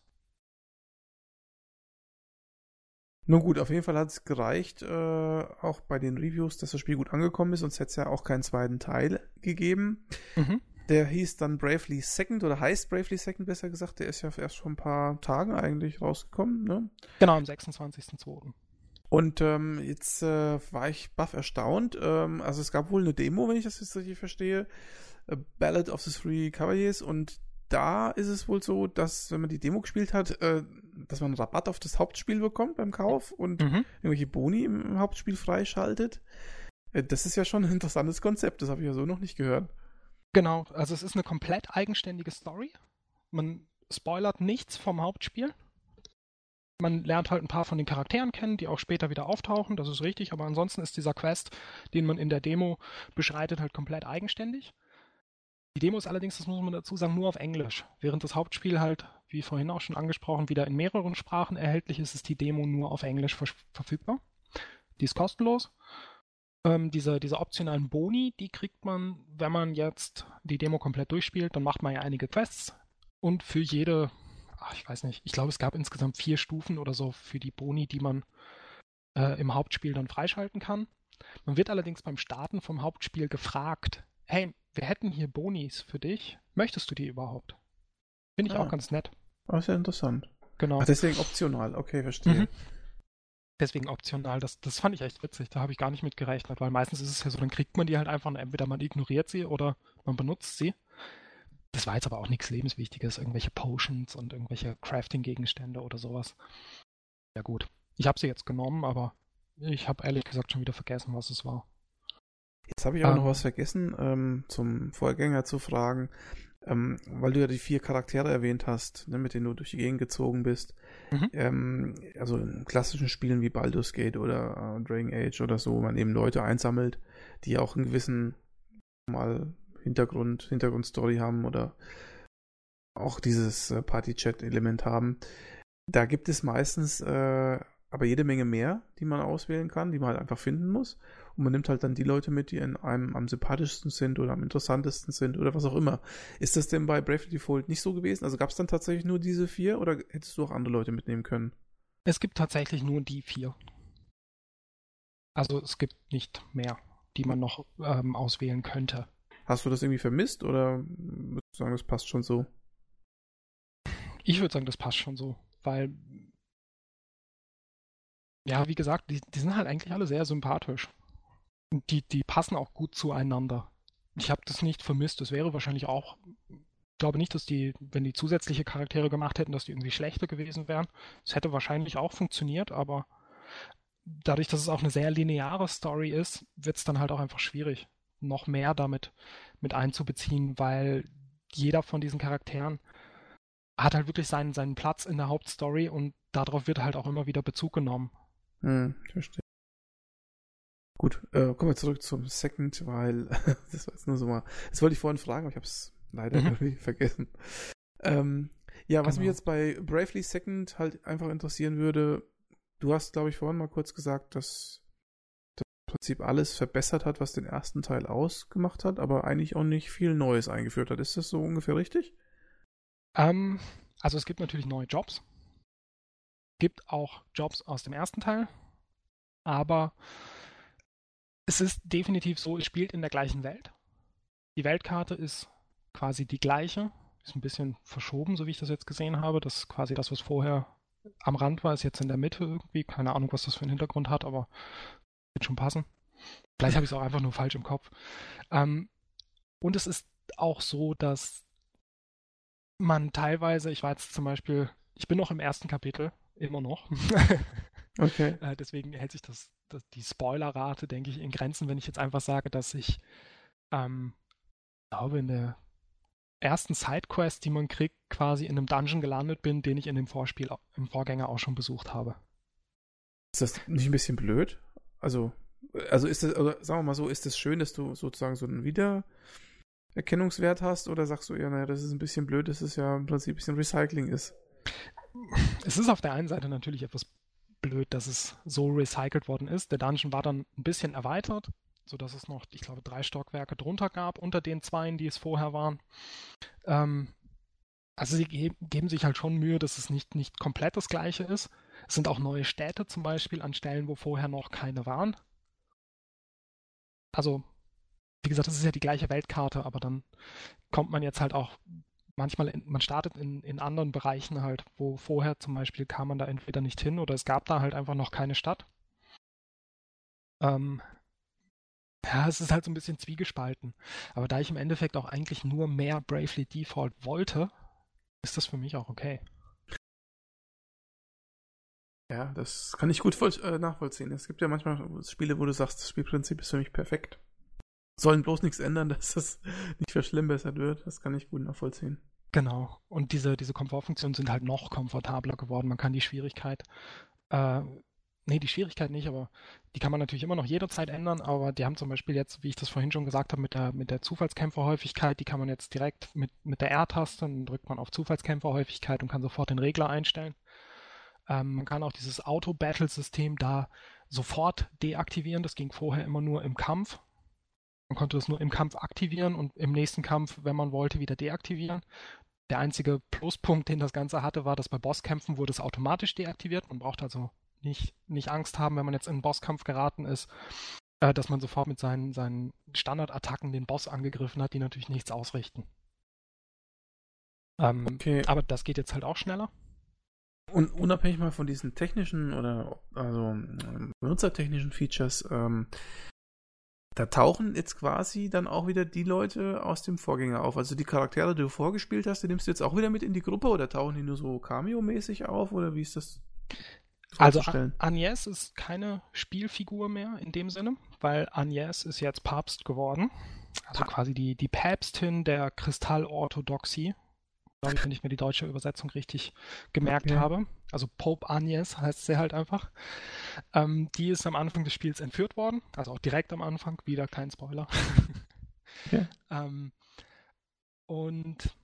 Nun gut, auf jeden Fall hat es gereicht, äh, auch bei den Reviews, dass das Spiel gut angekommen ist, sonst hätte es ja auch keinen zweiten Teil gegeben. Mhm. Der hieß dann Bravely Second oder heißt Bravely Second besser gesagt. Der ist ja erst vor ein paar Tagen eigentlich rausgekommen, ne? Genau, am 26.02. Und ähm, jetzt äh, war ich baff erstaunt. Ähm, also es gab wohl eine Demo, wenn ich das jetzt richtig verstehe. A Ballad of the Three Cavaliers und da ist es wohl so, dass wenn man die Demo gespielt hat, äh, dass man einen Rabatt auf das Hauptspiel bekommt beim Kauf und mhm. irgendwelche Boni im Hauptspiel freischaltet. Äh, das ist ja schon ein interessantes Konzept, das habe ich ja so noch nicht gehört. Genau, also es ist eine komplett eigenständige Story. Man spoilert nichts vom Hauptspiel. Man lernt halt ein paar von den Charakteren kennen, die auch später wieder auftauchen, das ist richtig, aber ansonsten ist dieser Quest, den man in der Demo beschreitet, halt komplett eigenständig. Die Demo ist allerdings, das muss man dazu sagen, nur auf Englisch. Während das Hauptspiel halt, wie vorhin auch schon angesprochen, wieder in mehreren Sprachen erhältlich ist, ist die Demo nur auf Englisch ver verfügbar. Die ist kostenlos. Ähm, diese, diese optionalen Boni, die kriegt man, wenn man jetzt die Demo komplett durchspielt, dann macht man ja einige Quests und für jede, ach, ich weiß nicht, ich glaube, es gab insgesamt vier Stufen oder so für die Boni, die man äh, im Hauptspiel dann freischalten kann. Man wird allerdings beim Starten vom Hauptspiel gefragt, hey, wir hätten hier Bonis für dich. Möchtest du die überhaupt? Finde ich ah. auch ganz nett. Das ist ja interessant. Genau. Ach, deswegen optional, okay, verstehe. Mhm. Deswegen optional, das, das fand ich echt witzig, da habe ich gar nicht mit gerechnet, weil meistens ist es ja so, dann kriegt man die halt einfach, entweder man ignoriert sie oder man benutzt sie. Das war jetzt aber auch nichts Lebenswichtiges, irgendwelche Potions und irgendwelche Crafting-Gegenstände oder sowas. Ja gut, ich habe sie jetzt genommen, aber ich habe ehrlich gesagt schon wieder vergessen, was es war. Jetzt habe ich auch ähm, noch was vergessen, ähm, zum Vorgänger zu fragen, ähm, weil du ja die vier Charaktere erwähnt hast, ne, mit denen du durch die Gegend gezogen bist. Mhm. Ähm, also in klassischen Spielen wie Baldur's Gate oder äh, Dragon Age oder so, wo man eben Leute einsammelt, die auch einen gewissen mal Hintergrund, Hintergrundstory haben oder auch dieses äh, Party-Chat-Element haben. Da gibt es meistens äh, aber jede Menge mehr, die man auswählen kann, die man halt einfach finden muss. Und man nimmt halt dann die Leute mit, die in einem am sympathischsten sind oder am interessantesten sind oder was auch immer. Ist das denn bei Bravely Default nicht so gewesen? Also gab es dann tatsächlich nur diese vier oder hättest du auch andere Leute mitnehmen können? Es gibt tatsächlich nur die vier. Also es gibt nicht mehr, die man noch ähm, auswählen könnte. Hast du das irgendwie vermisst oder würdest du sagen, das passt schon so? Ich würde sagen, das passt schon so, weil ja, wie gesagt, die, die sind halt eigentlich alle sehr sympathisch. Die, die passen auch gut zueinander. Ich habe das nicht vermisst. Es wäre wahrscheinlich auch, ich glaube nicht, dass die, wenn die zusätzliche Charaktere gemacht hätten, dass die irgendwie schlechter gewesen wären. Es hätte wahrscheinlich auch funktioniert, aber dadurch, dass es auch eine sehr lineare Story ist, wird es dann halt auch einfach schwierig, noch mehr damit mit einzubeziehen, weil jeder von diesen Charakteren hat halt wirklich seinen, seinen Platz in der Hauptstory und darauf wird halt auch immer wieder Bezug genommen. Hm, verstehe. Gut, äh, kommen wir zurück zum Second, weil das war jetzt nur so mal. Das wollte ich vorhin fragen, aber ich habe es leider mhm. irgendwie vergessen. Ähm, ja, was genau. mich jetzt bei Bravely Second halt einfach interessieren würde, du hast, glaube ich, vorhin mal kurz gesagt, dass das Prinzip alles verbessert hat, was den ersten Teil ausgemacht hat, aber eigentlich auch nicht viel Neues eingeführt hat. Ist das so ungefähr richtig? Ähm, also es gibt natürlich neue Jobs, gibt auch Jobs aus dem ersten Teil, aber es ist definitiv so, es spielt in der gleichen Welt. Die Weltkarte ist quasi die gleiche, ist ein bisschen verschoben, so wie ich das jetzt gesehen habe. Das ist quasi das, was vorher am Rand war, ist jetzt in der Mitte irgendwie. Keine Ahnung, was das für einen Hintergrund hat, aber wird schon passen. Vielleicht habe ich es auch einfach nur falsch im Kopf. Ähm, und es ist auch so, dass man teilweise, ich war jetzt zum Beispiel, ich bin noch im ersten Kapitel, immer noch. okay. Äh, deswegen hält sich das, das, die Spoilerrate, denke ich, in Grenzen, wenn ich jetzt einfach sage, dass ich ähm, glaube, in der ersten Sidequest, die man kriegt, quasi in einem Dungeon gelandet bin, den ich in dem Vorspiel, im Vorgänger auch schon besucht habe. Ist das nicht ein bisschen blöd? Also, also ist das, oder sagen wir mal so, ist es das schön, dass du sozusagen so einen Wiedererkennungswert hast, oder sagst du, ja, naja, das ist ein bisschen blöd, dass es ja im Prinzip ein bisschen Recycling ist? es ist auf der einen Seite natürlich etwas blöd, dass es so recycelt worden ist. Der Dungeon war dann ein bisschen erweitert, sodass es noch, ich glaube, drei Stockwerke drunter gab, unter den zweien, die es vorher waren. Ähm, also sie ge geben sich halt schon Mühe, dass es nicht, nicht komplett das gleiche ist. Es sind auch neue Städte zum Beispiel an Stellen, wo vorher noch keine waren. Also, wie gesagt, das ist ja die gleiche Weltkarte, aber dann kommt man jetzt halt auch manchmal, in, man startet in, in anderen Bereichen halt, wo vorher zum Beispiel kam man da entweder nicht hin oder es gab da halt einfach noch keine Stadt. Ähm, ja, es ist halt so ein bisschen zwiegespalten. Aber da ich im Endeffekt auch eigentlich nur mehr Bravely Default wollte, ist das für mich auch okay. Ja, das kann ich gut äh, nachvollziehen. Es gibt ja manchmal Spiele, wo du sagst, das Spielprinzip ist für mich perfekt sollen bloß nichts ändern, dass das nicht verschlimmbessert wird. Das kann ich gut nachvollziehen. Genau. Und diese, diese Komfortfunktionen sind halt noch komfortabler geworden. Man kann die Schwierigkeit äh, nee, die Schwierigkeit nicht, aber die kann man natürlich immer noch jederzeit ändern, aber die haben zum Beispiel jetzt, wie ich das vorhin schon gesagt habe, mit der, mit der Zufallskämpferhäufigkeit, die kann man jetzt direkt mit, mit der R-Taste, dann drückt man auf Zufallskämpferhäufigkeit und kann sofort den Regler einstellen. Ähm, man kann auch dieses Auto-Battle-System da sofort deaktivieren, das ging vorher immer nur im Kampf. Man konnte das nur im Kampf aktivieren und im nächsten Kampf, wenn man wollte, wieder deaktivieren. Der einzige Pluspunkt, den das Ganze hatte, war, dass bei Bosskämpfen wurde es automatisch deaktiviert. Man braucht also nicht, nicht Angst haben, wenn man jetzt in einen Bosskampf geraten ist, äh, dass man sofort mit seinen, seinen Standardattacken den Boss angegriffen hat, die natürlich nichts ausrichten. Ähm, okay. Aber das geht jetzt halt auch schneller. Und unabhängig mal von diesen technischen oder also benutzertechnischen Features, ähm, da tauchen jetzt quasi dann auch wieder die Leute aus dem Vorgänger auf. Also die Charaktere, die du vorgespielt hast, die nimmst du jetzt auch wieder mit in die Gruppe oder tauchen die nur so Cameo-mäßig auf oder wie ist das? Also Agnes ist keine Spielfigur mehr in dem Sinne, weil Agnes ist jetzt Papst geworden. Also pa quasi die, die Päpstin der Kristallorthodoxie. Glaube ich, wenn ich mir die deutsche Übersetzung richtig gemerkt okay. habe. Also Pope Agnes heißt sie halt einfach. Ähm, die ist am Anfang des Spiels entführt worden, also auch direkt am Anfang, wieder kein Spoiler. Okay. ähm, und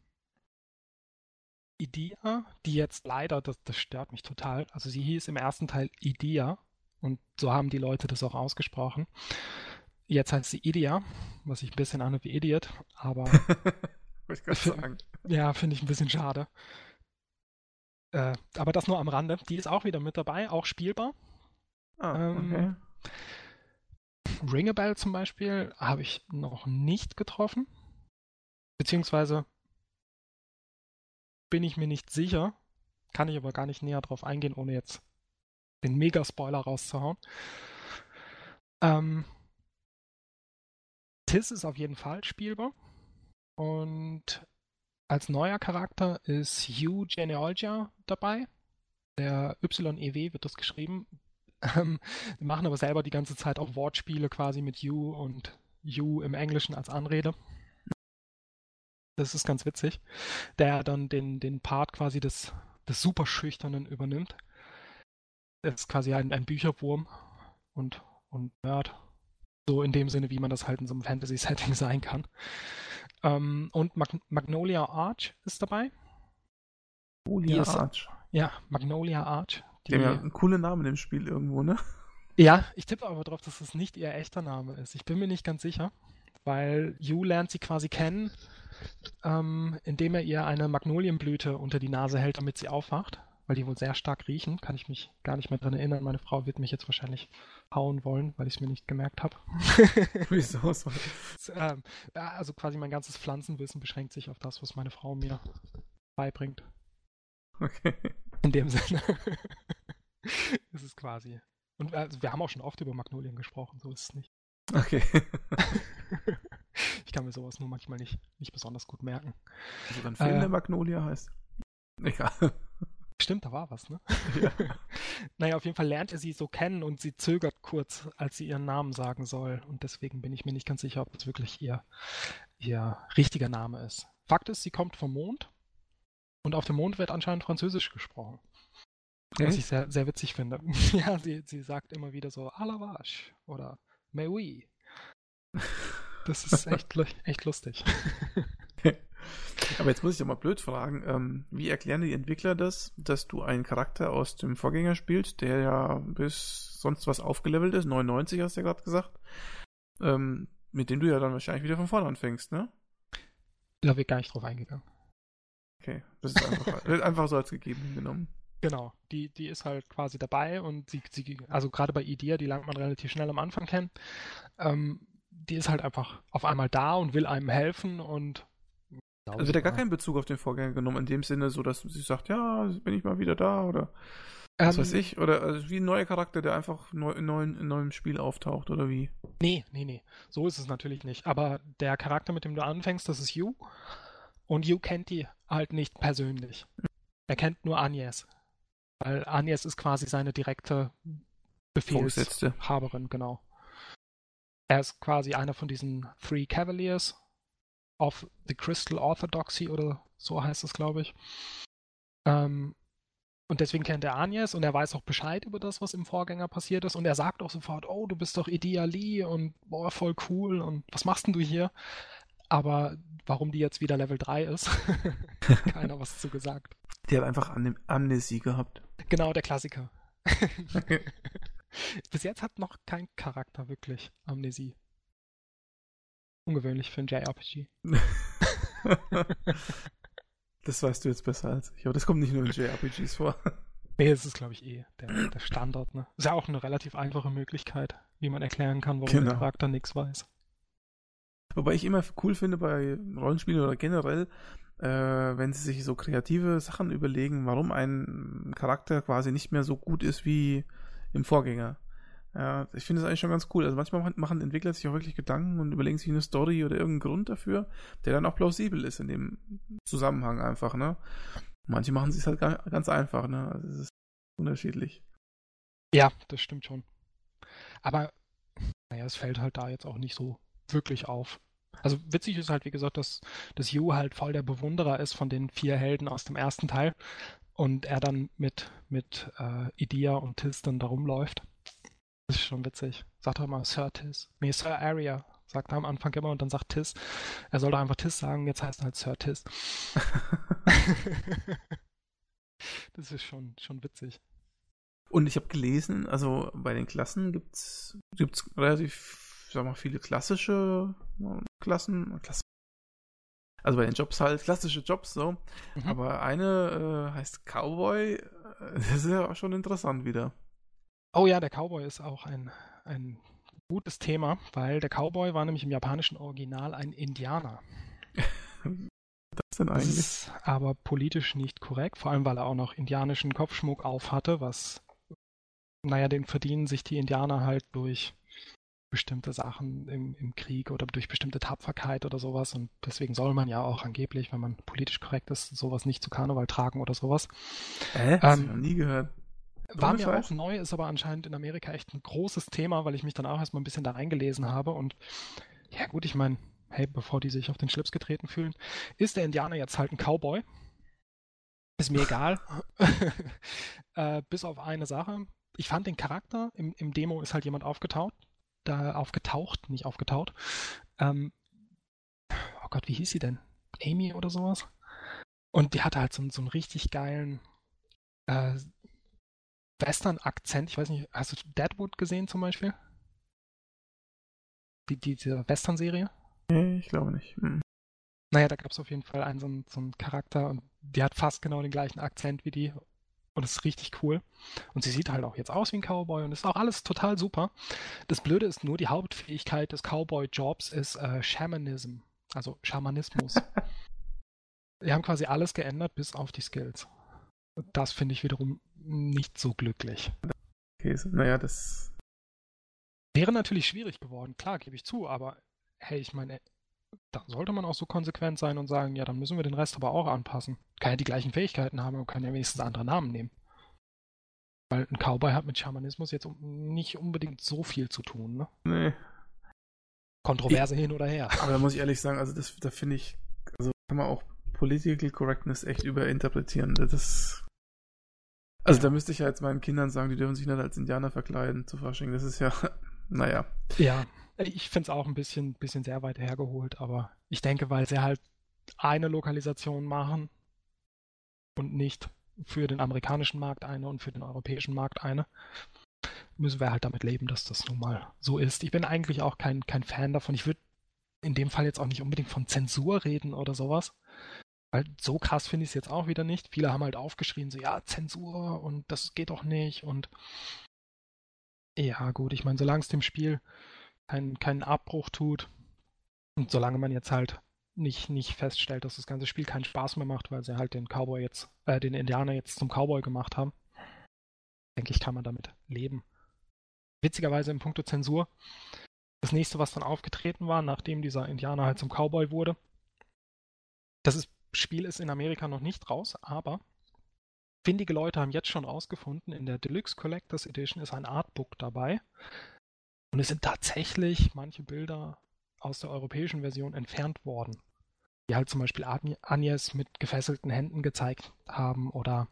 Idia, die jetzt leider, das, das stört mich total, also sie hieß im ersten Teil Idia und so haben die Leute das auch ausgesprochen. Jetzt heißt sie Idia, was sich ein bisschen anhört wie Idiot, aber ja, finde ich ein bisschen schade. Äh, aber das nur am Rande. Die ist auch wieder mit dabei, auch spielbar. Ah, ähm, okay. Ringabell zum Beispiel habe ich noch nicht getroffen. Beziehungsweise bin ich mir nicht sicher. Kann ich aber gar nicht näher drauf eingehen, ohne jetzt den Mega-Spoiler rauszuhauen. Ähm, Tis ist auf jeden Fall spielbar. Und als neuer Charakter ist Hugh Genealogia dabei. Der YEW wird das geschrieben. Ähm, wir machen aber selber die ganze Zeit auch Wortspiele quasi mit You und You im Englischen als Anrede. Das ist ganz witzig. Der dann den, den Part quasi des, des Superschüchternen übernimmt. Er ist quasi ein, ein Bücherwurm und, und Nerd. So in dem Sinne, wie man das halt in so einem Fantasy-Setting sein kann. Ähm, und Mag Magnolia Arch ist dabei. Magnolia Arch. Ja, Magnolia Arch. Die, haben ja einen coolen Namen im Spiel irgendwo, ne? Ja, ich tippe aber darauf, dass es nicht ihr echter Name ist. Ich bin mir nicht ganz sicher, weil Yu lernt sie quasi kennen, ähm, indem er ihr eine Magnolienblüte unter die Nase hält, damit sie aufwacht, weil die wohl sehr stark riechen. Kann ich mich gar nicht mehr dran erinnern. Meine Frau wird mich jetzt wahrscheinlich hauen wollen, weil ich es mir nicht gemerkt habe. Wieso? ähm, also quasi mein ganzes Pflanzenwissen beschränkt sich auf das, was meine Frau mir beibringt. Okay. In dem Sinne. ist es quasi. Und also, wir haben auch schon oft über Magnolien gesprochen, so ist es nicht. Okay. ich kann mir sowas nur manchmal nicht, nicht besonders gut merken. Also dann fehlende äh, Magnolia heißt. Egal. Stimmt, da war was, ne? Ja. naja, auf jeden Fall lernt er sie so kennen und sie zögert kurz, als sie ihren Namen sagen soll. Und deswegen bin ich mir nicht ganz sicher, ob es wirklich ihr, ihr richtiger Name ist. Fakt ist, sie kommt vom Mond und auf dem Mond wird anscheinend Französisch gesprochen. Okay. Was ich sehr, sehr witzig finde. ja, sie, sie sagt immer wieder so, à la vache oder mais oui. Das ist echt, echt lustig. Aber jetzt muss ich doch mal blöd fragen, ähm, wie erklären die Entwickler das, dass du einen Charakter aus dem Vorgänger spielst, der ja bis sonst was aufgelevelt ist, 99 hast du ja gerade gesagt, ähm, mit dem du ja dann wahrscheinlich wieder von vorne anfängst, ne? Da wird gar nicht drauf eingegangen. Okay, das ist einfach, wird einfach so als gegeben genommen. Genau, die, die ist halt quasi dabei und sie, sie also gerade bei Idea, die lernt man relativ schnell am Anfang kennen. Ähm, die ist halt einfach auf einmal da und will einem helfen und also wird da gar keinen Bezug auf den Vorgänger genommen, in dem Sinne, so dass sie sagt, ja, bin ich mal wieder da oder was ähm, weiß ich, oder also wie ein neuer Charakter, der einfach neu, in, neuen, in neuem Spiel auftaucht, oder wie? Nee, nee, nee. So ist es natürlich nicht. Aber der Charakter, mit dem du anfängst, das ist Yu. Und Yu kennt die halt nicht persönlich. Er kennt nur Agnes. Weil Agnes ist quasi seine direkte Befehlshaberin, genau. Er ist quasi einer von diesen Three Cavaliers of the Crystal Orthodoxy oder so heißt es, glaube ich. Ähm, Und deswegen kennt er Agnes und er weiß auch Bescheid über das, was im Vorgänger passiert ist. Und er sagt auch sofort, oh, du bist doch Ideali und boah, voll cool und was machst denn du hier? Aber warum die jetzt wieder Level 3 ist, keiner was zu gesagt. Die hat einfach Am Amnesie gehabt. Genau, der Klassiker. Bis jetzt hat noch kein Charakter wirklich Amnesie. Ungewöhnlich für ein JRPG. Das weißt du jetzt besser als ich. Aber das kommt nicht nur in JRPGs vor. Nee, das ist, glaube ich, eh der, der, Standard. Ne? Ist ja auch eine relativ einfache Möglichkeit, wie man erklären kann, warum genau. der Charakter nichts weiß. Wobei ich immer cool finde bei Rollenspielen oder generell, äh, wenn sie sich so kreative Sachen überlegen, warum ein Charakter quasi nicht mehr so gut ist wie im Vorgänger. Ja, ich finde das eigentlich schon ganz cool. Also manchmal machen Entwickler sich auch wirklich Gedanken und überlegen sich eine Story oder irgendeinen Grund dafür, der dann auch plausibel ist in dem Zusammenhang einfach, ne? Manche machen es halt ganz einfach, ne? Also es ist unterschiedlich. Ja, das stimmt schon. Aber naja, es fällt halt da jetzt auch nicht so wirklich auf. Also witzig ist halt, wie gesagt, dass, dass Yu halt voll der Bewunderer ist von den vier Helden aus dem ersten Teil und er dann mit, mit äh, Idia und dann da rumläuft. Das ist schon witzig. Sagt doch mal Sir Tis. Nee, Sir Aria. Sagt er am Anfang immer und dann sagt Tis. Er soll doch einfach Tis sagen, jetzt heißt er halt Sir Tis. das ist schon, schon witzig. Und ich habe gelesen, also bei den Klassen gibt es relativ, sag mal, viele klassische Klassen. Klassen. Also bei den Jobs halt klassische Jobs so. Mhm. Aber eine äh, heißt Cowboy. Das ist ja auch schon interessant wieder. Oh ja, der Cowboy ist auch ein, ein gutes Thema, weil der Cowboy war nämlich im japanischen Original ein Indianer. das denn eigentlich? Das ist aber politisch nicht korrekt, vor allem weil er auch noch indianischen Kopfschmuck auf hatte, was, naja, den verdienen sich die Indianer halt durch bestimmte Sachen im, im Krieg oder durch bestimmte Tapferkeit oder sowas und deswegen soll man ja auch angeblich, wenn man politisch korrekt ist, sowas nicht zu Karneval tragen oder sowas. Äh? Das ähm, ich noch nie gehört. War mir auch neu, ist aber anscheinend in Amerika echt ein großes Thema, weil ich mich dann auch erstmal ein bisschen da reingelesen habe. Und ja gut, ich meine, hey, bevor die sich auf den Schlips getreten fühlen, ist der Indianer jetzt halt ein Cowboy. Ist mir egal. äh, bis auf eine Sache. Ich fand den Charakter, im, im Demo ist halt jemand aufgetaucht, da aufgetaucht, nicht aufgetaucht. Ähm, oh Gott, wie hieß sie denn? Amy oder sowas? Und die hatte halt so, so einen richtig geilen, äh, Western-Akzent. Ich weiß nicht, hast du Deadwood gesehen zum Beispiel? Die, die, diese Western-Serie? Nee, ich glaube nicht. Hm. Naja, da gab es auf jeden Fall einen so, einen so einen Charakter und die hat fast genau den gleichen Akzent wie die und ist richtig cool. Und sie sieht halt auch jetzt aus wie ein Cowboy und ist auch alles total super. Das Blöde ist nur, die Hauptfähigkeit des Cowboy-Jobs ist äh, Shamanism, also Schamanismus. die haben quasi alles geändert, bis auf die Skills. Das finde ich wiederum nicht so glücklich. Okay, naja, das wäre natürlich schwierig geworden, klar, gebe ich zu, aber hey, ich meine, da sollte man auch so konsequent sein und sagen, ja, dann müssen wir den Rest aber auch anpassen. Kann ja die gleichen Fähigkeiten haben und kann ja wenigstens andere Namen nehmen. Weil ein Cowboy hat mit Schamanismus jetzt nicht unbedingt so viel zu tun, ne? Nee. Kontroverse ich, hin oder her. Aber da muss ich ehrlich sagen, also das, da finde ich, also kann man auch Political Correctness echt überinterpretieren. Das also da müsste ich ja jetzt meinen Kindern sagen, die dürfen sich nicht als Indianer verkleiden zu Fasching. Das ist ja, naja. Ja, ich finde es auch ein bisschen, bisschen sehr weit hergeholt, aber ich denke, weil sie halt eine Lokalisation machen und nicht für den amerikanischen Markt eine und für den europäischen Markt eine, müssen wir halt damit leben, dass das nun mal so ist. Ich bin eigentlich auch kein, kein Fan davon. Ich würde in dem Fall jetzt auch nicht unbedingt von Zensur reden oder sowas. Weil so krass finde ich es jetzt auch wieder nicht. Viele haben halt aufgeschrien, so ja, Zensur und das geht doch nicht und ja gut, ich meine, solange es dem Spiel keinen keinen Abbruch tut und solange man jetzt halt nicht, nicht feststellt, dass das ganze Spiel keinen Spaß mehr macht, weil sie halt den Cowboy jetzt, äh, den Indianer jetzt zum Cowboy gemacht haben, denke ich, kann man damit leben. Witzigerweise im Punkto Zensur, das nächste, was dann aufgetreten war, nachdem dieser Indianer halt zum Cowboy wurde, das ist Spiel ist in Amerika noch nicht raus, aber findige Leute haben jetzt schon rausgefunden, in der Deluxe Collectors Edition ist ein Artbook dabei. Und es sind tatsächlich manche Bilder aus der europäischen Version entfernt worden. Die halt zum Beispiel Agnes mit gefesselten Händen gezeigt haben oder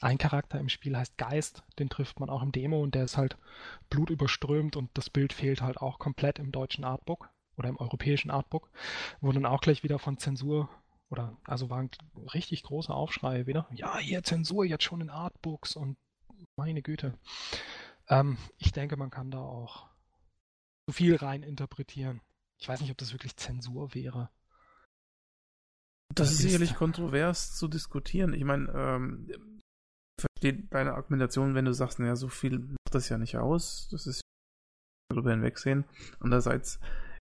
ein Charakter im Spiel heißt Geist, den trifft man auch im Demo und der ist halt blutüberströmt und das Bild fehlt halt auch komplett im deutschen Artbook oder im europäischen Artbook. Wurde dann auch gleich wieder von Zensur oder also war ein richtig großer Aufschrei wieder. Ja, hier Zensur jetzt schon in Artbooks und meine Güte. Ähm, ich denke, man kann da auch zu viel rein interpretieren. Ich weiß nicht, ob das wirklich Zensur wäre. Das ist sicherlich kontrovers zu diskutieren. Ich meine, ähm, verstehe deine Argumentation, wenn du sagst, naja, so viel macht das ja nicht aus. Das ist darüber hinwegsehen. Andererseits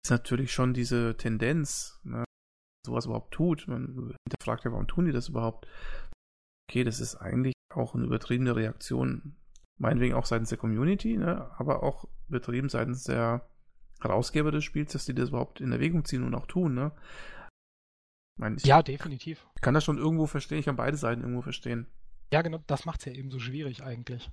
ist natürlich schon diese Tendenz, ne, sowas überhaupt tut. Man hinterfragt ja, warum tun die das überhaupt? Okay, das ist eigentlich auch eine übertriebene Reaktion, meinetwegen auch seitens der Community, ne, aber auch übertrieben seitens der Herausgeber des Spiels, dass die das überhaupt in Erwägung ziehen und auch tun. Ne? Meine, ja, definitiv. Ich kann das schon irgendwo verstehen, ich kann beide Seiten irgendwo verstehen. Ja, genau, das macht es ja eben so schwierig eigentlich.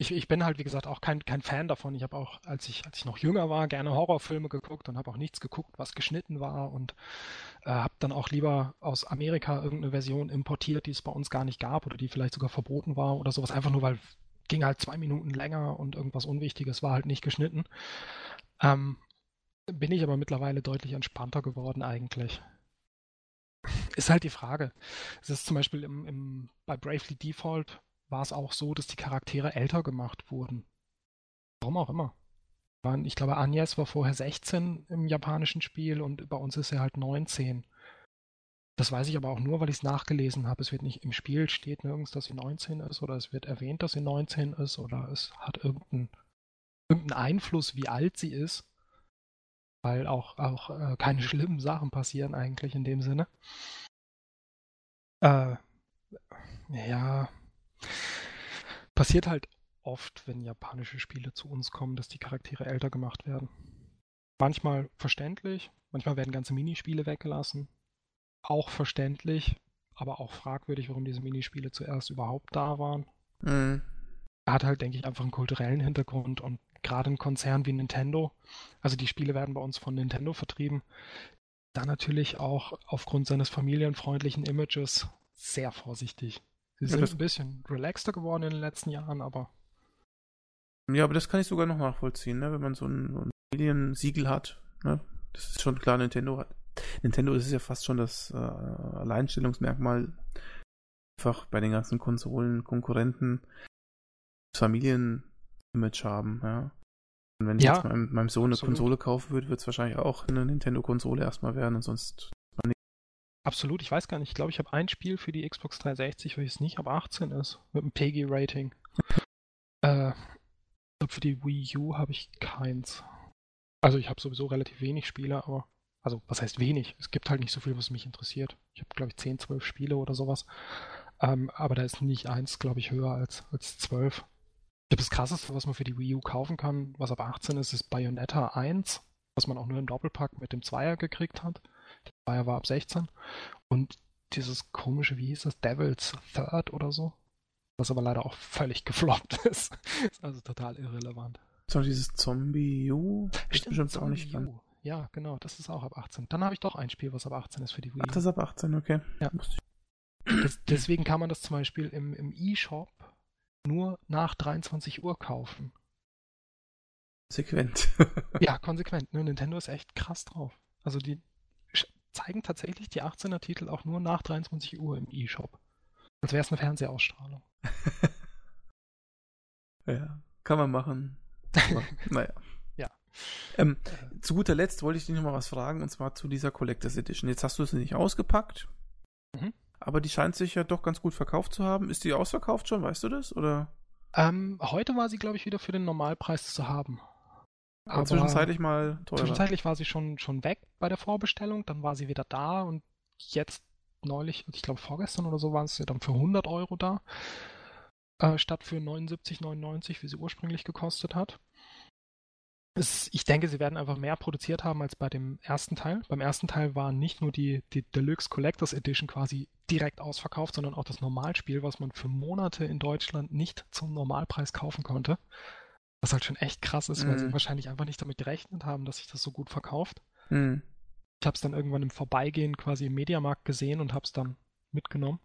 Ich, ich bin halt, wie gesagt, auch kein, kein Fan davon. Ich habe auch, als ich, als ich noch jünger war, gerne Horrorfilme geguckt und habe auch nichts geguckt, was geschnitten war und äh, habe dann auch lieber aus Amerika irgendeine Version importiert, die es bei uns gar nicht gab oder die vielleicht sogar verboten war oder sowas, einfach nur weil ging halt zwei Minuten länger und irgendwas Unwichtiges war halt nicht geschnitten. Ähm, bin ich aber mittlerweile deutlich entspannter geworden eigentlich. Ist halt die Frage. Es ist zum Beispiel im, im, bei Bravely Default war es auch so, dass die Charaktere älter gemacht wurden. Warum auch immer. Ich glaube, Agnes war vorher 16 im japanischen Spiel und bei uns ist er halt 19. Das weiß ich aber auch nur, weil ich es nachgelesen habe. Es wird nicht im Spiel steht nirgends, dass sie 19 ist oder es wird erwähnt, dass sie 19 ist oder es hat irgendeinen irgendeinen Einfluss, wie alt sie ist weil auch, auch äh, keine schlimmen Sachen passieren eigentlich in dem Sinne. Äh, ja, passiert halt oft, wenn japanische Spiele zu uns kommen, dass die Charaktere älter gemacht werden. Manchmal verständlich, manchmal werden ganze Minispiele weggelassen. Auch verständlich, aber auch fragwürdig, warum diese Minispiele zuerst überhaupt da waren. Mhm. Hat halt, denke ich, einfach einen kulturellen Hintergrund und gerade ein Konzern wie Nintendo, also die Spiele werden bei uns von Nintendo vertrieben, da natürlich auch aufgrund seines familienfreundlichen Images sehr vorsichtig. Sie ja, sind ein bisschen relaxter geworden in den letzten Jahren, aber. Ja, aber das kann ich sogar noch nachvollziehen, ne? wenn man so ein, so ein Familiensiegel hat. Ne? Das ist schon klar, Nintendo hat. Nintendo ist ja fast schon das äh, Alleinstellungsmerkmal einfach bei den ganzen Konsolen, Konkurrenten, Familien Image haben, ja. Und wenn ich ja, jetzt meinem, meinem Sohn eine absolut. Konsole kaufen würde, wird es wahrscheinlich auch eine Nintendo-Konsole erstmal werden und sonst. Absolut, ich weiß gar nicht. Ich glaube, ich habe ein Spiel für die Xbox 360, welches nicht ab 18 ist, mit einem PEGI-Rating. äh, ich glaube, für die Wii U habe ich keins. Also ich habe sowieso relativ wenig Spiele, aber also was heißt wenig? Es gibt halt nicht so viel, was mich interessiert. Ich habe, glaube ich, 10, 12 Spiele oder sowas. Ähm, aber da ist nicht eins, glaube ich, höher als, als 12. Ich glaube, das krasseste, was man für die Wii U kaufen kann, was ab 18 ist, ist Bayonetta 1, was man auch nur im Doppelpack mit dem Zweier gekriegt hat. Der Zweier war ab 16. Und dieses komische, wie hieß das, Devil's Third oder so, was aber leider auch völlig gefloppt ist. ist also total irrelevant. So dieses Zombie U? Stimmt, bestimmt auch nicht U. Ja, genau, das ist auch ab 18. Dann habe ich doch ein Spiel, was ab 18 ist für die Wii. Ach, das ist ab 18, okay. Ja. Das, deswegen kann man das zum Beispiel im, im E-Shop nur nach 23 Uhr kaufen. Konsequent. ja, konsequent. Ne? Nintendo ist echt krass drauf. Also die zeigen tatsächlich die 18er Titel auch nur nach 23 Uhr im E-Shop. Als wäre es eine Fernsehausstrahlung. ja, kann man machen. Aber, naja. Ja. Ähm, äh, zu guter Letzt wollte ich dich noch mal was fragen, und zwar zu dieser Collectors Edition. Jetzt hast du es nicht ausgepackt. Mhm aber die scheint sich ja doch ganz gut verkauft zu haben. Ist die ausverkauft schon, weißt du das? Oder? Ähm, heute war sie, glaube ich, wieder für den Normalpreis zu haben. Aber, zwischenzeitlich mal teurer. Zwischenzeitlich war sie schon, schon weg bei der Vorbestellung, dann war sie wieder da und jetzt neulich, ich glaube vorgestern oder so, waren sie dann für 100 Euro da, äh, statt für 79,99, wie sie ursprünglich gekostet hat. Es, ich denke, sie werden einfach mehr produziert haben als bei dem ersten Teil. Beim ersten Teil war nicht nur die, die Deluxe Collectors Edition quasi direkt ausverkauft, sondern auch das Normalspiel, was man für Monate in Deutschland nicht zum Normalpreis kaufen konnte. Was halt schon echt krass ist, mhm. weil sie mhm. wahrscheinlich einfach nicht damit gerechnet haben, dass sich das so gut verkauft. Mhm. Ich habe es dann irgendwann im Vorbeigehen quasi im Mediamarkt gesehen und habe es dann mitgenommen.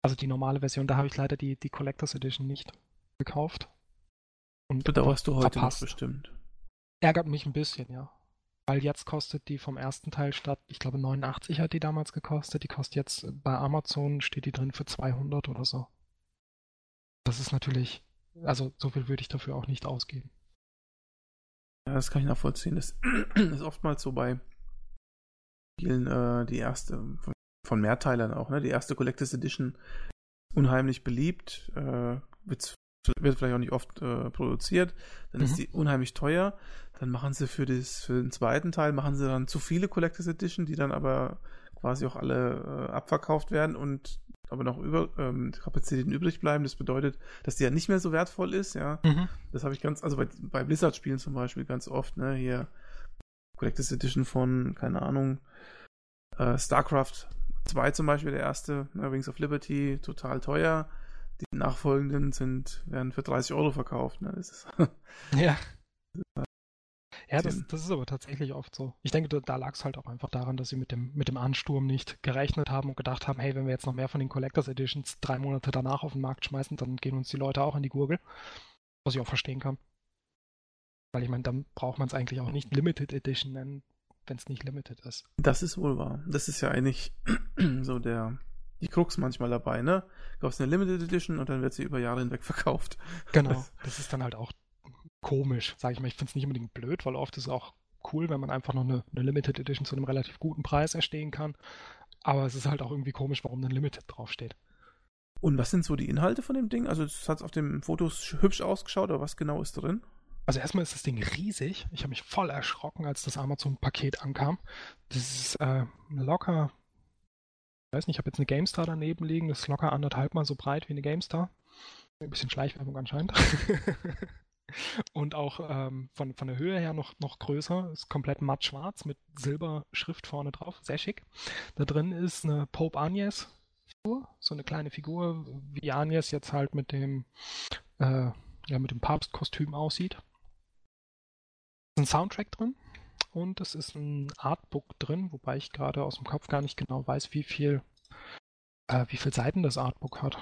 Also die normale Version, da habe ich leider die, die Collectors Edition nicht gekauft. Und Bedauerst du heute verpasst. bestimmt. Ärgert mich ein bisschen, ja. Weil jetzt kostet die vom ersten Teil statt, ich glaube 89 hat die damals gekostet, die kostet jetzt bei Amazon, steht die drin für 200 oder so. Das ist natürlich, also so viel würde ich dafür auch nicht ausgeben. Ja, das kann ich nachvollziehen. Das ist oftmals so bei Spielen äh, die erste, von Mehrteilern auch, ne? Die erste Collectors Edition unheimlich beliebt, äh, wird, wird vielleicht auch nicht oft äh, produziert, dann mhm. ist die unheimlich teuer. Dann machen sie für, das, für den zweiten Teil, machen sie dann zu viele Collectors Edition, die dann aber quasi auch alle äh, abverkauft werden und aber noch über ähm, Kapazitäten übrig bleiben. Das bedeutet, dass die ja nicht mehr so wertvoll ist, ja. Mhm. Das habe ich ganz, also bei, bei Blizzard-Spielen zum Beispiel ganz oft, ne, hier Collectors Edition von, keine Ahnung, äh, StarCraft 2 zum Beispiel, der erste, ne, Wings of Liberty, total teuer. Die nachfolgenden sind, werden für 30 Euro verkauft. Ne? Das ist, ja. Ja, das, das, ist aber tatsächlich oft so. Ich denke, da, da lag es halt auch einfach daran, dass sie mit dem, mit dem Ansturm nicht gerechnet haben und gedacht haben, hey, wenn wir jetzt noch mehr von den Collectors Editions drei Monate danach auf den Markt schmeißen, dann gehen uns die Leute auch in die Gurgel. Was ich auch verstehen kann. Weil ich meine, dann braucht man es eigentlich auch nicht Limited Edition nennen, wenn es nicht limited ist. Das ist wohl wahr. Das ist ja eigentlich so der die Krux manchmal dabei, ne? Du kaufst eine Limited Edition und dann wird sie über Jahre hinweg verkauft. Genau. Das ist dann halt auch komisch, sage ich mal. Ich finde es nicht unbedingt blöd, weil oft ist es auch cool, wenn man einfach noch eine, eine, Limited Edition zu einem relativ guten Preis erstehen kann. Aber es ist halt auch irgendwie komisch, warum dann Limited draufsteht. Und was sind so die Inhalte von dem Ding? Also es hat auf den Fotos hübsch ausgeschaut, aber was genau ist drin? Also erstmal ist das Ding riesig. Ich habe mich voll erschrocken, als das Amazon-Paket ankam. Das ist äh, locker, ich weiß nicht, ich habe jetzt eine GameStar daneben liegen. Das ist locker anderthalb Mal so breit wie eine GameStar. Ein bisschen Schleichwerbung anscheinend. Und auch ähm, von, von der Höhe her noch, noch größer. Ist komplett matt schwarz mit Silberschrift vorne drauf. Sehr schick. Da drin ist eine Pope Agnes Figur. So eine kleine Figur, wie Agnes jetzt halt mit dem, äh, ja, mit dem Papstkostüm aussieht ein Soundtrack drin und es ist ein Artbook drin, wobei ich gerade aus dem Kopf gar nicht genau weiß, wie viel, äh, wie viel Seiten das Artbook hat.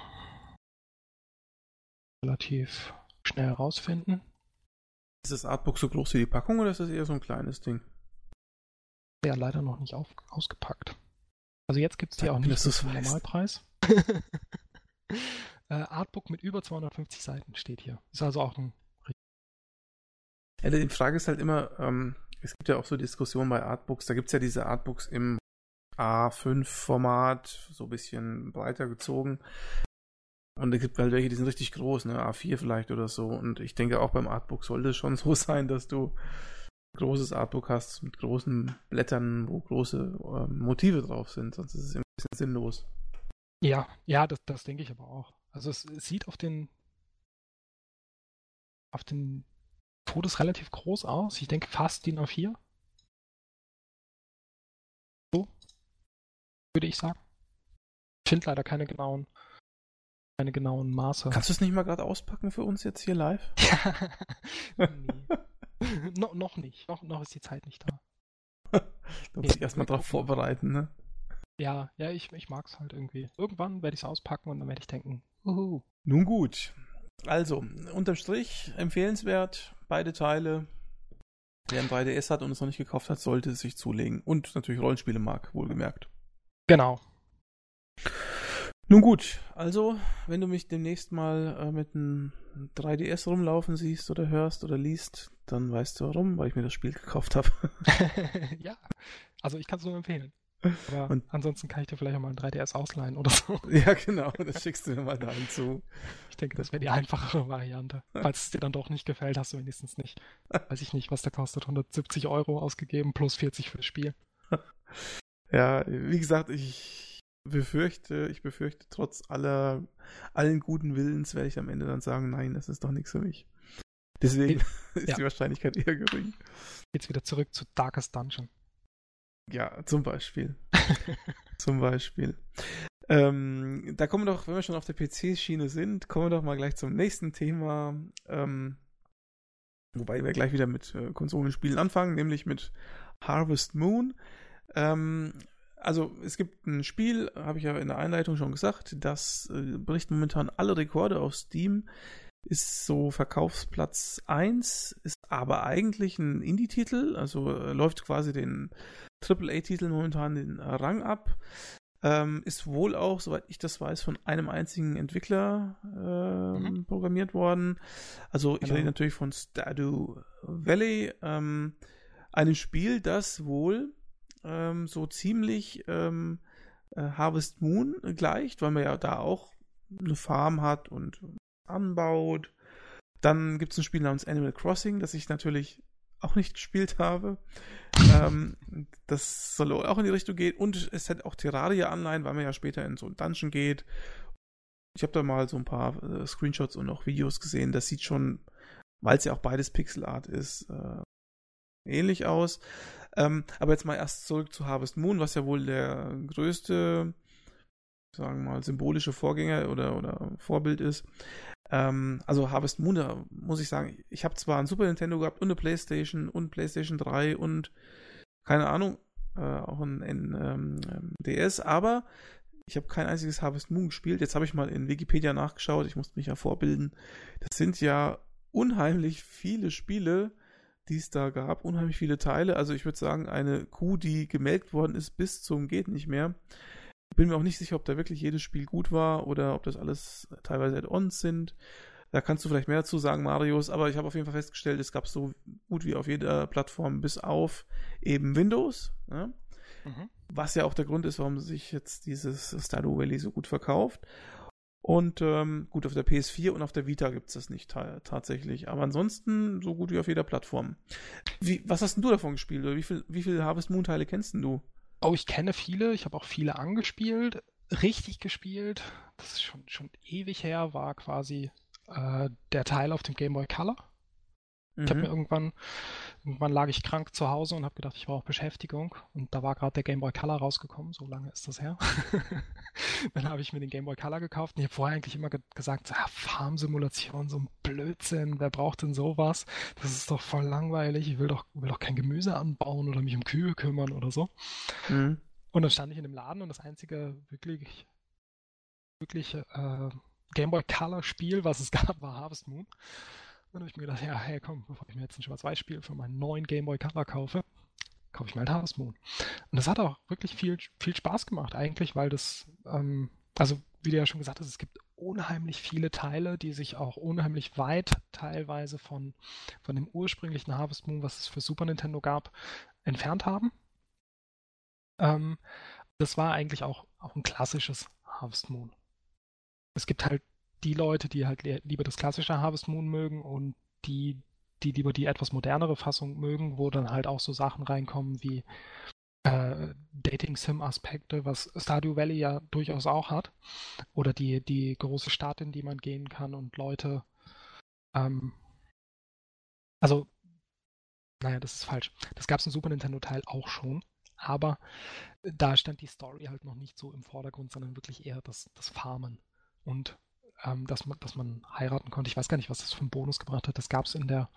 Relativ schnell rausfinden. Ist das Artbook so groß wie die Packung oder ist das eher so ein kleines Ding? Ja, leider noch nicht auf, ausgepackt. Also jetzt gibt es die auch nicht zum Normalpreis. äh, Artbook mit über 250 Seiten steht hier. Ist also auch ein ja, die Frage ist halt immer, ähm, es gibt ja auch so Diskussionen bei Artbooks, da gibt es ja diese Artbooks im A5-Format, so ein bisschen breiter gezogen. Und es gibt halt welche, die sind richtig groß, ne, A4 vielleicht oder so. Und ich denke auch beim Artbook sollte es schon so sein, dass du ein großes Artbook hast mit großen Blättern, wo große äh, Motive drauf sind, sonst ist es ein bisschen sinnlos. Ja, ja, das, das denke ich aber auch. Also es, es sieht auf den auf den Fotos relativ groß aus. Ich denke fast DIN A4. So. Würde ich sagen. Ich finde leider keine genauen, keine genauen Maße. Kannst du es nicht mal gerade auspacken für uns jetzt hier live? nee. no, noch nicht. Noch, noch ist die Zeit nicht da. da muss ich erstmal drauf vorbereiten, ne? Ja, ja, ich, ich mag es halt irgendwie. Irgendwann werde ich es auspacken und dann werde ich denken, uhu. Nun gut. Also, unterm Strich empfehlenswert, beide Teile. Wer ein 3DS hat und es noch nicht gekauft hat, sollte es sich zulegen. Und natürlich Rollenspiele mag, wohlgemerkt. Genau. Nun gut, also, wenn du mich demnächst mal äh, mit einem 3DS rumlaufen siehst oder hörst oder liest, dann weißt du warum, weil ich mir das Spiel gekauft habe. ja, also ich kann es nur empfehlen. Aber und, ansonsten kann ich dir vielleicht auch mal ein 3DS ausleihen oder so. Ja, genau, das schickst du mir mal da hinzu. Ich denke, das wäre die einfachere Variante. Falls es dir dann doch nicht gefällt, hast du wenigstens nicht, weiß ich nicht, was der kostet, 170 Euro ausgegeben plus 40 für das Spiel. Ja, wie gesagt, ich befürchte, ich befürchte, trotz aller, allen guten Willens werde ich am Ende dann sagen, nein, das ist doch nichts für mich. Deswegen ist ja. die Wahrscheinlichkeit eher gering. Jetzt wieder zurück zu Darkest Dungeon. Ja, zum Beispiel. zum Beispiel. Ähm, da kommen wir doch, wenn wir schon auf der PC-Schiene sind, kommen wir doch mal gleich zum nächsten Thema. Ähm, wobei wir gleich wieder mit äh, Konsolenspielen anfangen, nämlich mit Harvest Moon. Ähm, also es gibt ein Spiel, habe ich ja in der Einleitung schon gesagt, das äh, bricht momentan alle Rekorde auf Steam, ist so Verkaufsplatz 1, ist aber eigentlich ein Indie-Titel, also äh, läuft quasi den AAA-Titel momentan den Rang ab. Ähm, ist wohl auch, soweit ich das weiß, von einem einzigen Entwickler äh, mhm. programmiert worden. Also ich genau. rede natürlich von Stardew Valley, ähm, einem Spiel, das wohl ähm, so ziemlich ähm, äh, Harvest Moon gleicht, weil man ja da auch eine Farm hat und anbaut. Dann gibt es ein Spiel namens Animal Crossing, das ich natürlich auch nicht gespielt habe. ähm, das soll auch in die Richtung gehen. Und es hat auch Terraria-Anleihen, weil man ja später in so ein Dungeon geht. Ich habe da mal so ein paar äh, Screenshots und auch Videos gesehen. Das sieht schon, weil es ja auch beides Pixel Art ist, äh, ähnlich aus. Ähm, aber jetzt mal erst zurück zu Harvest Moon, was ja wohl der größte, sagen wir mal, symbolische Vorgänger oder, oder Vorbild ist. Ähm, also Harvest Moon, da muss ich sagen, ich habe zwar ein Super Nintendo gehabt und eine Playstation und Playstation 3 und keine Ahnung, äh, auch ein, ein ähm, DS, aber ich habe kein einziges Harvest Moon gespielt. Jetzt habe ich mal in Wikipedia nachgeschaut, ich musste mich ja vorbilden. Das sind ja unheimlich viele Spiele, die es da gab, unheimlich viele Teile. Also ich würde sagen, eine Kuh, die gemelkt worden ist bis zum geht nicht mehr. Bin mir auch nicht sicher, ob da wirklich jedes Spiel gut war oder ob das alles teilweise Add-ons sind. Da kannst du vielleicht mehr dazu sagen, Marius, aber ich habe auf jeden Fall festgestellt, es gab so gut wie auf jeder Plattform bis auf eben Windows. Ne? Mhm. Was ja auch der Grund ist, warum sich jetzt dieses Stardew Valley so gut verkauft. Und ähm, gut, auf der PS4 und auf der Vita gibt es das nicht tatsächlich. Aber ansonsten so gut wie auf jeder Plattform. Wie, was hast denn du davon gespielt? Oder wie viele wie viel Harvest Moon Teile kennst du? Oh, ich kenne viele. Ich habe auch viele angespielt. Richtig gespielt. Das ist schon, schon ewig her, war quasi äh, der Teil auf dem Game Boy Color. Mhm. Ich habe mir irgendwann, irgendwann lag ich krank zu Hause und habe gedacht, ich brauche Beschäftigung. Und da war gerade der Game Boy Color rausgekommen, so lange ist das her. dann habe ich mir den Game Boy Color gekauft und ich habe vorher eigentlich immer ge gesagt, ah, Farmsimulation, so ein Blödsinn, wer braucht denn sowas? Das ist doch voll langweilig, ich will doch, will doch kein Gemüse anbauen oder mich um Kühe kümmern oder so. Mhm. Und dann stand ich in dem Laden und das einzige wirklich, wirklich äh, Game Boy Color Spiel, was es gab, war Harvest Moon. Dann habe ich mir gedacht, ja, hey, komm, bevor ich mir jetzt ein Schwarz-Weiß-Spiel für meinen neuen Game Boy Color kaufe, kaufe ich mal halt Harvest Moon. Und das hat auch wirklich viel, viel Spaß gemacht, eigentlich, weil das, ähm, also wie du ja schon gesagt hast, es gibt unheimlich viele Teile, die sich auch unheimlich weit teilweise von, von dem ursprünglichen Harvest Moon, was es für Super Nintendo gab, entfernt haben. Ähm, das war eigentlich auch, auch ein klassisches Harvest Moon. Es gibt halt die Leute, die halt lieber das klassische Harvest Moon mögen und die, die lieber die etwas modernere Fassung mögen, wo dann halt auch so Sachen reinkommen wie äh, Dating-Sim-Aspekte, was Stardew Valley ja durchaus auch hat. Oder die, die große Stadt, in die man gehen kann und Leute. Ähm, also, naja, das ist falsch. Das gab es im Super Nintendo-Teil auch schon. Aber da stand die Story halt noch nicht so im Vordergrund, sondern wirklich eher das, das Farmen. Und ähm, dass, man, dass man heiraten konnte. Ich weiß gar nicht, was das für einen Bonus gebracht hat. Das gab es in der,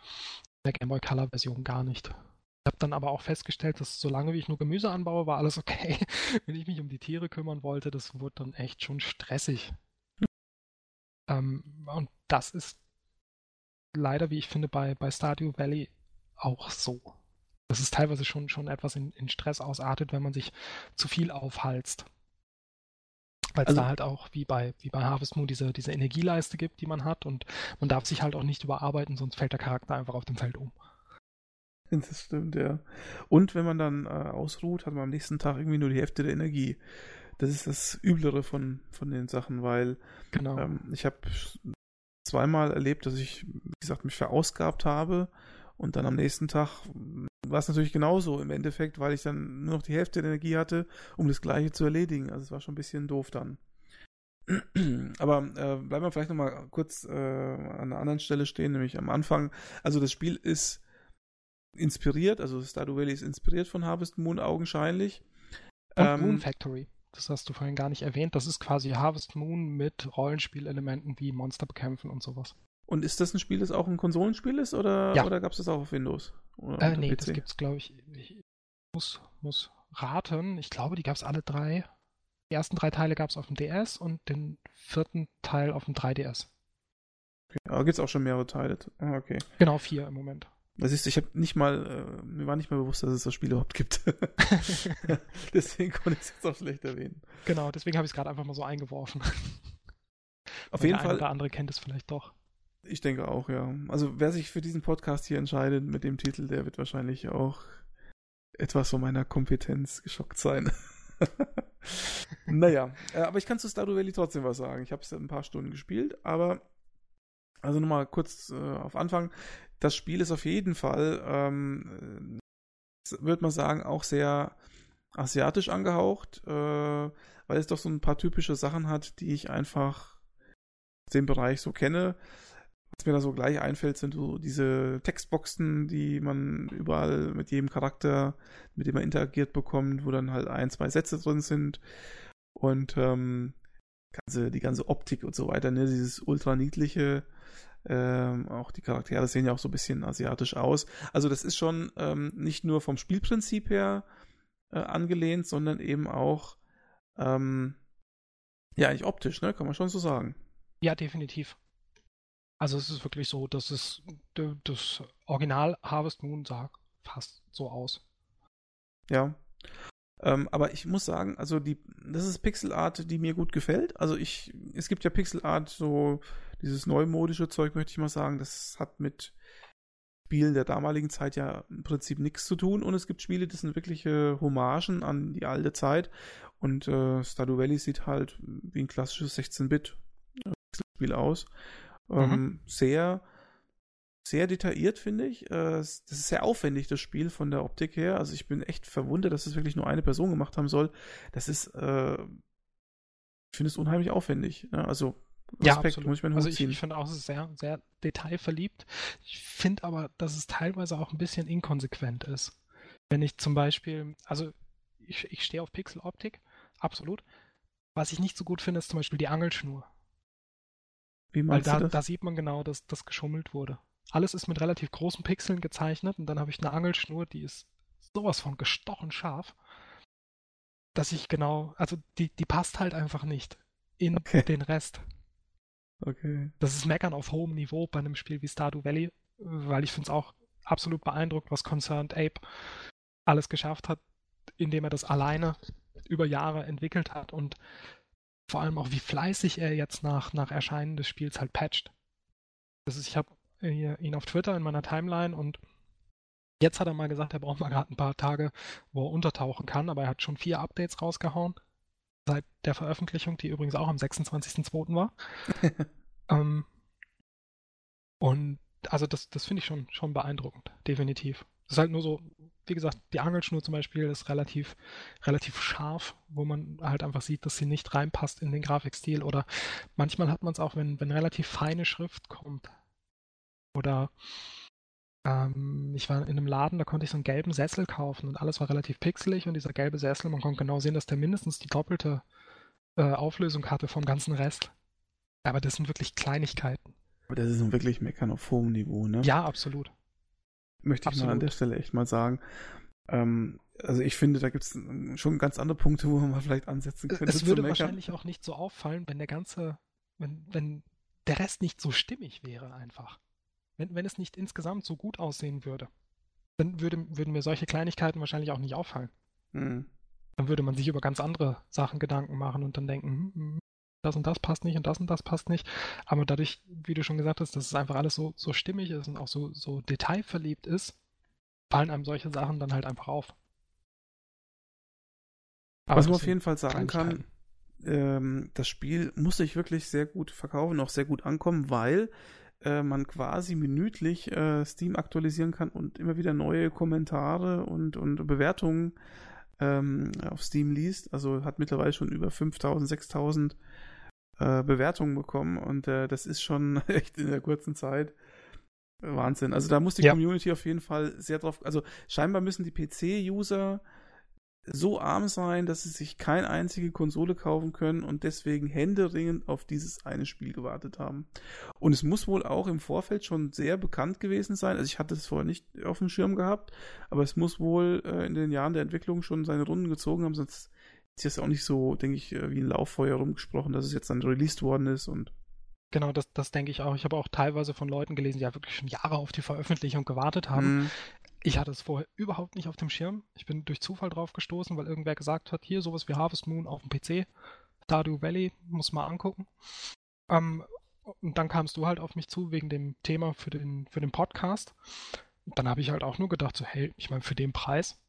der Game Boy Color Version gar nicht. Ich habe dann aber auch festgestellt, dass solange wie ich nur Gemüse anbaue, war alles okay. Wenn ich mich um die Tiere kümmern wollte, das wurde dann echt schon stressig. Ähm, und das ist leider, wie ich finde, bei, bei Stardew Valley auch so. Das ist teilweise schon, schon etwas in, in Stress ausartet, wenn man sich zu viel aufhalst. Weil es also, da halt auch wie bei, wie bei Harvest Moon diese, diese Energieleiste gibt, die man hat und man darf sich halt auch nicht überarbeiten, sonst fällt der Charakter einfach auf dem Feld um. Das stimmt, ja. Und wenn man dann äh, ausruht, hat man am nächsten Tag irgendwie nur die Hälfte der Energie. Das ist das Üblere von, von den Sachen, weil genau. ähm, ich habe zweimal erlebt, dass ich, wie gesagt, mich verausgabt habe und dann am nächsten Tag war es natürlich genauso im Endeffekt, weil ich dann nur noch die Hälfte der Energie hatte, um das Gleiche zu erledigen. Also es war schon ein bisschen doof dann. Aber äh, bleiben wir vielleicht nochmal kurz äh, an einer anderen Stelle stehen, nämlich am Anfang. Also das Spiel ist inspiriert, also Stardew Valley ist inspiriert von Harvest Moon augenscheinlich. Und ähm, Moon Factory. Das hast du vorhin gar nicht erwähnt. Das ist quasi Harvest Moon mit Rollenspielelementen wie Monster bekämpfen und sowas. Und ist das ein Spiel, das auch ein Konsolenspiel ist oder, ja. oder gab es das auch auf Windows? Oder äh, nee, PC? das gibt es, glaube ich, ich, muss, muss raten. Ich glaube, die gab es alle drei. Die ersten drei Teile gab es auf dem DS und den vierten Teil auf dem 3DS. Okay. Aber gibt es auch schon mehrere Teile? Ah, okay. Genau, vier im Moment. Das ist, ich habe nicht mal, äh, mir war nicht mal bewusst, dass es das Spiel überhaupt gibt. deswegen konnte ich es jetzt auch schlecht erwähnen. Genau, deswegen habe ich es gerade einfach mal so eingeworfen. Auf Weil jeden der Fall. Der andere kennt es vielleicht doch. Ich denke auch, ja. Also wer sich für diesen Podcast hier entscheidet mit dem Titel, der wird wahrscheinlich auch etwas von meiner Kompetenz geschockt sein. naja, äh, aber ich kann zu Stardew Valley trotzdem was sagen. Ich habe es ein paar Stunden gespielt, aber also nochmal kurz äh, auf Anfang. Das Spiel ist auf jeden Fall, ähm, würde man sagen, auch sehr asiatisch angehaucht, äh, weil es doch so ein paar typische Sachen hat, die ich einfach aus dem Bereich so kenne. Was mir da so gleich einfällt, sind so diese Textboxen, die man überall mit jedem Charakter, mit dem man interagiert bekommt, wo dann halt ein, zwei Sätze drin sind. Und ähm, ganze, die ganze Optik und so weiter, ne, dieses ultra niedliche, ähm, auch die Charaktere sehen ja auch so ein bisschen asiatisch aus. Also das ist schon ähm, nicht nur vom Spielprinzip her äh, angelehnt, sondern eben auch ähm, ja eigentlich optisch, ne, kann man schon so sagen. Ja, definitiv. Also es ist wirklich so, dass es das Original Harvest Moon sah fast so aus. Ja. Ähm, aber ich muss sagen, also die, das ist Pixel Art, die mir gut gefällt. Also ich, es gibt ja Pixel Art, so dieses neumodische Zeug, möchte ich mal sagen, das hat mit Spielen der damaligen Zeit ja im Prinzip nichts zu tun. Und es gibt Spiele, das sind wirkliche Hommagen an die alte Zeit. Und äh, Stardew Valley sieht halt wie ein klassisches 16-Bit-Spiel aus. Ähm, mhm. Sehr, sehr detailliert, finde ich. Äh, das ist sehr aufwendig, das Spiel von der Optik her. Also ich bin echt verwundert, dass es wirklich nur eine Person gemacht haben soll. Das ist, äh, ich finde es unheimlich aufwendig. Ne? Also Respekt, ja, muss ich mir Also ich, ich finde auch, es ist sehr, sehr detailverliebt. Ich finde aber, dass es teilweise auch ein bisschen inkonsequent ist. Wenn ich zum Beispiel, also ich, ich stehe auf Pixeloptik, absolut. Was ich nicht so gut finde, ist zum Beispiel die Angelschnur. Wie meinst Weil da, du das? da sieht man genau, dass das geschummelt wurde. Alles ist mit relativ großen Pixeln gezeichnet und dann habe ich eine Angelschnur, die ist sowas von gestochen scharf, dass ich genau, also die, die passt halt einfach nicht in okay. den Rest. Okay. Das ist Meckern auf hohem Niveau bei einem Spiel wie Stardew Valley, weil ich finde es auch absolut beeindruckend, was Concerned Ape alles geschafft hat, indem er das alleine über Jahre entwickelt hat und vor allem auch, wie fleißig er jetzt nach, nach Erscheinen des Spiels halt patcht. Das ist, ich habe ihn auf Twitter in meiner Timeline und jetzt hat er mal gesagt, er braucht mal gerade ein paar Tage, wo er untertauchen kann, aber er hat schon vier Updates rausgehauen seit der Veröffentlichung, die übrigens auch am 26.02. war. ähm, und also das, das finde ich schon, schon beeindruckend, definitiv. Das ist halt nur so, wie gesagt, die Angelschnur zum Beispiel ist relativ, relativ scharf, wo man halt einfach sieht, dass sie nicht reinpasst in den Grafikstil. Oder manchmal hat man es auch, wenn, wenn relativ feine Schrift kommt. Oder ähm, ich war in einem Laden, da konnte ich so einen gelben Sessel kaufen und alles war relativ pixelig und dieser gelbe Sessel, man konnte genau sehen, dass der mindestens die doppelte äh, Auflösung hatte vom ganzen Rest. Aber das sind wirklich Kleinigkeiten. Aber das ist wirklich Meckern auf hohem Niveau, ne? Ja, absolut. Möchte ich absolut. mal an der Stelle echt mal sagen. Ähm, also ich finde, da gibt es schon ganz andere Punkte, wo man vielleicht ansetzen könnte. Es würde wahrscheinlich auch nicht so auffallen, wenn der ganze, wenn, wenn der Rest nicht so stimmig wäre einfach. Wenn, wenn es nicht insgesamt so gut aussehen würde, dann würde, würden mir solche Kleinigkeiten wahrscheinlich auch nicht auffallen. Mhm. Dann würde man sich über ganz andere Sachen Gedanken machen und dann denken, hm, hm, das und das passt nicht und das und das passt nicht. Aber dadurch, wie du schon gesagt hast, dass es einfach alles so, so stimmig ist und auch so, so detailverliebt ist, fallen einem solche Sachen dann halt einfach auf. Aber Was man auf jeden Fall sagen kann, ähm, das Spiel muss sich wirklich sehr gut verkaufen, auch sehr gut ankommen, weil äh, man quasi minütlich äh, Steam aktualisieren kann und immer wieder neue Kommentare und, und Bewertungen ähm, auf Steam liest. Also hat mittlerweile schon über 5000, 6000 äh, Bewertungen bekommen und äh, das ist schon echt in der kurzen Zeit Wahnsinn. Also da muss die ja. Community auf jeden Fall sehr drauf, also scheinbar müssen die PC-User so arm sein, dass sie sich keine einzige Konsole kaufen können und deswegen händeringend auf dieses eine Spiel gewartet haben. Und es muss wohl auch im Vorfeld schon sehr bekannt gewesen sein. Also ich hatte es vorher nicht auf dem Schirm gehabt, aber es muss wohl äh, in den Jahren der Entwicklung schon seine Runden gezogen haben, sonst ist es auch nicht so, denke ich, äh, wie ein Lauffeuer rumgesprochen, dass es jetzt dann released worden ist und Genau, das, das denke ich auch. Ich habe auch teilweise von Leuten gelesen, die ja wirklich schon Jahre auf die Veröffentlichung gewartet haben. Mm. Ich hatte es vorher überhaupt nicht auf dem Schirm. Ich bin durch Zufall drauf gestoßen, weil irgendwer gesagt hat, hier sowas wie Harvest Moon auf dem PC. Stardew Valley, muss mal angucken. Ähm, und dann kamst du halt auf mich zu wegen dem Thema für den, für den Podcast. Und dann habe ich halt auch nur gedacht, so, hey, ich meine, für den Preis,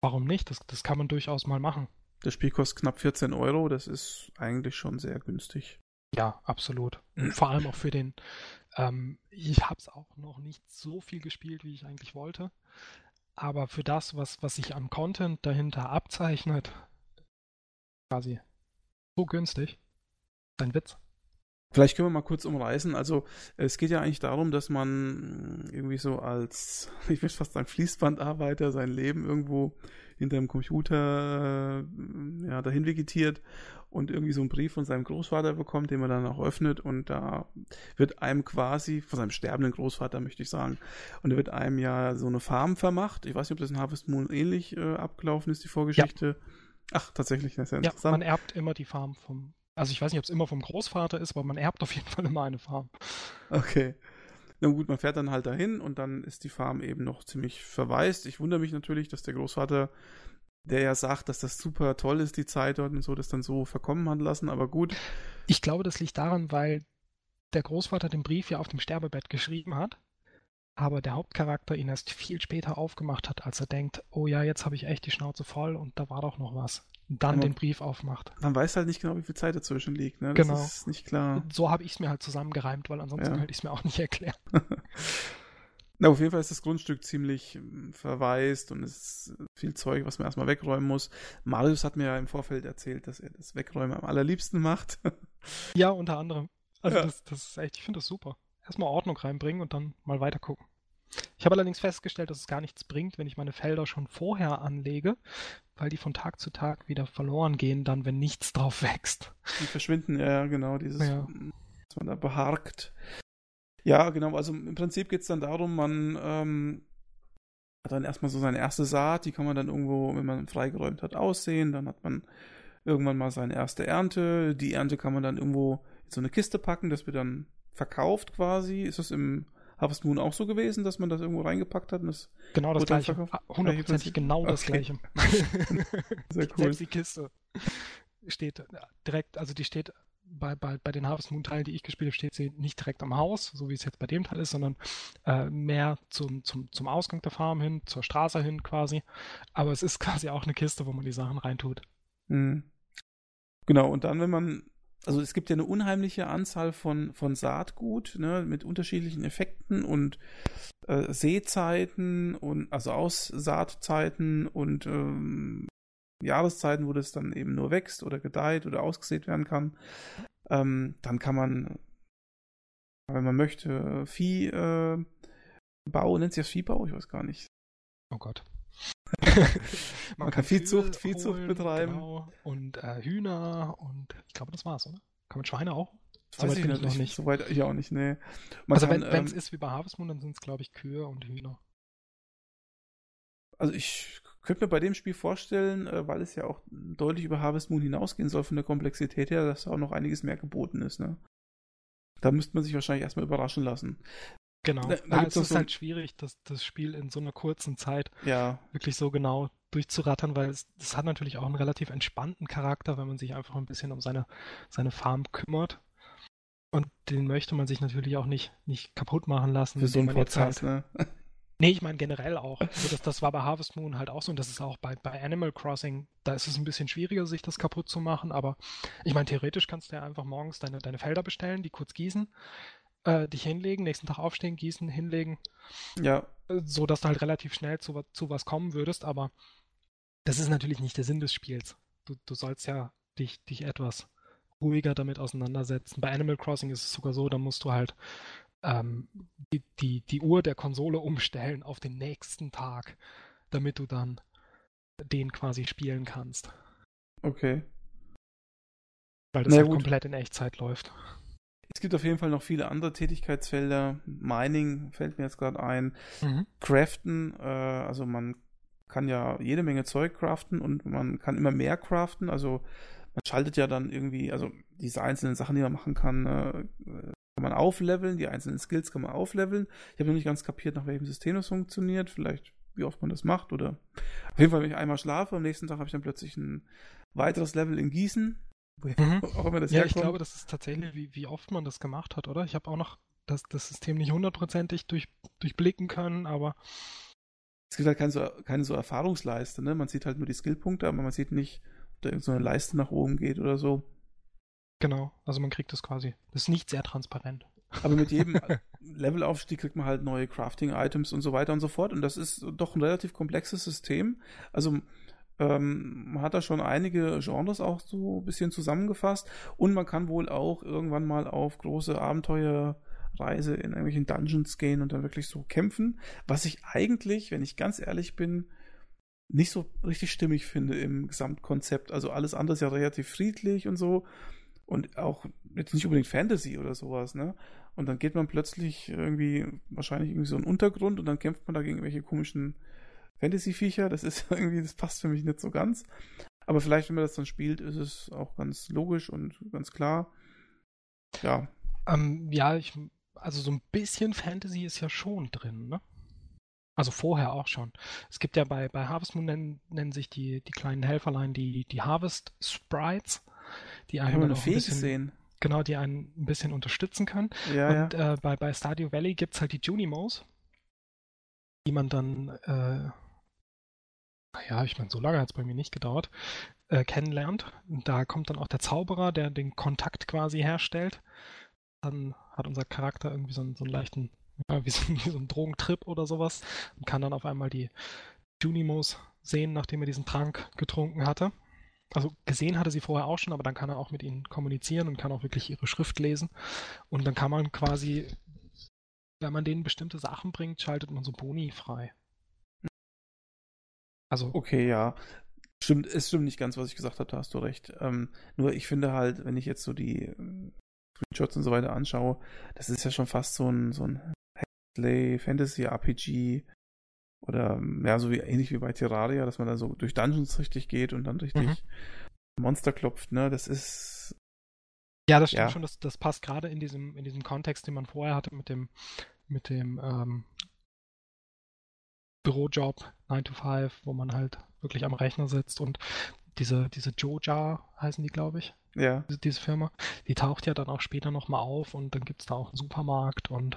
warum nicht? Das, das kann man durchaus mal machen. Das Spiel kostet knapp 14 Euro, das ist eigentlich schon sehr günstig. Ja, absolut. Vor allem auch für den, ähm, ich habe es auch noch nicht so viel gespielt, wie ich eigentlich wollte. Aber für das, was, was sich an Content dahinter abzeichnet, quasi so günstig. Ein Witz. Vielleicht können wir mal kurz umreißen. Also es geht ja eigentlich darum, dass man irgendwie so als, ich will fast sagen, Fließbandarbeiter sein Leben irgendwo hinter dem Computer äh, ja, dahin vegetiert und irgendwie so einen Brief von seinem Großvater bekommt, den man dann auch öffnet und da wird einem quasi, von seinem sterbenden Großvater möchte ich sagen, und da wird einem ja so eine Farm vermacht. Ich weiß nicht, ob das in Harvest Moon ähnlich äh, abgelaufen ist, die Vorgeschichte. Ja. Ach, tatsächlich, das ist ja interessant. Ja, man erbt immer die Farm vom, also ich weiß nicht, ob es immer vom Großvater ist, aber man erbt auf jeden Fall immer eine Farm. Okay. Na gut, man fährt dann halt dahin und dann ist die Farm eben noch ziemlich verwaist. Ich wundere mich natürlich, dass der Großvater der ja sagt, dass das super toll ist, die Zeit dort und so, das dann so verkommen hat lassen, aber gut. Ich glaube, das liegt daran, weil der Großvater den Brief ja auf dem Sterbebett geschrieben hat, aber der Hauptcharakter ihn erst viel später aufgemacht hat, als er denkt, oh ja, jetzt habe ich echt die Schnauze voll und da war doch noch was. Dann aber den Brief aufmacht. Man weiß halt nicht genau, wie viel Zeit dazwischen liegt, ne? Das genau. ist nicht klar. So habe ich es mir halt zusammengereimt, weil ansonsten ja. könnte ich es mir auch nicht erklären. Na, auf jeden Fall ist das Grundstück ziemlich ähm, verwaist und es ist viel Zeug, was man erstmal wegräumen muss. Marius hat mir ja im Vorfeld erzählt, dass er das Wegräumen am allerliebsten macht. ja, unter anderem. Also ja. das, das ist echt, ich finde das super. Erstmal Ordnung reinbringen und dann mal weiter gucken. Ich habe allerdings festgestellt, dass es gar nichts bringt, wenn ich meine Felder schon vorher anlege, weil die von Tag zu Tag wieder verloren gehen, dann wenn nichts drauf wächst. Die verschwinden, ja, genau, dieses, ja. was man da beharkt. Ja, genau. Also im Prinzip geht es dann darum, man ähm, hat dann erstmal so seine erste Saat, die kann man dann irgendwo, wenn man freigeräumt hat, aussehen. Dann hat man irgendwann mal seine erste Ernte. Die Ernte kann man dann irgendwo in so eine Kiste packen, das wird dann verkauft quasi. Ist das im Harvest Moon auch so gewesen, dass man das irgendwo reingepackt hat? Und das genau das gleiche. Hundertprozentig genau das okay. gleiche. Sehr cool. Selbst die Kiste steht direkt, also die steht bei, bei, bei den Harvest Moon-Teilen, die ich gespielt habe, steht sie nicht direkt am Haus, so wie es jetzt bei dem Teil ist, sondern äh, mehr zum, zum, zum Ausgang der Farm hin, zur Straße hin quasi. Aber es ist quasi auch eine Kiste, wo man die Sachen reintut. Mhm. Genau, und dann, wenn man, also es gibt ja eine unheimliche Anzahl von, von Saatgut, ne, mit unterschiedlichen Effekten und äh, Seezeiten und also Aussaatzeiten und ähm, Jahreszeiten, wo das dann eben nur wächst oder gedeiht oder ausgesät werden kann. Ähm, dann kann man, wenn man möchte, Vieh äh. Nennt sich das Viehbau? Ich weiß gar nicht. Oh Gott. man, man, kann Viehzucht, Viehzucht holen, betreiben. Genau. Und äh, Hühner und ich glaube, das war's, oder? Kann man Schweine auch? Weiß ich noch nicht. Soweit ich auch nicht, nee. Man also kann, wenn es ähm, ist wie bei Harvest Moon, dann sind es, glaube ich, Kühe und Hühner. Also ich könnte mir bei dem Spiel vorstellen, äh, weil es ja auch deutlich über Harvest Moon hinausgehen soll von der Komplexität her, dass da auch noch einiges mehr geboten ist. Ne? Da müsste man sich wahrscheinlich erstmal überraschen lassen. Genau. Da, da es ist so halt schwierig, das, das Spiel in so einer kurzen Zeit ja. wirklich so genau durchzurattern, weil es das hat natürlich auch einen relativ entspannten Charakter, wenn man sich einfach ein bisschen um seine, seine Farm kümmert. Und den möchte man sich natürlich auch nicht, nicht kaputt machen lassen. Für so einen Podcast, halt, ne? Nee, ich meine generell auch. Also das, das war bei Harvest Moon halt auch so und das ist auch bei, bei Animal Crossing, da ist es ein bisschen schwieriger, sich das kaputt zu machen, aber ich meine, theoretisch kannst du ja einfach morgens deine, deine Felder bestellen, die kurz gießen, äh, dich hinlegen, nächsten Tag aufstehen, gießen, hinlegen. Ja. Äh, so dass du halt relativ schnell zu, zu was kommen würdest, aber das ist natürlich nicht der Sinn des Spiels. Du, du sollst ja dich, dich etwas ruhiger damit auseinandersetzen. Bei Animal Crossing ist es sogar so, da musst du halt ähm, die, die, die Uhr der Konsole umstellen auf den nächsten Tag, damit du dann den quasi spielen kannst. Okay. Weil das halt komplett in Echtzeit läuft. Es gibt auf jeden Fall noch viele andere Tätigkeitsfelder. Mining fällt mir jetzt gerade ein. Mhm. Craften, äh, also man kann ja jede Menge Zeug craften und man kann immer mehr craften. Also man schaltet ja dann irgendwie, also diese einzelnen Sachen, die man machen kann, äh, kann man aufleveln, die einzelnen Skills kann man aufleveln. Ich habe noch nicht ganz kapiert, nach welchem System das funktioniert. Vielleicht, wie oft man das macht oder auf jeden Fall, wenn ich einmal schlafe, am nächsten Tag habe ich dann plötzlich ein weiteres Level in Gießen. Mhm. Auch immer das ja, herkommt. ich glaube, das ist tatsächlich, wie, wie oft man das gemacht hat, oder? Ich habe auch noch das, das System nicht hundertprozentig durch, durchblicken können, aber es gibt halt keine so, keine so Erfahrungsleiste, ne? Man sieht halt nur die Skillpunkte, aber man sieht nicht, ob da irgendeine so Leiste nach oben geht oder so. Genau, also man kriegt das quasi. Das ist nicht sehr transparent. Aber mit jedem Levelaufstieg kriegt man halt neue Crafting-Items und so weiter und so fort. Und das ist doch ein relativ komplexes System. Also ähm, man hat da schon einige Genres auch so ein bisschen zusammengefasst. Und man kann wohl auch irgendwann mal auf große Abenteuerreise in irgendwelchen Dungeons gehen und dann wirklich so kämpfen. Was ich eigentlich, wenn ich ganz ehrlich bin, nicht so richtig stimmig finde im Gesamtkonzept. Also alles andere ist ja relativ friedlich und so und auch jetzt nicht unbedingt Fantasy oder sowas, ne? Und dann geht man plötzlich irgendwie, wahrscheinlich irgendwie so einen Untergrund und dann kämpft man da gegen irgendwelche komischen Fantasy-Viecher. Das ist irgendwie, das passt für mich nicht so ganz. Aber vielleicht, wenn man das dann spielt, ist es auch ganz logisch und ganz klar. Ja. Ähm, ja, ich, also so ein bisschen Fantasy ist ja schon drin, ne? Also vorher auch schon. Es gibt ja bei, bei Harvest Moon nennen, nennen sich die, die kleinen Helferlein die, die Harvest Sprites die einen eine ein bisschen, sehen. Genau, die einen ein bisschen unterstützen können. Ja, und ja. Äh, bei, bei Stardew Valley gibt es halt die Junimos, die man dann, äh, naja, ich meine, so lange hat es bei mir nicht gedauert, äh, kennenlernt. Da kommt dann auch der Zauberer, der den Kontakt quasi herstellt. Dann hat unser Charakter irgendwie so einen, so einen leichten, ja, wie, so, wie so einen Drogentrip oder sowas und kann dann auf einmal die Junimos sehen, nachdem er diesen Trank getrunken hatte also gesehen hatte sie vorher auch schon, aber dann kann er auch mit ihnen kommunizieren und kann auch wirklich ihre Schrift lesen. Und dann kann man quasi, wenn man denen bestimmte Sachen bringt, schaltet man so Boni frei. Also. Okay, ja. Stimmt, es stimmt nicht ganz, was ich gesagt habe, da hast du recht. Ähm, nur ich finde halt, wenn ich jetzt so die ähm, Screenshots und so weiter anschaue, das ist ja schon fast so ein, so ein Fantasy RPG oder ja, so wie ähnlich wie bei Terraria, dass man da so durch Dungeons richtig geht und dann richtig mhm. Monster klopft, ne? Das ist. Ja, das stimmt ja. schon, das, das passt gerade in diesem, in diesem Kontext, den man vorher hatte mit dem, mit dem ähm, Bürojob 9 to 5, wo man halt wirklich am Rechner sitzt und diese, diese Joja heißen die, glaube ich. Ja. Diese, diese, Firma, die taucht ja dann auch später nochmal auf und dann gibt es da auch einen Supermarkt und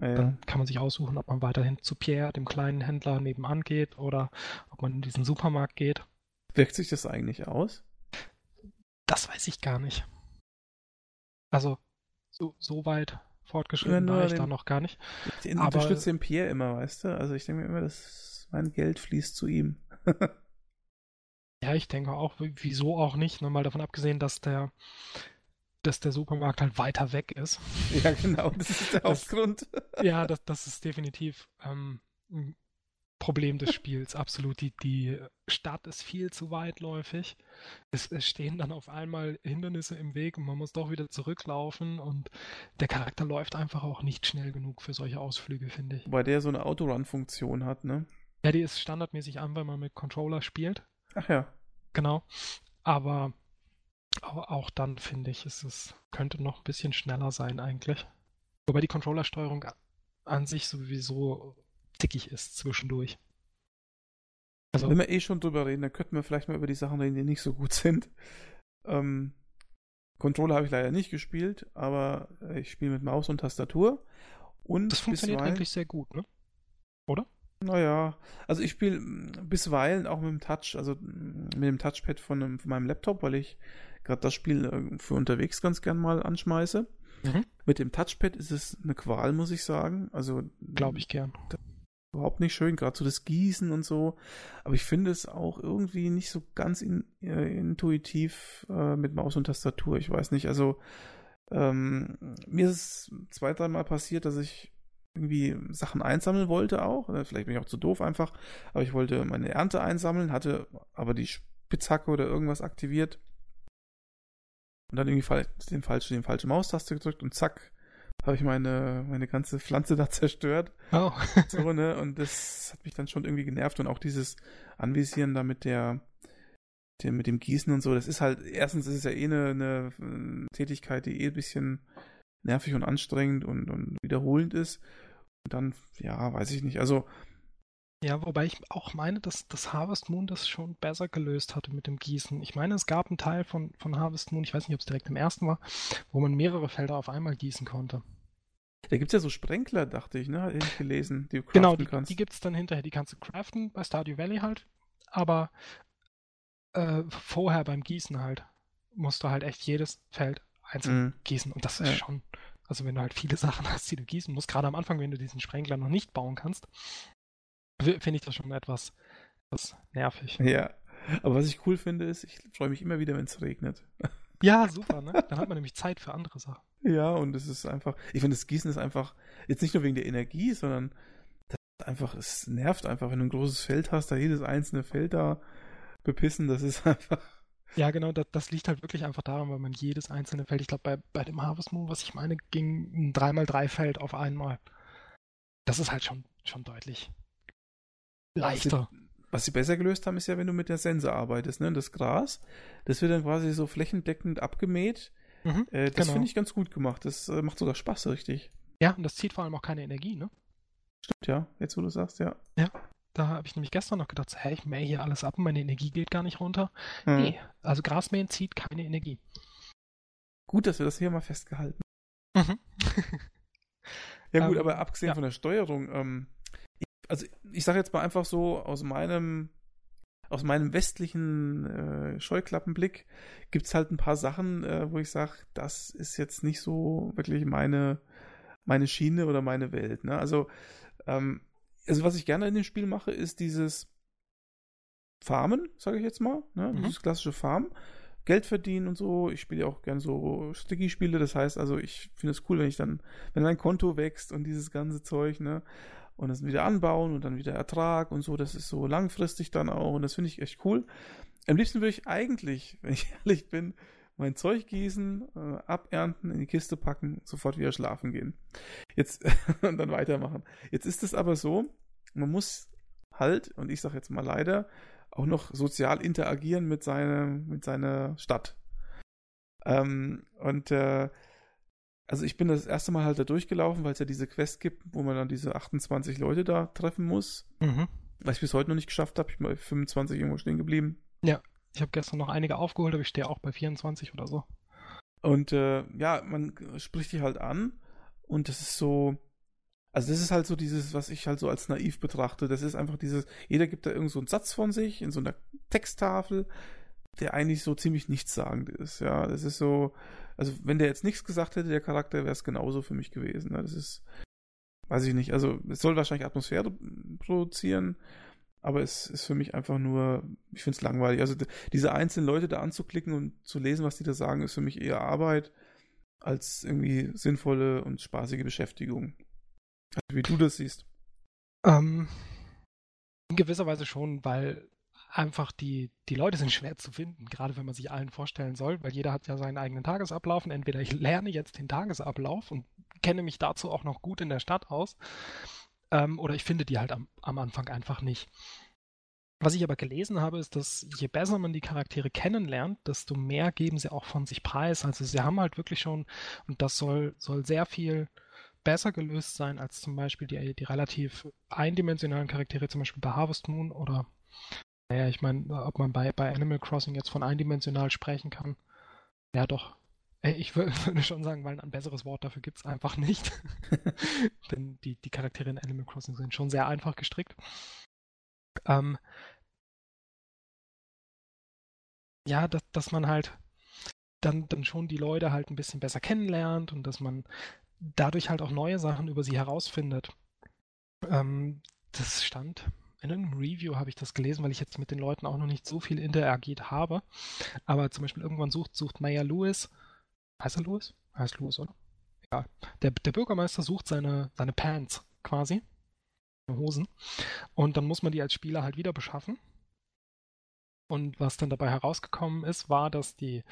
ja. Dann kann man sich aussuchen, ob man weiterhin zu Pierre, dem kleinen Händler nebenan geht oder ob man in diesen Supermarkt geht. Wirkt sich das eigentlich aus? Das weiß ich gar nicht. Also, so, so weit fortgeschritten ja, war ich den, da noch gar nicht. Ich unterstütze den Pierre immer, weißt du? Also ich denke mir immer, dass mein Geld fließt zu ihm. ja, ich denke auch, wieso auch nicht, nur mal davon abgesehen, dass der dass der Supermarkt halt weiter weg ist. Ja, genau, das ist der Hauptgrund. ja, das, das ist definitiv ähm, ein Problem des Spiels, absolut. Die, die Stadt ist viel zu weitläufig. Es, es, stehen dann auf einmal Hindernisse im Weg und man muss doch wieder zurücklaufen und der Charakter läuft einfach auch nicht schnell genug für solche Ausflüge, finde ich. Weil der so eine Autorun-Funktion hat, ne? Ja, die ist standardmäßig an, wenn man mit Controller spielt. Ach ja. Genau. Aber aber auch dann finde ich, ist es könnte noch ein bisschen schneller sein eigentlich. Wobei die Controllersteuerung an sich sowieso dickig ist zwischendurch. Also, Wenn wir eh schon drüber reden, dann könnten wir vielleicht mal über die Sachen reden, die nicht so gut sind. Ähm, Controller habe ich leider nicht gespielt, aber ich spiele mit Maus und Tastatur. Und das funktioniert eigentlich sehr gut, ne? Oder? Naja, also ich spiele bisweilen auch mit dem Touch, also mit dem Touchpad von, einem, von meinem Laptop, weil ich gerade das Spiel äh, für unterwegs ganz gern mal anschmeiße. Mhm. Mit dem Touchpad ist es eine Qual, muss ich sagen. Also glaube ich gern. Überhaupt nicht schön, gerade so das Gießen und so. Aber ich finde es auch irgendwie nicht so ganz in, äh, intuitiv äh, mit Maus und Tastatur. Ich weiß nicht. Also ähm, mir ist es zwei, dreimal passiert, dass ich irgendwie Sachen einsammeln wollte auch. Vielleicht bin ich auch zu doof einfach, aber ich wollte meine Ernte einsammeln, hatte aber die Spitzhacke oder irgendwas aktiviert und dann irgendwie den falschen, den falschen Maustaste gedrückt und zack, habe ich meine, meine ganze Pflanze da zerstört. Oh. so, ne? Und das hat mich dann schon irgendwie genervt und auch dieses Anvisieren da mit der, der mit dem Gießen und so, das ist halt, erstens ist es ja eh eine, eine Tätigkeit, die eh ein bisschen nervig und anstrengend und, und wiederholend ist. Und dann, ja, weiß ich nicht. Also. Ja, wobei ich auch meine, dass das Harvest Moon das schon besser gelöst hatte mit dem Gießen. Ich meine, es gab einen Teil von, von Harvest Moon, ich weiß nicht, ob es direkt im ersten war, wo man mehrere Felder auf einmal gießen konnte. Da gibt es ja so Sprenkler, dachte ich, ne? Hätte ich gelesen, die du Genau, die, kannst. die gibt es dann hinterher, die kannst du craften bei Stardew Valley halt. Aber äh, vorher beim Gießen halt musst du halt echt jedes Feld einzeln mhm. gießen. Und das ist ja. schon, also wenn du halt viele Sachen hast, die du gießen musst, gerade am Anfang, wenn du diesen Sprenkler noch nicht bauen kannst, finde ich das schon etwas, etwas nervig. Ja. Aber was ich cool finde, ist, ich freue mich immer wieder, wenn es regnet. Ja, super, ne? Dann hat man nämlich Zeit für andere Sachen. Ja, und es ist einfach, ich finde, das Gießen ist einfach, jetzt nicht nur wegen der Energie, sondern das einfach, es nervt einfach, wenn du ein großes Feld hast, da jedes einzelne Feld da bepissen, das ist einfach. Ja, genau, das, das liegt halt wirklich einfach daran, weil man jedes einzelne Feld, ich glaube, bei, bei dem Harvest Moon, was ich meine, ging ein 3x3-Feld auf einmal. Das ist halt schon, schon deutlich leichter. Was sie, was sie besser gelöst haben, ist ja, wenn du mit der Sense arbeitest, ne? Das Gras, das wird dann quasi so flächendeckend abgemäht. Mhm, äh, das genau. finde ich ganz gut gemacht. Das äh, macht sogar Spaß, richtig. Ja, und das zieht vor allem auch keine Energie, ne? Stimmt, ja. Jetzt, wo du sagst, ja. Ja. Da habe ich nämlich gestern noch gedacht, hä, ich mähe hier alles ab und meine Energie geht gar nicht runter. Mhm. Nee, also Grasmähen zieht keine Energie. Gut, dass wir das hier mal festgehalten Mhm. ja gut, ähm, aber abgesehen ja. von der Steuerung, ähm, also ich sage jetzt mal einfach so aus meinem aus meinem westlichen äh, Scheuklappenblick gibt es halt ein paar Sachen, äh, wo ich sage, das ist jetzt nicht so wirklich meine meine Schiene oder meine Welt. Ne? Also ähm, also was ich gerne in dem Spiel mache, ist dieses Farmen, sage ich jetzt mal, ne? Mhm. dieses klassische Farmen. Geld verdienen und so. Ich spiele ja auch gerne so Sticky-Spiele. Das heißt, also ich finde es cool, wenn ich dann, wenn mein Konto wächst und dieses ganze Zeug, ne? Und das wieder anbauen und dann wieder Ertrag und so. Das ist so langfristig dann auch und das finde ich echt cool. Am liebsten würde ich eigentlich, wenn ich ehrlich bin, mein Zeug gießen, äh, abernten, in die Kiste packen, sofort wieder schlafen gehen. Jetzt und dann weitermachen. Jetzt ist es aber so, man muss halt, und ich sage jetzt mal leider, auch noch sozial interagieren mit seiner, mit seiner Stadt. Ähm, und äh, also ich bin das erste Mal halt da durchgelaufen, weil es ja diese Quest gibt, wo man dann diese 28 Leute da treffen muss. Mhm. Was ich bis heute noch nicht geschafft habe. Ich bin bei 25 irgendwo stehen geblieben. Ja. Ich habe gestern noch einige aufgeholt, aber ich stehe auch bei 24 oder so. Und äh, ja, man spricht die halt an und das ist so, also das ist halt so dieses, was ich halt so als naiv betrachte. Das ist einfach dieses, jeder gibt da irgend so einen Satz von sich in so einer Texttafel, der eigentlich so ziemlich nichtssagend ist. Ja, das ist so, also wenn der jetzt nichts gesagt hätte, der Charakter, wäre es genauso für mich gewesen. Ne? Das ist, weiß ich nicht. Also es soll wahrscheinlich Atmosphäre produzieren, aber es ist für mich einfach nur, ich finde es langweilig. Also diese einzelnen Leute da anzuklicken und zu lesen, was die da sagen, ist für mich eher Arbeit als irgendwie sinnvolle und spaßige Beschäftigung. Also wie du das siehst. Ähm, in gewisser Weise schon, weil einfach die, die Leute sind schwer zu finden, gerade wenn man sich allen vorstellen soll, weil jeder hat ja seinen eigenen Tagesablauf und entweder ich lerne jetzt den Tagesablauf und kenne mich dazu auch noch gut in der Stadt aus ähm, oder ich finde die halt am, am Anfang einfach nicht. Was ich aber gelesen habe, ist, dass je besser man die Charaktere kennenlernt, desto mehr geben sie auch von sich preis. Also sie haben halt wirklich schon, und das soll, soll sehr viel besser gelöst sein als zum Beispiel die, die relativ eindimensionalen Charaktere, zum Beispiel bei Harvest Moon oder, naja, ich meine, ob man bei, bei Animal Crossing jetzt von eindimensional sprechen kann. Ja, doch, ich würde schon sagen, weil ein besseres Wort dafür gibt es einfach nicht. Denn die, die Charaktere in Animal Crossing sind schon sehr einfach gestrickt. Ähm, ja, dass, dass man halt dann, dann schon die Leute halt ein bisschen besser kennenlernt und dass man dadurch halt auch neue Sachen über sie herausfindet. Ähm, das stand in einem Review habe ich das gelesen, weil ich jetzt mit den Leuten auch noch nicht so viel interagiert habe. Aber zum Beispiel irgendwann sucht, sucht Maya Lewis Heißt er Louis? Heißt Louis, oder? Ja, der, der Bürgermeister sucht seine, seine Pants quasi, Hosen, und dann muss man die als Spieler halt wieder beschaffen. Und was dann dabei herausgekommen ist, war, dass die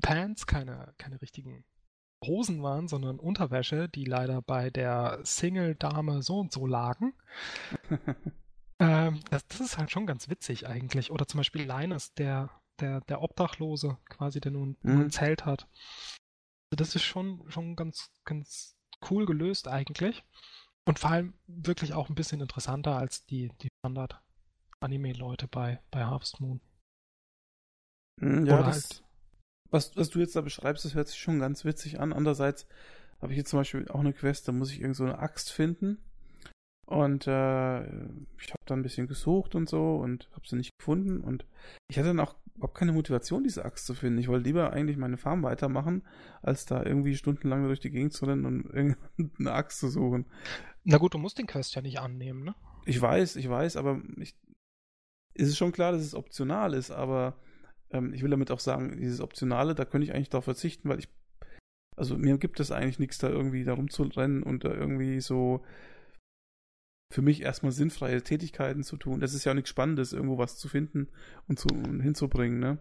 Pants keine, keine richtigen Hosen waren, sondern Unterwäsche, die leider bei der Single-Dame so und so lagen. ähm, das, das, ist halt schon ganz witzig eigentlich. Oder zum Beispiel Linus, der, der, der Obdachlose, quasi, der nun mhm. ein Zelt hat. Also das ist schon, schon ganz, ganz cool gelöst eigentlich. Und vor allem wirklich auch ein bisschen interessanter als die, die Standard-Anime-Leute bei, bei Harvest Moon. Hm, ja, das, halt was, was du jetzt da beschreibst, das hört sich schon ganz witzig an. Andererseits habe ich jetzt zum Beispiel auch eine Quest, da muss ich irgend so eine Axt finden. Und äh, ich habe da ein bisschen gesucht und so und habe sie nicht gefunden. Und ich hatte dann auch überhaupt keine Motivation, diese Axt zu finden. Ich wollte lieber eigentlich meine Farm weitermachen, als da irgendwie stundenlang durch die Gegend zu rennen und irgendeine Axt zu suchen. Na gut, du musst den Quest ja nicht annehmen, ne? Ich weiß, ich weiß, aber ich, ist es schon klar, dass es optional ist, aber ähm, ich will damit auch sagen, dieses Optionale, da könnte ich eigentlich darauf verzichten, weil ich, also mir gibt es eigentlich nichts, da irgendwie da rumzurennen und da irgendwie so für mich erstmal sinnfreie Tätigkeiten zu tun. Das ist ja auch nichts Spannendes, irgendwo was zu finden und, zu, und hinzubringen, ne?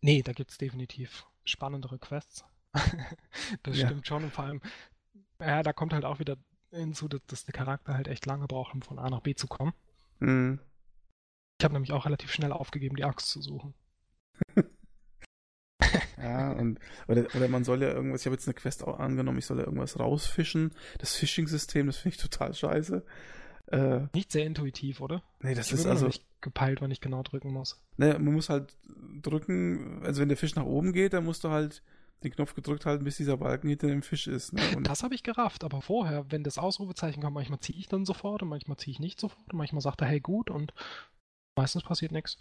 Nee, da gibt es definitiv spannendere Quests. das ja. stimmt schon und vor allem, ja, da kommt halt auch wieder hinzu, dass, dass der Charakter halt echt lange braucht, um von A nach B zu kommen. Mhm. Ich habe nämlich auch relativ schnell aufgegeben, die Axt zu suchen. ja, und oder, oder man soll ja irgendwas, ich habe jetzt eine Quest auch angenommen, ich soll ja irgendwas rausfischen. Das Phishing-System, das finde ich total scheiße. Äh, nicht sehr intuitiv, oder? Nee, das ich ist also nicht gepeilt, wann ich genau drücken muss. Ne, man muss halt drücken, also wenn der Fisch nach oben geht, dann musst du halt den Knopf gedrückt halten, bis dieser Balken hinter dem Fisch ist. Ne? Und das habe ich gerafft, aber vorher, wenn das Ausrufezeichen kommt, manchmal ziehe ich dann sofort und manchmal ziehe ich nicht sofort und manchmal sagt er, hey gut und meistens passiert nichts.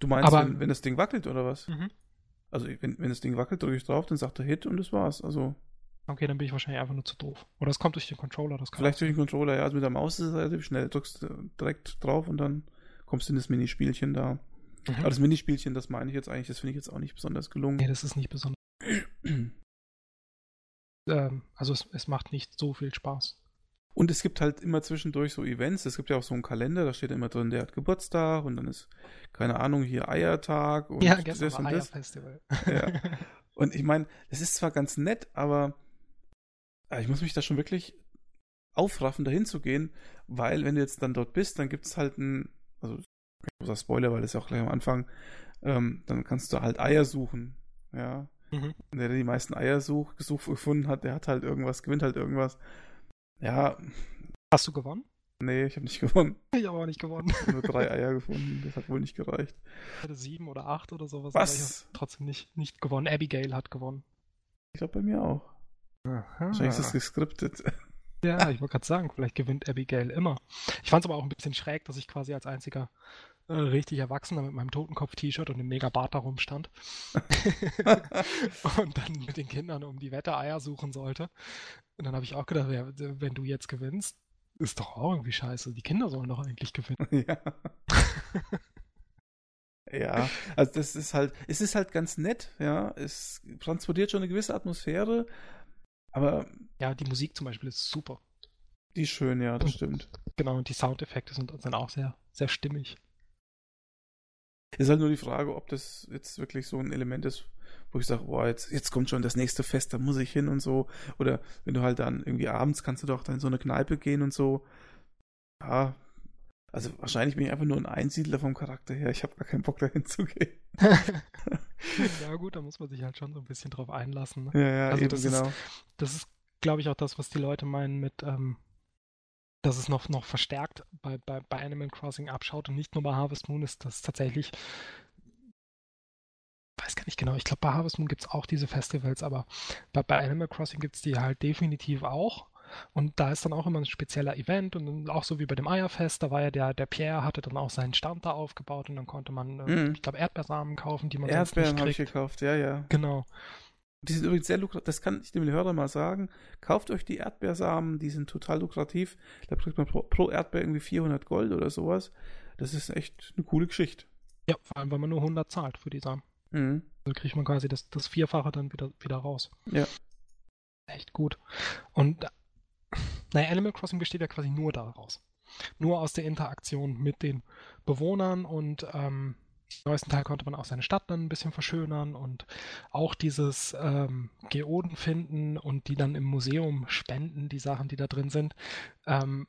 Du meinst, aber, wenn, wenn, das Ding wackelt oder was? Mhm. Also wenn, wenn das Ding wackelt, drücke ich drauf, dann sagt er Hit und das war's. Also. Okay, dann bin ich wahrscheinlich einfach nur zu doof. Oder es kommt durch den Controller. Das Vielleicht durch den Controller, ja. Also mit der Maus ist es relativ schnell. Drückst direkt drauf und dann kommst du in das Minispielchen da. Mhm. Aber das Minispielchen, das meine ich jetzt eigentlich, das finde ich jetzt auch nicht besonders gelungen. Nee, das ist nicht besonders. ähm, also es, es macht nicht so viel Spaß. Und es gibt halt immer zwischendurch so Events. Es gibt ja auch so einen Kalender, da steht immer drin, der hat Geburtstag und dann ist, keine Ahnung, hier Eiertag und ja, gestern das und das. Eierfestival. Ja. Und ich meine, es ist zwar ganz nett, aber ich muss mich da schon wirklich aufraffen, dahin zu gehen, weil wenn du jetzt dann dort bist, dann gibt es halt ein, also großer Spoiler, weil das ja auch gleich am Anfang, ähm, dann kannst du halt Eier suchen, ja. Mhm. Und der, der die meisten Eier such, gesucht gefunden hat, der hat halt irgendwas, gewinnt halt irgendwas. Ja. Hast du gewonnen? Nee, ich habe nicht gewonnen. Ich habe auch nicht gewonnen. Ich habe nur drei Eier gefunden. Das hat wohl nicht gereicht. Ich hatte sieben oder acht oder sowas. Was? Aber ich habe trotzdem nicht, nicht gewonnen. Abigail hat gewonnen. Ich glaube bei mir auch. Aha. Wahrscheinlich ist es geskriptet. Ja, ich wollte gerade sagen, vielleicht gewinnt Abigail immer. Ich fand es aber auch ein bisschen schräg, dass ich quasi als einziger richtig Erwachsener mit meinem Totenkopf-T-Shirt und dem Megabart da rumstand. und dann mit den Kindern um die Wette Eier suchen sollte. Und dann habe ich auch gedacht, ja, wenn du jetzt gewinnst, ist doch auch irgendwie scheiße. Die Kinder sollen doch eigentlich gewinnen. Ja. ja, also das ist halt, es ist halt ganz nett, ja. Es transportiert schon eine gewisse Atmosphäre, aber. Ja, die Musik zum Beispiel ist super. Die ist schön, ja, das stimmt. Genau, und die Soundeffekte sind, sind auch sehr, sehr stimmig. Ist halt nur die Frage, ob das jetzt wirklich so ein Element ist, wo ich sage, boah, jetzt, jetzt kommt schon das nächste Fest, da muss ich hin und so. Oder wenn du halt dann irgendwie abends kannst du doch dann in so eine Kneipe gehen und so. Ja, also wahrscheinlich bin ich einfach nur ein Einsiedler vom Charakter her. Ich habe gar keinen Bock dahin zu gehen. ja gut, da muss man sich halt schon so ein bisschen drauf einlassen. Ne? Ja, ja, also eben, das genau. Ist, das ist, glaube ich, auch das, was die Leute meinen mit, ähm, dass es noch, noch verstärkt bei, bei, bei Animal Crossing abschaut und nicht nur bei Harvest Moon ist das tatsächlich weiß gar nicht genau, ich glaube bei Harvest Moon gibt es auch diese Festivals, aber bei, bei Animal Crossing gibt es die halt definitiv auch. Und da ist dann auch immer ein spezieller Event und auch so wie bei dem Eierfest, da war ja der, der Pierre hatte dann auch seinen Stand da aufgebaut und dann konnte man, mm. ich glaube, Erdbeersamen kaufen, die man Erdbeeren sonst nicht kriegt. habe ich gekauft, ja, ja. Genau. Die sind übrigens sehr lukrativ, das kann ich dem Hörer mal sagen. Kauft euch die Erdbeersamen, die sind total lukrativ. Da kriegt man pro, pro Erdbeer irgendwie 400 Gold oder sowas. Das ist echt eine coole Geschichte. Ja, vor allem, weil man nur 100 zahlt für die Samen. Mhm. Da kriegt man quasi das, das Vierfache dann wieder, wieder raus. Ja. echt gut. Und naja, Animal Crossing besteht ja quasi nur daraus. Nur aus der Interaktion mit den Bewohnern und ähm, im neuesten Teil konnte man auch seine Stadt dann ein bisschen verschönern und auch dieses ähm, Geoden finden und die dann im Museum spenden, die Sachen, die da drin sind. Ähm,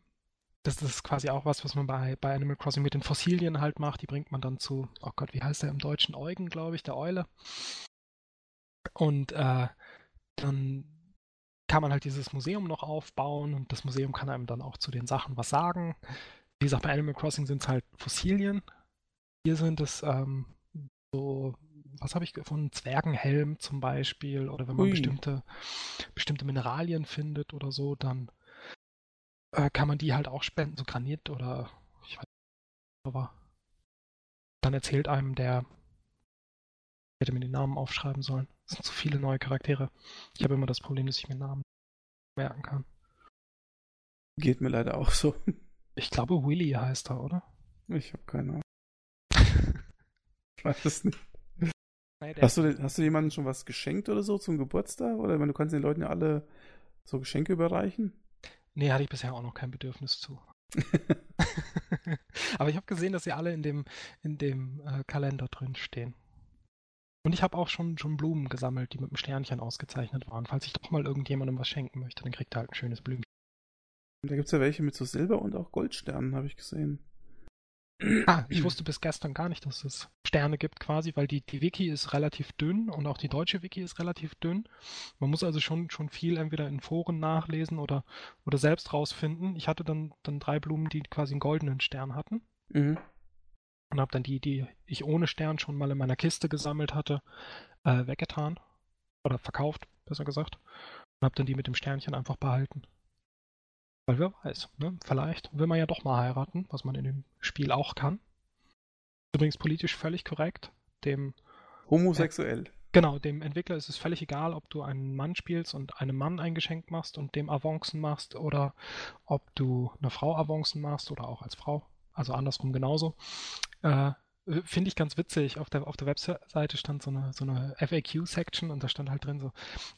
das ist quasi auch was, was man bei, bei Animal Crossing mit den Fossilien halt macht. Die bringt man dann zu, oh Gott, wie heißt der im Deutschen? Eugen, glaube ich, der Eule. Und äh, dann kann man halt dieses Museum noch aufbauen und das Museum kann einem dann auch zu den Sachen was sagen. Wie gesagt, bei Animal Crossing sind es halt Fossilien. Hier sind es ähm, so, was habe ich gefunden? Zwergenhelm zum Beispiel. Oder wenn man bestimmte, bestimmte Mineralien findet oder so, dann äh, kann man die halt auch spenden, so Granit oder ich weiß nicht, aber dann erzählt einem der, ich hätte mir den Namen aufschreiben sollen. Es sind zu viele neue Charaktere. Ich habe immer das Problem, dass ich mir Namen merken kann. Geht mir leider auch so. Ich glaube, Willy heißt er, oder? Ich habe keine Ahnung. Ich weiß es nicht. Nein, hast, du, hast du jemandem schon was geschenkt oder so zum Geburtstag? Oder meine, du kannst den Leuten ja alle so Geschenke überreichen? Nee, hatte ich bisher auch noch kein Bedürfnis zu. Aber ich habe gesehen, dass sie alle in dem, in dem äh, Kalender drin stehen. Und ich habe auch schon, schon Blumen gesammelt, die mit einem Sternchen ausgezeichnet waren. Falls ich doch mal irgendjemandem was schenken möchte, dann kriegt er halt ein schönes Blümchen. Da gibt es ja welche mit so Silber- und auch Goldsternen, habe ich gesehen. Ah, ich wusste bis gestern gar nicht, dass es Sterne gibt quasi, weil die, die Wiki ist relativ dünn und auch die deutsche Wiki ist relativ dünn. Man muss also schon, schon viel entweder in Foren nachlesen oder, oder selbst rausfinden. Ich hatte dann, dann drei Blumen, die quasi einen goldenen Stern hatten. Mhm. Und habe dann die, die ich ohne Stern schon mal in meiner Kiste gesammelt hatte, äh, weggetan. Oder verkauft, besser gesagt. Und habe dann die mit dem Sternchen einfach behalten. Weil wer weiß, ne? vielleicht will man ja doch mal heiraten, was man in dem Spiel auch kann. Übrigens politisch völlig korrekt. Dem Homosexuell. Äh, genau, dem Entwickler ist es völlig egal, ob du einen Mann spielst und einem Mann ein Geschenk machst und dem Avancen machst oder ob du eine Frau Avancen machst oder auch als Frau. Also andersrum genauso. Äh, äh, finde ich ganz witzig. Auf der, auf der Webseite stand so eine, so eine FAQ-Section und da stand halt drin so,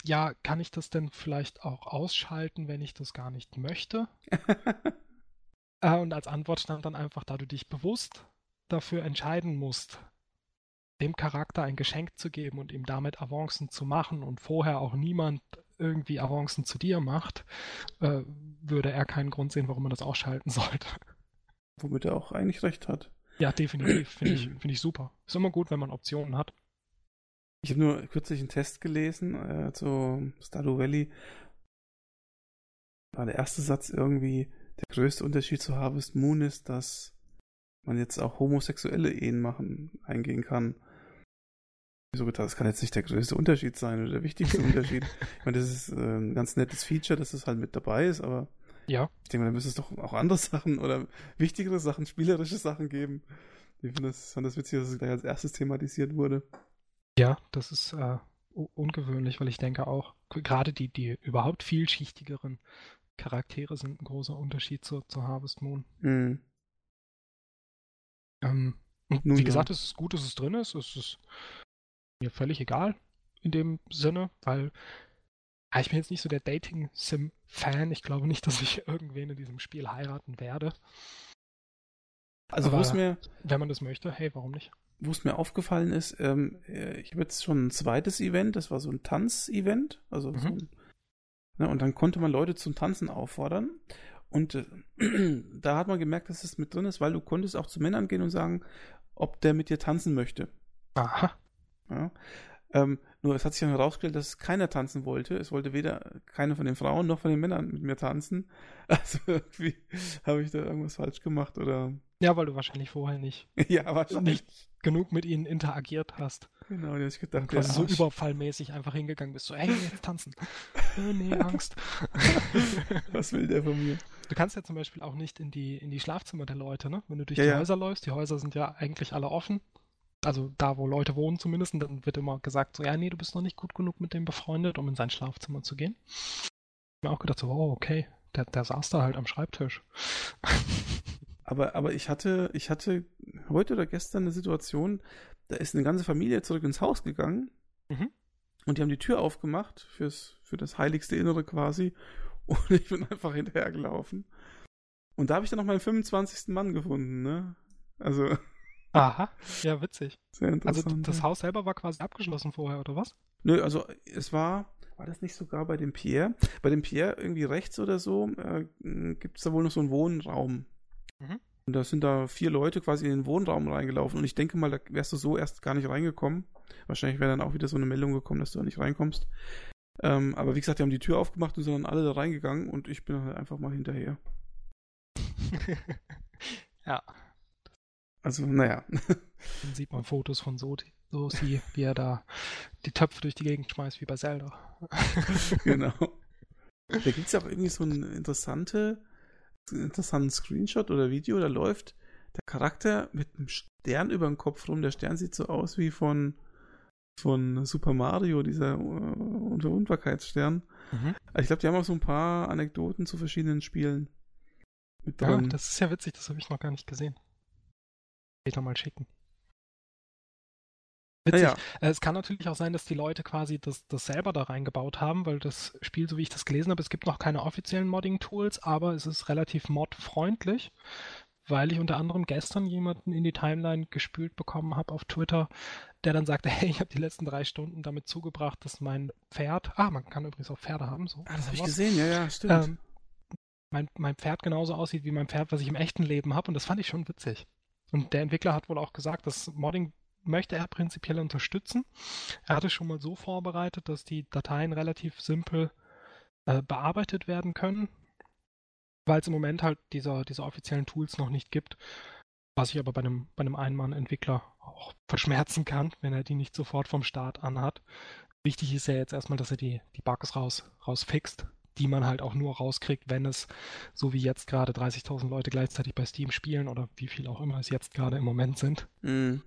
ja, kann ich das denn vielleicht auch ausschalten, wenn ich das gar nicht möchte? äh, und als Antwort stand dann einfach, da du dich bewusst dafür entscheiden musst, dem Charakter ein Geschenk zu geben und ihm damit Avancen zu machen und vorher auch niemand irgendwie Avancen zu dir macht, äh, würde er keinen Grund sehen, warum man das ausschalten sollte. Womit er auch eigentlich recht hat. Ja, definitiv. Finde ich, find ich super. Ist immer gut, wenn man Optionen hat. Ich habe nur kürzlich einen Test gelesen äh, zu Stardew Valley. War der erste Satz irgendwie, der größte Unterschied zu Harvest Moon ist, dass man jetzt auch homosexuelle Ehen machen, eingehen kann. So gedacht, das kann jetzt nicht der größte Unterschied sein oder der wichtigste Unterschied. Ich meine, das ist ein ganz nettes Feature, dass es das halt mit dabei ist, aber ja. Ich denke mal, da müsste es doch auch andere Sachen oder wichtigere Sachen, spielerische Sachen geben. Ich finde das, fand das witzig, dass es gleich als erstes thematisiert wurde. Ja, das ist äh, ungewöhnlich, weil ich denke auch, gerade die, die überhaupt vielschichtigeren Charaktere sind ein großer Unterschied zu, zu Harvest Moon. Mhm. Ähm, Nun, wie gesagt, es ist gut, dass es drin ist. Es ist mir völlig egal in dem Sinne, weil Ah, ich bin jetzt nicht so der Dating-Sim-Fan. Ich glaube nicht, dass ich irgendwen in diesem Spiel heiraten werde. Also, wo es mir. Wenn man das möchte, hey, warum nicht? Wo es mir aufgefallen ist, ähm, äh, ich habe jetzt schon ein zweites Event, das war so ein Tanz-Event. Also mhm. so ein, ne, und dann konnte man Leute zum Tanzen auffordern. Und äh, da hat man gemerkt, dass es mit drin ist, weil du konntest auch zu Männern gehen und sagen, ob der mit dir tanzen möchte. Aha. Ja. Ähm, nur es hat sich dann herausgestellt, dass keiner tanzen wollte. Es wollte weder keine von den Frauen noch von den Männern mit mir tanzen. Also irgendwie habe ich da irgendwas falsch gemacht oder. Ja, weil du wahrscheinlich vorher nicht, ja, wahrscheinlich. nicht genug mit ihnen interagiert hast. Genau, habe ich gedacht, quasi so überfallmäßig einfach hingegangen bist. So, ey, jetzt tanzen. oh, nee, Angst. Was will der von mir? Du kannst ja zum Beispiel auch nicht in die, in die Schlafzimmer der Leute, ne? Wenn du durch ja, die ja. Häuser läufst. Die Häuser sind ja eigentlich alle offen also da, wo Leute wohnen zumindest, und dann wird immer gesagt, so, ja, nee, du bist noch nicht gut genug mit dem befreundet, um in sein Schlafzimmer zu gehen. Ich habe mir auch gedacht, so, oh, okay, der, der saß da halt am Schreibtisch. Aber, aber ich hatte, ich hatte heute oder gestern eine Situation, da ist eine ganze Familie zurück ins Haus gegangen mhm. und die haben die Tür aufgemacht fürs, für das heiligste Innere quasi. Und ich bin einfach hinterhergelaufen. Und da habe ich dann noch meinen 25. Mann gefunden, ne? Also. Aha, ja, witzig. Sehr Also interessant. das ja. Haus selber war quasi abgeschlossen vorher, oder was? Nö, also es war, war das nicht sogar bei dem Pierre? Bei dem Pierre irgendwie rechts oder so äh, gibt es da wohl noch so einen Wohnraum. Mhm. Und da sind da vier Leute quasi in den Wohnraum reingelaufen. Und ich denke mal, da wärst du so erst gar nicht reingekommen. Wahrscheinlich wäre dann auch wieder so eine Meldung gekommen, dass du da nicht reinkommst. Ähm, aber wie gesagt, die haben die Tür aufgemacht und sind dann alle da reingegangen und ich bin halt einfach mal hinterher. ja, Also, naja. dann sieht man Fotos von Soti, Sosi, wie er da die Töpfe durch die Gegend schmeißt, wie bei Zelda. genau. Da gibt es ja auch irgendwie so einen interessante, interessanten Screenshot oder Video, da läuft der Charakter mit einem Stern über dem Kopf rum. Der Stern sieht so aus wie von, von Super Mario, dieser äh, Unverwundbarkeitsstern. Mhm. Also ich glaube, die haben auch so ein paar Anekdoten zu verschiedenen Spielen mit Ja, drin. das ist ja witzig, das habe ich noch gar nicht gesehen. Später mal schicken. Witzig. naja, Äh, Es kann natürlich auch sein, dass die Leute quasi das, das selber da reingebaut haben, weil das Spiel, so wie ich das gelesen habe, es gibt noch keine offiziellen Modding-Tools, aber es ist relativ modfreundlich, weil ich unter anderem gestern jemanden in die Timeline gespült bekommen habe auf Twitter, der dann sagte, hey, ich habe die letzten drei Stunden damit zugebracht, dass mein Pferd, ah, man kann übrigens auch Pferde haben, so. ah, das habe ich gesehen, ja, ja, stimmt. Ähm, mein, mein Pferd genauso aussieht wie mein Pferd, was ich im echten Leben habe und das fand ich schon witzig. Und der Entwickler hat wohl auch gesagt, das Modding möchte er prinzipiell unterstützen. Er hatte schon mal so vorbereitet, dass die Dateien relativ simpel äh, bearbeitet werden können, weil es im Moment halt dieser, diese offiziellen Tools noch nicht gibt, was ich aber bei einem, bei einem Einmann-Entwickler auch verschmerzen kann, wenn er die nicht sofort vom Start an hat. Wichtig ist ja jetzt erstmal, dass er die, die Bugs raus, rausfixt, die man halt auch nur rauskriegt, wenn es, so wie jetzt gerade 30.000 Leute gleichzeitig bei Steam spielen oder wie viel auch immer es jetzt gerade im Moment sind. Mhm.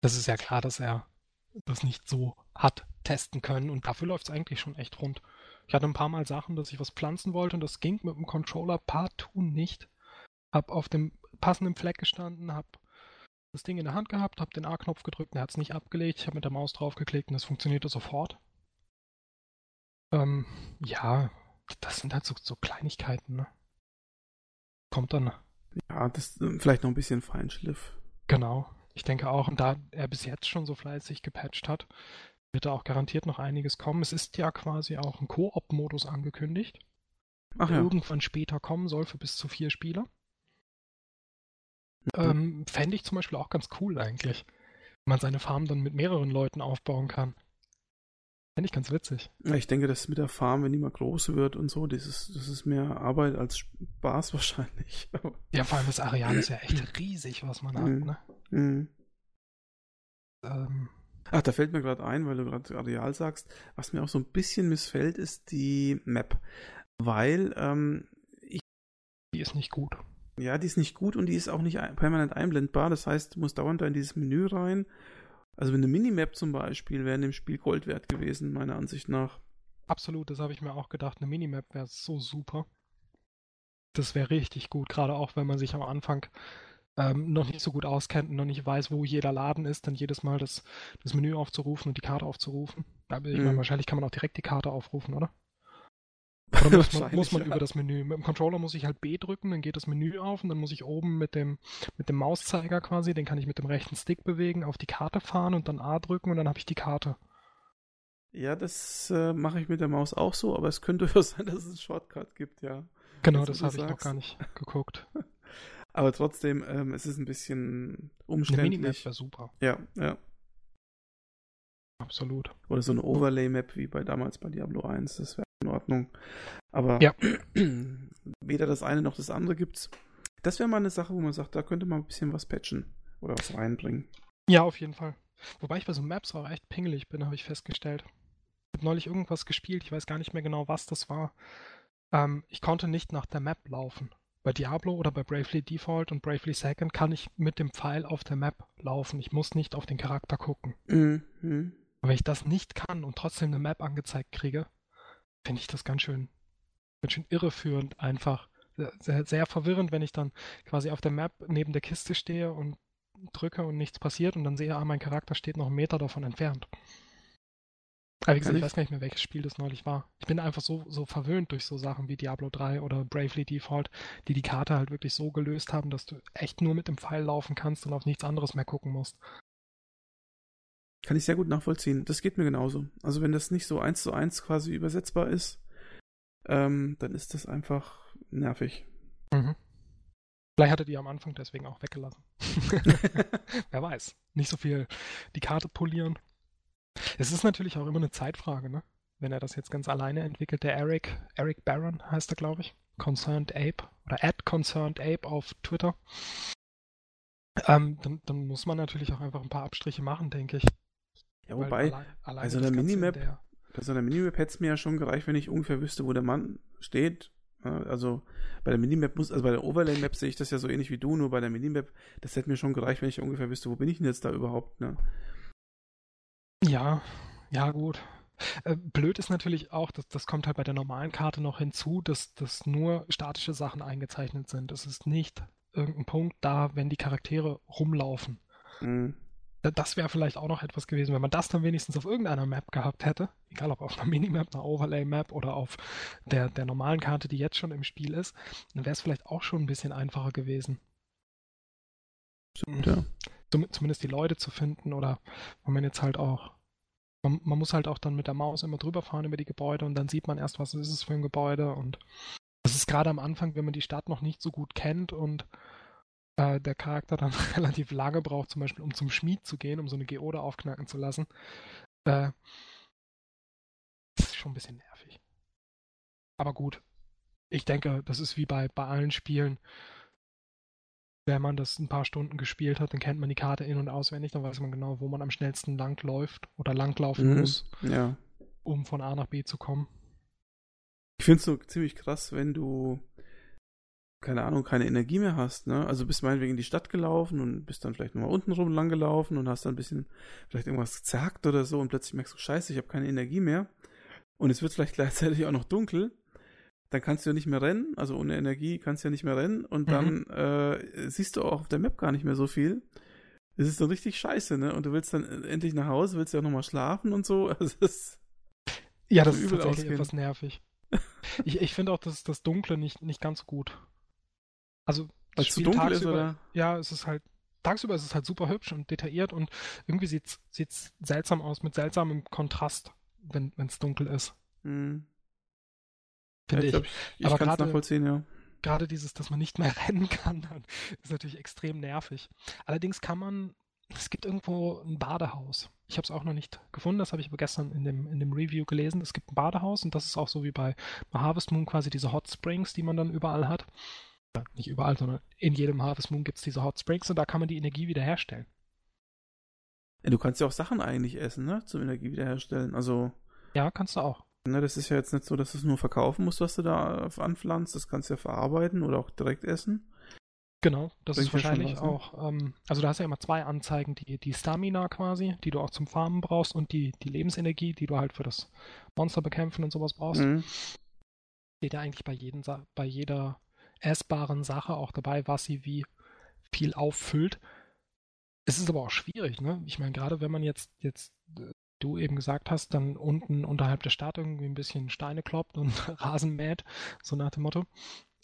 Das ist ja klar, dass er das nicht so hat testen können und dafür läuft es eigentlich schon echt rund. Ich hatte ein paar Mal Sachen, dass ich was pflanzen wollte und das ging mit dem Controller partout nicht. Hab auf dem passenden Fleck gestanden, hab das Ding in der Hand gehabt, hab den A-Knopf gedrückt, er hat es nicht abgelegt, ich habe mit der Maus draufgeklickt und das funktionierte sofort. Ähm, ja, das sind halt so, so Kleinigkeiten, ne? Kommt dann, Ja, das äh, vielleicht noch ein bisschen Feinschliff. genau. Ich denke auch, und da er bis jetzt schon so fleißig gepatcht hat, wird da auch garantiert noch einiges kommen. Es ist ja quasi auch ein Koop-Modus angekündigt, Ach der ja. irgendwann später kommen soll für bis zu vier Spieler. Mhm. Ähm, Fände ich zum Beispiel auch ganz cool eigentlich, wenn man seine Farm dann mit mehreren Leuten aufbauen kann. Fände ich ganz witzig. Ja, ich denke, dass mit der Farm, wenn die mal groß wird und so, das ist, das ist mehr Arbeit als Spaß wahrscheinlich. Ja, vor allem das Areal ist ja echt riesig, was man hat. Mhm. Ne? mhm. Ähm, Ach, da fällt mir gerade ein, weil du gerade Areal sagst, was mir auch so ein bisschen missfällt, ist die Map. Weil, ähm, die ist nicht gut. Ja, die ist nicht gut und die ist auch nicht permanent einblendbar. Das heißt, du musst dauernd da in dieses Menü rein. Also eine Minimap zum Beispiel wäre in dem Spiel Gold wert gewesen, meiner Ansicht nach. Absolut, das habe ich mir auch gedacht. Eine Minimap wäre so super. Das wäre richtig gut, gerade auch wenn man sich am Anfang ähm, noch nicht so gut auskennt und noch nicht weiß, wo jeder Laden ist, dann jedes Mal das, das Menü aufzurufen und die Karte aufzurufen. Aber ich Mhm. meine, wahrscheinlich kann man auch direkt die Karte aufrufen, oder? Oder muss man, muss man ja. über das Menü? Mit dem Controller muss ich halt B drücken, dann geht das Menü auf und dann muss ich oben mit dem, mit dem Mauszeiger quasi, den kann ich mit dem rechten Stick bewegen, auf die Karte fahren und dann A drücken und dann habe ich die Karte. Ja, das äh, mache ich mit der Maus auch so, aber es könnte durchaus sein, dass es einen Shortcut gibt, ja. Genau, das habe ich noch gar nicht geguckt. Aber trotzdem, ähm, es ist ein bisschen Eine Minimap umständlich. wäre super, Ja, ja. absolut. Oder so eine Overlay-Map wie bei damals bei Diablo 1, das wäre in Ordnung. Aber Ja. weder das eine noch das andere gibt's. Das wäre mal eine Sache, wo man sagt, da könnte man ein bisschen was patchen oder was reinbringen. Ja, auf jeden Fall. Wobei ich bei so Maps auch echt pingelig bin, habe ich festgestellt. Ich habe neulich irgendwas gespielt, ich weiß gar nicht mehr genau, was das war. Ähm, ich konnte nicht nach der Map laufen. Bei Diablo oder bei Bravely Default und Bravely Second kann ich mit dem Pfeil auf der Map laufen. Ich muss nicht auf den Charakter gucken. Mhm. Aber wenn ich das nicht kann und trotzdem eine Map angezeigt kriege, finde ich das ganz schön, ganz schön irreführend einfach. Sehr, sehr, verwirrend, wenn ich dann quasi auf der Map neben der Kiste stehe und drücke und nichts passiert und dann sehe, ah, mein Charakter steht noch einen Meter davon entfernt. Aber wie gesagt, ich weiß gar nicht mehr, welches Spiel das neulich war. Ich bin einfach so, so verwöhnt durch so Sachen wie Diablo 3 oder Bravely Default, die die Karte halt wirklich so gelöst haben, dass du echt nur mit dem Pfeil laufen kannst und auf nichts anderes mehr gucken musst. Kann ich sehr gut nachvollziehen. Das geht mir genauso. Also wenn das nicht so eins zu eins quasi übersetzbar ist, ähm, dann ist das einfach nervig. Mhm. Vielleicht hattet ihr am Anfang deswegen auch weggelassen. Wer weiß. Nicht so viel die Karte polieren. Es ist natürlich auch immer eine Zeitfrage, ne? Wenn er das jetzt ganz alleine entwickelt, der Eric, Eric Barron heißt er, glaube ich. Concerned Ape oder at Concerned Ape auf Twitter. Ähm, dann, dann, muss man natürlich auch einfach ein paar Abstriche machen, denke ich. Ja, wobei, allein, allein also der Minimap, der... also der Minimap hätte es mir ja schon gereicht, wenn ich ungefähr wüsste, wo der Mann steht. Also bei der Minimap muss, also bei der Overlay-Map sehe ich das ja so ähnlich wie du, nur bei der Minimap, das hätte mir schon gereicht, wenn ich ungefähr wüsste, wo bin ich denn jetzt da überhaupt, ne? Ja, ja, gut. Äh, blöd ist natürlich auch, dass das kommt halt bei der normalen Karte noch hinzu, dass, dass nur statische Sachen eingezeichnet sind. Es ist nicht irgendein Punkt da, wenn die Charaktere rumlaufen. Mhm. Das wäre vielleicht auch noch etwas gewesen, wenn man das dann wenigstens auf irgendeiner Map gehabt hätte, egal ob auf einer Minimap, einer Overlay-Map oder auf der, der normalen Karte, die jetzt schon im Spiel ist, dann wäre es vielleicht auch schon ein bisschen einfacher gewesen. Ja. Zumindest die Leute zu finden oder wenn man jetzt halt auch man, man, muss halt auch dann mit der Maus immer drüber fahren über die Gebäude und dann sieht man erst, was ist es für ein Gebäude und das ist gerade am Anfang, wenn man die Stadt noch nicht so gut kennt und äh, der Charakter dann relativ lange braucht, zum Beispiel um zum Schmied zu gehen, um so eine Geode aufknacken zu lassen. Äh, das ist schon ein bisschen nervig. Aber gut. Ich denke, das ist wie bei, bei allen Spielen. Wenn man das ein paar Stunden gespielt hat, dann kennt man die Karte in- und auswendig, dann weiß man genau, wo man am schnellsten langläuft oder langlaufen mhm, muss, ja. um von A nach B zu kommen. Ich finde es so ziemlich krass, wenn du keine Ahnung, keine Energie mehr hast, ne? Also bist meinetwegen in die Stadt gelaufen und bist dann vielleicht nochmal unten rum lang gelaufen und hast dann ein bisschen vielleicht irgendwas zerhackt oder so und plötzlich merkst du, scheiße, ich habe keine Energie mehr. Und es wird vielleicht gleichzeitig auch noch dunkel. Dann kannst du ja nicht mehr rennen, also ohne Energie kannst du ja nicht mehr rennen und dann mhm. äh, siehst du auch auf der Map gar nicht mehr so viel. Es ist dann richtig scheiße, ne? Und du willst dann endlich nach Hause, willst ja auch nochmal schlafen und so. Also das ja, das ist tatsächlich ausgehen. etwas nervig. ich ich finde auch, dass das Dunkle nicht, nicht ganz gut. Also weil es zu dunkel ist, oder? Ja, es ist halt, tagsüber ist es halt super hübsch und detailliert und irgendwie sieht es seltsam aus, mit seltsamem Kontrast, wenn es dunkel ist. Hm. Finde ja, ich. ich. ich Aber kann es nachvollziehen, ja. Gerade dieses, dass man nicht mehr rennen kann, dann ist natürlich extrem nervig. Allerdings kann man, es gibt irgendwo ein Badehaus. Ich habe es auch noch nicht gefunden, das habe ich aber gestern in dem, in dem Review gelesen. Es gibt ein Badehaus und das ist auch so wie bei Harvest Moon quasi diese Hot Springs, die man dann überall hat nicht überall, sondern in jedem Harvest Moon gibt es diese Hot Springs und da kann man die Energie wiederherstellen. Ja, du kannst ja auch Sachen eigentlich essen, ne? Zum Energie wiederherstellen. Also. Ja, kannst du auch. Ne, das ist ja jetzt nicht so, dass du es nur verkaufen musst, was du da anpflanzt. Das kannst du ja verarbeiten oder auch direkt essen. Genau, das Bringt ist wahrscheinlich was, ne? auch, ähm, also da hast du ja immer zwei Anzeigen, die, die Stamina quasi, die du auch zum Farmen brauchst und die, die Lebensenergie, die du halt für das Monster bekämpfen und sowas brauchst. Mhm. Steht ja eigentlich bei, jeden, bei jeder essbaren Sache auch dabei, was sie wie viel auffüllt. Es ist aber auch schwierig, ne? Ich meine, gerade wenn man jetzt, jetzt äh, du eben gesagt hast, dann unten unterhalb der Stadt irgendwie ein bisschen Steine kloppt und Rasen mäht, so nach dem Motto.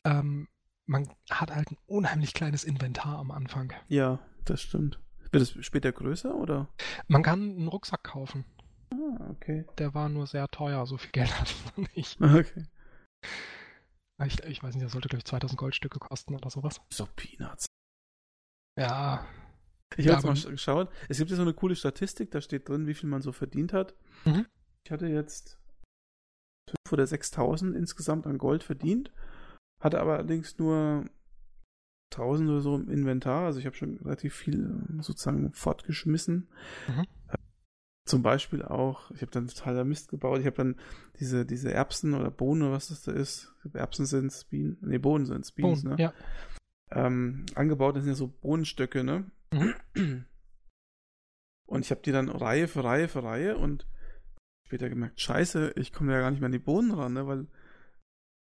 Ähm, man hat halt ein unheimlich kleines Inventar am Anfang. Ja, das stimmt. Wird es später größer oder? Man kann einen Rucksack kaufen. Ah, okay. Der war nur sehr teuer, so viel Geld hatte ich noch nicht. Okay. Ich, ich weiß nicht, das sollte, glaube ich, 2000 Goldstücke kosten oder sowas. So Peanuts. Ja. Ich habe jetzt mal geschaut. Es gibt ja so eine coole Statistik, da steht drin, wie viel man so verdient hat. Mhm. Ich hatte jetzt 5.000 oder 6.000 insgesamt an Gold verdient, hatte aber allerdings nur 1000 oder so im Inventar. Also ich habe schon relativ viel sozusagen fortgeschmissen. Mhm. Zum Beispiel auch, ich habe dann totaler Mist gebaut. Ich habe dann diese, diese Erbsen oder Bohnen oder was das da ist. Erbsen sind es, Bienen. Nee, Bohnen sind es, Bienen, ne? Ja. Ähm, angebaut, das sind ja so Bohnenstöcke, ne? Mhm. Und ich habe die dann Reihe für Reihe für Reihe und später gemerkt, scheiße, ich komme ja gar nicht mehr an die Bohnen ran, ne? Weil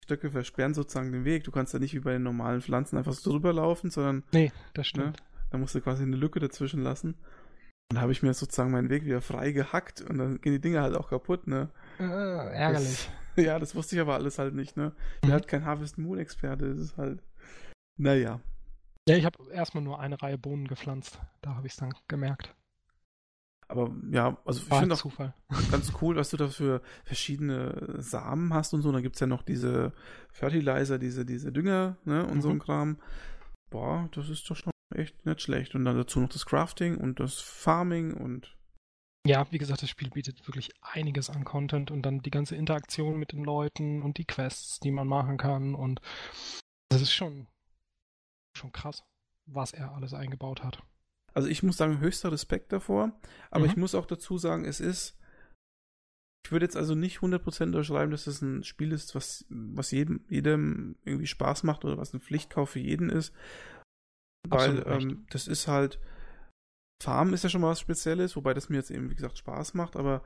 Stöcke versperren sozusagen den Weg. Du kannst ja nicht wie bei den normalen Pflanzen einfach so drüber laufen, sondern. Nee, das stimmt. Ne? Da musst du quasi eine Lücke dazwischen lassen. Dann habe ich mir sozusagen meinen Weg wieder frei gehackt und dann gehen die Dinge halt auch kaputt, ne? Äh, ärgerlich. Das, ja, das wusste ich aber alles halt nicht, ne? Ich bin Mhm. halt kein Harvest Moon Experte, das ist halt. Naja. Ja, ich habe erstmal nur eine Reihe Bohnen gepflanzt. Da habe ich es dann gemerkt. Aber ja, also ich War finde ein auch Zufall. ganz cool, was du da für verschiedene Samen hast und so. Dann gibt es ja noch diese Fertilizer, diese, diese Dünger, ne, und so Mhm. ein Kram. Boah, das ist doch schon echt nicht schlecht. Und dann dazu noch das Crafting und das Farming und Ja, wie gesagt, das Spiel bietet wirklich einiges an Content und dann die ganze Interaktion mit den Leuten und die Quests, die man machen kann und das ist schon, schon krass, was er alles eingebaut hat. Also ich muss sagen, höchster Respekt davor. Aber Mhm. ich muss auch dazu sagen, es ist. Ich würde jetzt also nicht 100% unterschreiben, dass es ein Spiel ist, was, was jedem, jedem irgendwie Spaß macht oder was ein Pflichtkauf für jeden ist. Weil ähm, das ist halt. Farm ist ja schon mal was Spezielles, wobei das mir jetzt eben, wie gesagt, Spaß macht, aber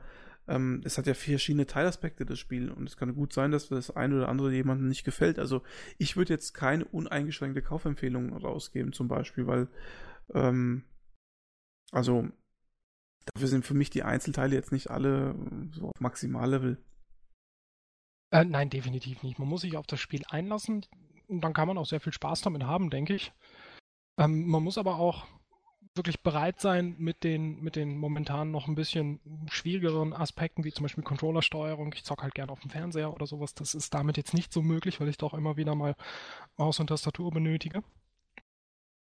ähm, es hat ja verschiedene Teilaspekte, das Spiel. Und es kann gut sein, dass das eine oder andere jemandem nicht gefällt. Also ich würde jetzt keine uneingeschränkte Kaufempfehlung rausgeben, zum Beispiel, weil ähm, also, dafür sind für mich die Einzelteile jetzt nicht alle äh, so auf Maximallevel. Äh, nein, definitiv nicht. Man muss sich auf das Spiel einlassen und dann kann man auch sehr viel Spaß damit haben, denke ich. Ähm, man muss aber auch wirklich bereit sein, mit den, mit den momentan noch ein bisschen schwierigeren Aspekten, wie zum Beispiel Controllersteuerung. Ich zocke halt gerne auf dem Fernseher oder sowas. Das ist damit jetzt nicht so möglich, weil ich doch immer wieder mal Maus und Tastatur benötige.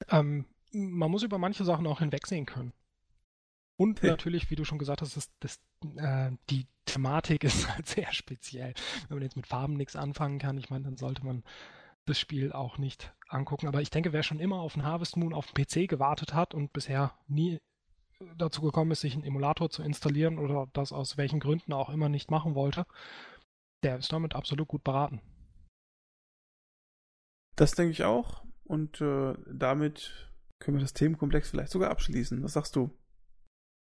Ähm, man muss über manche Sachen auch hinwegsehen können. Und Ja. natürlich, wie du schon gesagt hast, das, das, äh, die Thematik ist halt sehr speziell. Wenn man jetzt mit Farben nichts anfangen kann, ich meine, dann sollte man das Spiel auch nicht angucken. Aber ich denke, wer schon immer auf einen Harvest Moon auf dem PC gewartet hat und bisher nie dazu gekommen ist, sich einen Emulator zu installieren oder das aus welchen Gründen auch immer nicht machen wollte, der ist damit absolut gut beraten. Das denke ich auch. Und äh, damit können wir das Themenkomplex vielleicht sogar abschließen. Was sagst du?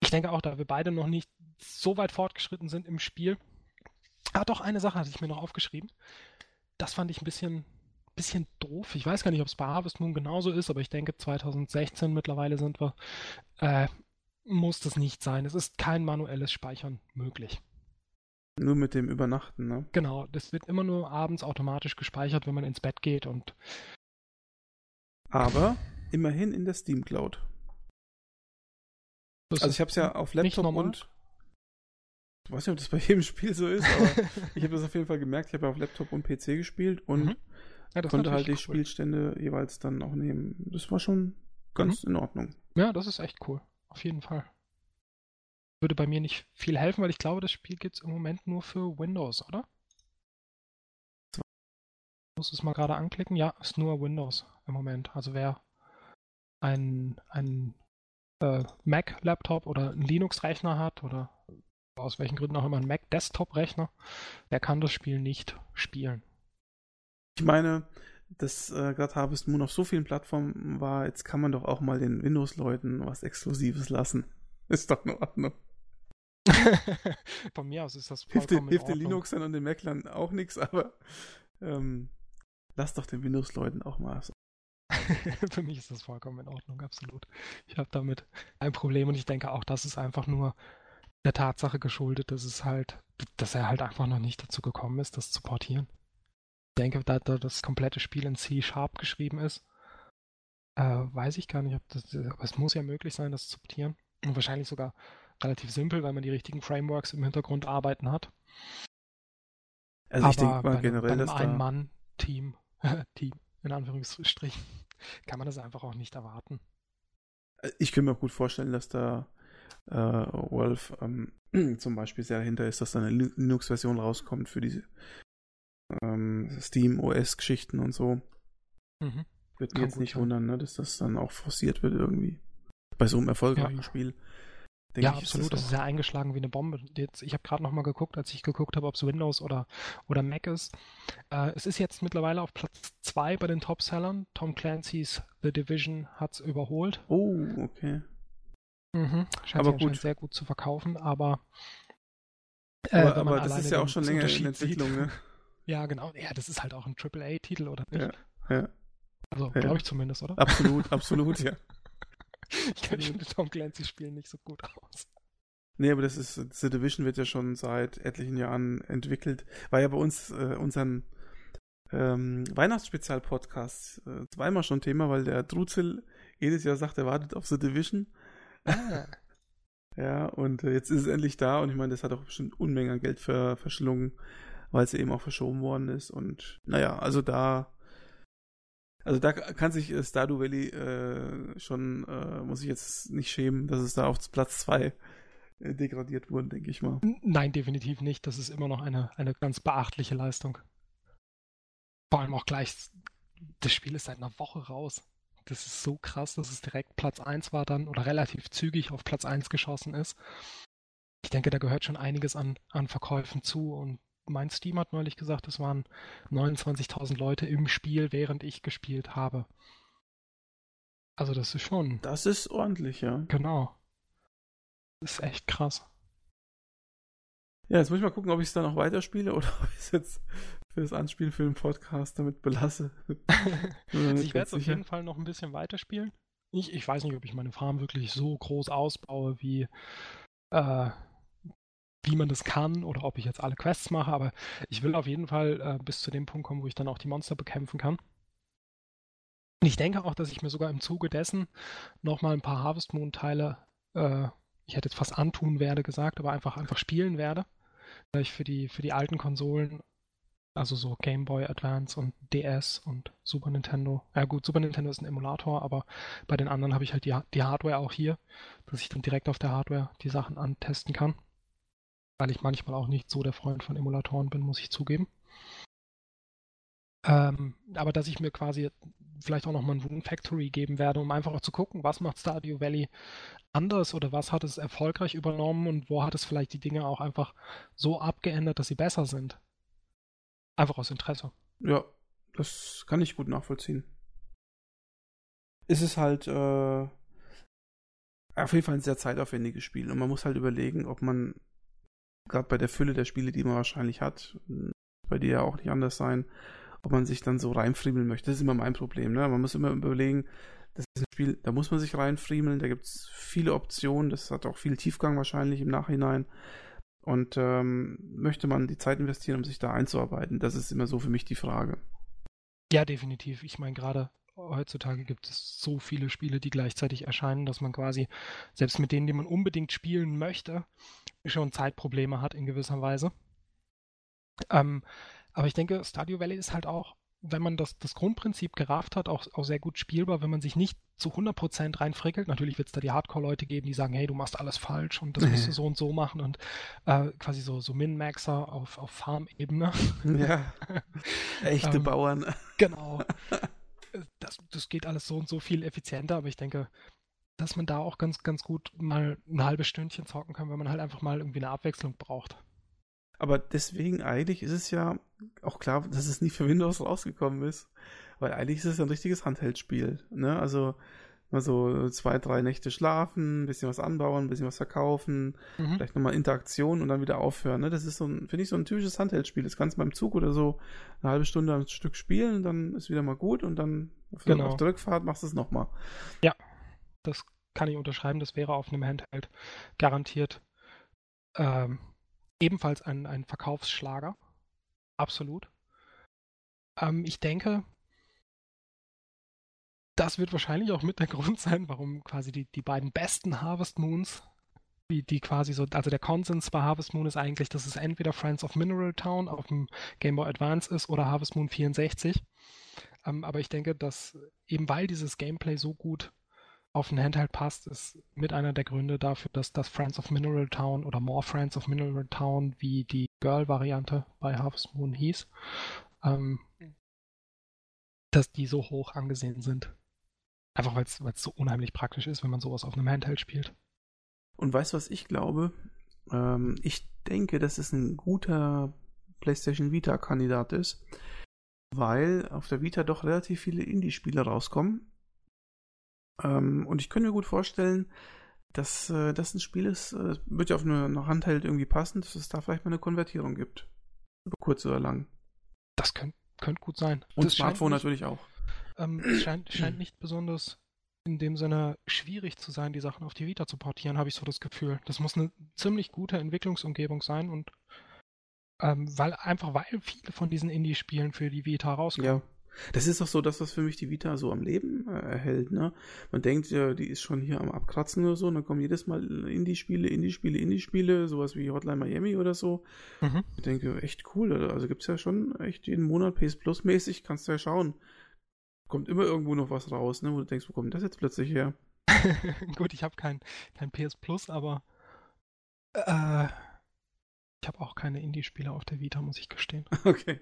Ich denke auch, da wir beide noch nicht so weit fortgeschritten sind im Spiel. Ah, doch, eine Sache hatte ich mir noch aufgeschrieben. Das fand ich ein bisschen, bisschen doof. Ich weiß gar nicht, ob es bei Harvest Moon genauso ist, aber ich denke, 2016 mittlerweile sind wir. Äh, muss das nicht sein. Es ist kein manuelles Speichern möglich. Nur mit dem Übernachten, ne? Genau, das wird immer nur abends automatisch gespeichert, wenn man ins Bett geht und Aber immerhin in der Steam Cloud. das Also ich habe es ja auf Laptop und ich weiß nicht, ob das bei jedem Spiel so ist, aber ich habe das auf jeden Fall gemerkt. Ich habe ja auf Laptop und PC gespielt und Mhm. Ja, konnte halt die cool. Spielstände jeweils dann auch nehmen. Das war schon ganz Mhm. in Ordnung. Ja, das ist echt cool. Auf jeden Fall. Würde bei mir nicht viel helfen, weil ich glaube, das Spiel gibt es im Moment nur für Windows, oder? Ich muss es mal gerade anklicken. Ja, ist nur Windows im Moment. Also wer ein, ein äh, Mac-Laptop oder einen Linux-Rechner hat oder aus welchen Gründen auch immer einen Mac-Desktop-Rechner, der kann das Spiel nicht spielen. Ich meine, dass äh, gerade Harvest Moon auf so vielen Plattformen war, jetzt kann man doch auch mal den Windows-Leuten was Exklusives lassen. Ist doch in Ordnung. Von mir aus ist das Hilft, vollkommen den, hilft den. Linuxern und den Maclern auch nichts, aber ähm, lass doch den Windows-Leuten auch mal was. Für mich ist das vollkommen in Ordnung, absolut. Ich habe damit ein Problem und ich denke auch, das ist einfach nur der Tatsache geschuldet, dass es halt, dass er halt einfach noch nicht dazu gekommen ist, das zu portieren. Ich denke, da, da das komplette Spiel in C-Sharp geschrieben ist, äh, weiß ich gar nicht, ob das, aber es muss ja möglich sein, das zu portieren. Und wahrscheinlich sogar relativ simpel, weil man die richtigen Frameworks im Hintergrund arbeiten hat. Also ich aber denke bei, mal generell, bei einem dass da Ein-Mann-Team, Team, in Anführungsstrichen, kann man das einfach auch nicht erwarten. ich kann mir auch gut vorstellen, dass da äh, Wolf ähm, zum Beispiel sehr dahinter ist, dass da eine Lin- Linux-Version rauskommt für diese ähm, Steam OS-Geschichten und so. Mhm. Würde mich jetzt nicht sein. wundern, ne, dass das dann auch forciert wird irgendwie. Bei so einem erfolgreichen Ja. Spiel. Ja, ich, ist absolut. Das auch- ist ja eingeschlagen wie eine Bombe. Jetzt, ich habe gerade noch mal geguckt, als ich geguckt habe, ob es Windows oder, oder Mac ist. Äh, es ist jetzt mittlerweile auf Platz 2 bei den Topsellern. Tom Clancy's The Division hat es überholt. Oh, okay. Mhm. Scheint Aber sich gut. sehr gut zu verkaufen, aber äh, aber aber das ist ja auch schon länger in Entwicklung, ne? Ja, genau. Ja, das ist halt auch ein AAA-Titel, oder nicht? Ja, ja. Also, ja. glaube ich zumindest, oder? Absolut, absolut, ja. ich kenne mich mit Tom Clancy Spielen nicht so gut aus. Nee, aber das ist, The Division wird ja schon seit etlichen Jahren entwickelt. War ja bei uns äh, unseren ähm, Weihnachtsspezial-Podcast äh, zweimal schon Thema, weil der Druzel jedes Jahr sagt, er wartet auf The Division. Ah. ja, und äh, jetzt ist es endlich da und ich meine, das hat auch bestimmt Unmengen an Geld ver verschlungen, weil es eben auch verschoben worden ist. Und naja, also da also da kann sich äh, Stardew Valley äh, schon, äh, muss ich jetzt nicht schämen, dass es da auf Platz 2 äh, degradiert wurde, denke ich mal. Nein, definitiv nicht. Das ist immer noch eine, eine ganz beachtliche Leistung. Vor allem auch gleich, das Spiel ist seit einer Woche raus. Das ist so krass, dass es direkt Platz 1 war dann oder relativ zügig auf Platz 1 geschossen ist. Ich denke, da gehört schon einiges an, an Verkäufen zu und mein Steam hat neulich gesagt, es waren 29.000 Leute im Spiel, während ich gespielt habe. Also das ist schon. Das ist ordentlich, ja. Genau. Das ist echt krass. Ja, jetzt muss ich mal gucken, ob ich es dann noch weiterspiele oder ob ich es jetzt für das Anspielen für den Podcast damit belasse. also ich werde es auf jeden Fall noch ein bisschen weiterspielen. Ich, ich weiß nicht, ob ich meine Farm wirklich so groß ausbaue, wie, äh, wie man das kann oder ob ich jetzt alle Quests mache, aber ich will auf jeden Fall äh, bis zu dem Punkt kommen, wo ich dann auch die Monster bekämpfen kann. Und ich denke auch, dass ich mir sogar im Zuge dessen nochmal ein paar Harvest Moon Teile, äh, ich hätte jetzt fast antun werde gesagt, aber einfach, einfach spielen werde. Weil ich für die, für die alten Konsolen, also so Game Boy Advance und DS und Super Nintendo, ja gut, Super Nintendo ist ein Emulator, aber bei den anderen habe ich halt die, die Hardware auch hier, dass ich dann direkt auf der Hardware die Sachen antesten kann weil ich manchmal auch nicht so der Freund von Emulatoren bin, muss ich zugeben. Ähm, aber dass ich mir quasi vielleicht auch nochmal ein Rune Factory geben werde, um einfach auch zu gucken, was macht Stardew Valley anders oder was hat es erfolgreich übernommen und wo hat es vielleicht die Dinge auch einfach so abgeändert, dass sie besser sind. Einfach aus Interesse. Ja, das kann ich gut nachvollziehen. Ist es halt äh, auf jeden Fall ein sehr zeitaufwendiges Spiel und man muss halt überlegen, ob man gerade bei der Fülle der Spiele, die man wahrscheinlich hat, bei dir ja auch nicht anders sein, ob man sich dann so reinfriemeln möchte. Das ist immer mein Problem. Ne? Man muss immer überlegen, das ist ein Spiel, da muss man sich reinfriemeln, da gibt es viele Optionen, das hat auch viel Tiefgang wahrscheinlich im Nachhinein. Und ähm, möchte man die Zeit investieren, um sich da einzuarbeiten? Das ist immer so für mich die Frage. Ja, definitiv. Ich meine, gerade heutzutage gibt es so viele Spiele, die gleichzeitig erscheinen, dass man quasi, selbst mit denen, die man unbedingt spielen möchte, schon Zeitprobleme hat in gewisser Weise. Ähm, aber ich denke, Stadio Valley ist halt auch, wenn man das, das Grundprinzip gerafft hat, auch, auch sehr gut spielbar, wenn man sich nicht zu 100% reinfrickelt. Natürlich wird es da die Hardcore-Leute geben, die sagen, hey, du machst alles falsch und das musst du so und so machen und äh, quasi so, so Min-Maxer auf, auf Farm-Ebene. Ja, echte ähm, Bauern. Genau. das, das geht alles so und so viel effizienter, aber ich denke, dass man da auch ganz, ganz gut mal ein halbes Stündchen zocken kann, wenn man halt einfach mal irgendwie eine Abwechslung braucht. Aber deswegen eigentlich ist es ja auch klar, dass es nie für Windows rausgekommen ist. Weil eigentlich ist es ein richtiges Handheldspiel. Ne? Also mal so zwei, drei Nächte schlafen, ein bisschen was anbauen, ein bisschen was verkaufen, mhm. vielleicht nochmal Interaktion und dann wieder aufhören. Ne? Das ist so ein, finde ich, so ein typisches Handheldspiel. Das kannst du beim Zug oder so eine halbe Stunde am Stück spielen, dann ist wieder mal gut und dann auf, genau. auf der Rückfahrt machst du es nochmal. Ja, das kann ich unterschreiben. Das wäre auf einem Handheld garantiert ähm, ebenfalls ein, ein Verkaufsschlager. Absolut. Ähm, ich denke, das wird wahrscheinlich auch mit der Grund sein, warum quasi die, die beiden besten Harvest Moons, die, die quasi so, also der Konsens bei Harvest Moon ist eigentlich, dass es entweder Friends of Mineral Town auf dem Game Boy Advance ist oder Harvest Moon 64. Ähm, aber ich denke, dass eben weil dieses Gameplay so gut auf ein Handheld passt, ist mit einer der Gründe dafür, dass das Friends of Mineral Town oder More Friends of Mineral Town wie die Girl-Variante bei Harvest Moon hieß, ähm, dass die so hoch angesehen sind. Einfach weil es so unheimlich praktisch ist, wenn man sowas auf einem Handheld spielt. Und weißt du, was ich glaube? Ähm, ich denke, dass es ein guter PlayStation Vita-Kandidat ist, weil auf der Vita doch relativ viele Indie-Spiele rauskommen. Ähm, und ich könnte mir gut vorstellen, dass äh, das ein Spiel ist, äh, wird ja auf eine, eine Handheld irgendwie passen, dass es da vielleicht mal eine Konvertierung gibt. Über kurz oder lang. Das könnte könnt gut sein. Und das Smartphone natürlich auch. Ähm, es scheint, scheint nicht besonders in dem Sinne schwierig zu sein, die Sachen auf die Vita zu portieren, habe ich so das Gefühl. Das muss eine ziemlich gute Entwicklungsumgebung sein und ähm, weil einfach weil viele von diesen Indie-Spielen für die Vita rauskommen. Ja. Das ist doch so das, was für mich die Vita so am Leben äh, erhält, ne? Man denkt ja, die ist schon hier am Abkratzen oder so, und dann kommen jedes Mal Indie-Spiele, Indie-Spiele, Indie-Spiele, sowas wie Hotline Miami oder so. Mhm. Ich denke, echt cool, also gibt's ja schon echt jeden Monat PS Plus mäßig, kannst du ja schauen. Kommt immer irgendwo noch was raus, ne? Wo du denkst, wo kommt das jetzt plötzlich her? Gut, ich habe kein, kein PS Plus, aber äh, ich habe auch keine Indie-Spiele auf der Vita, muss ich gestehen. Okay.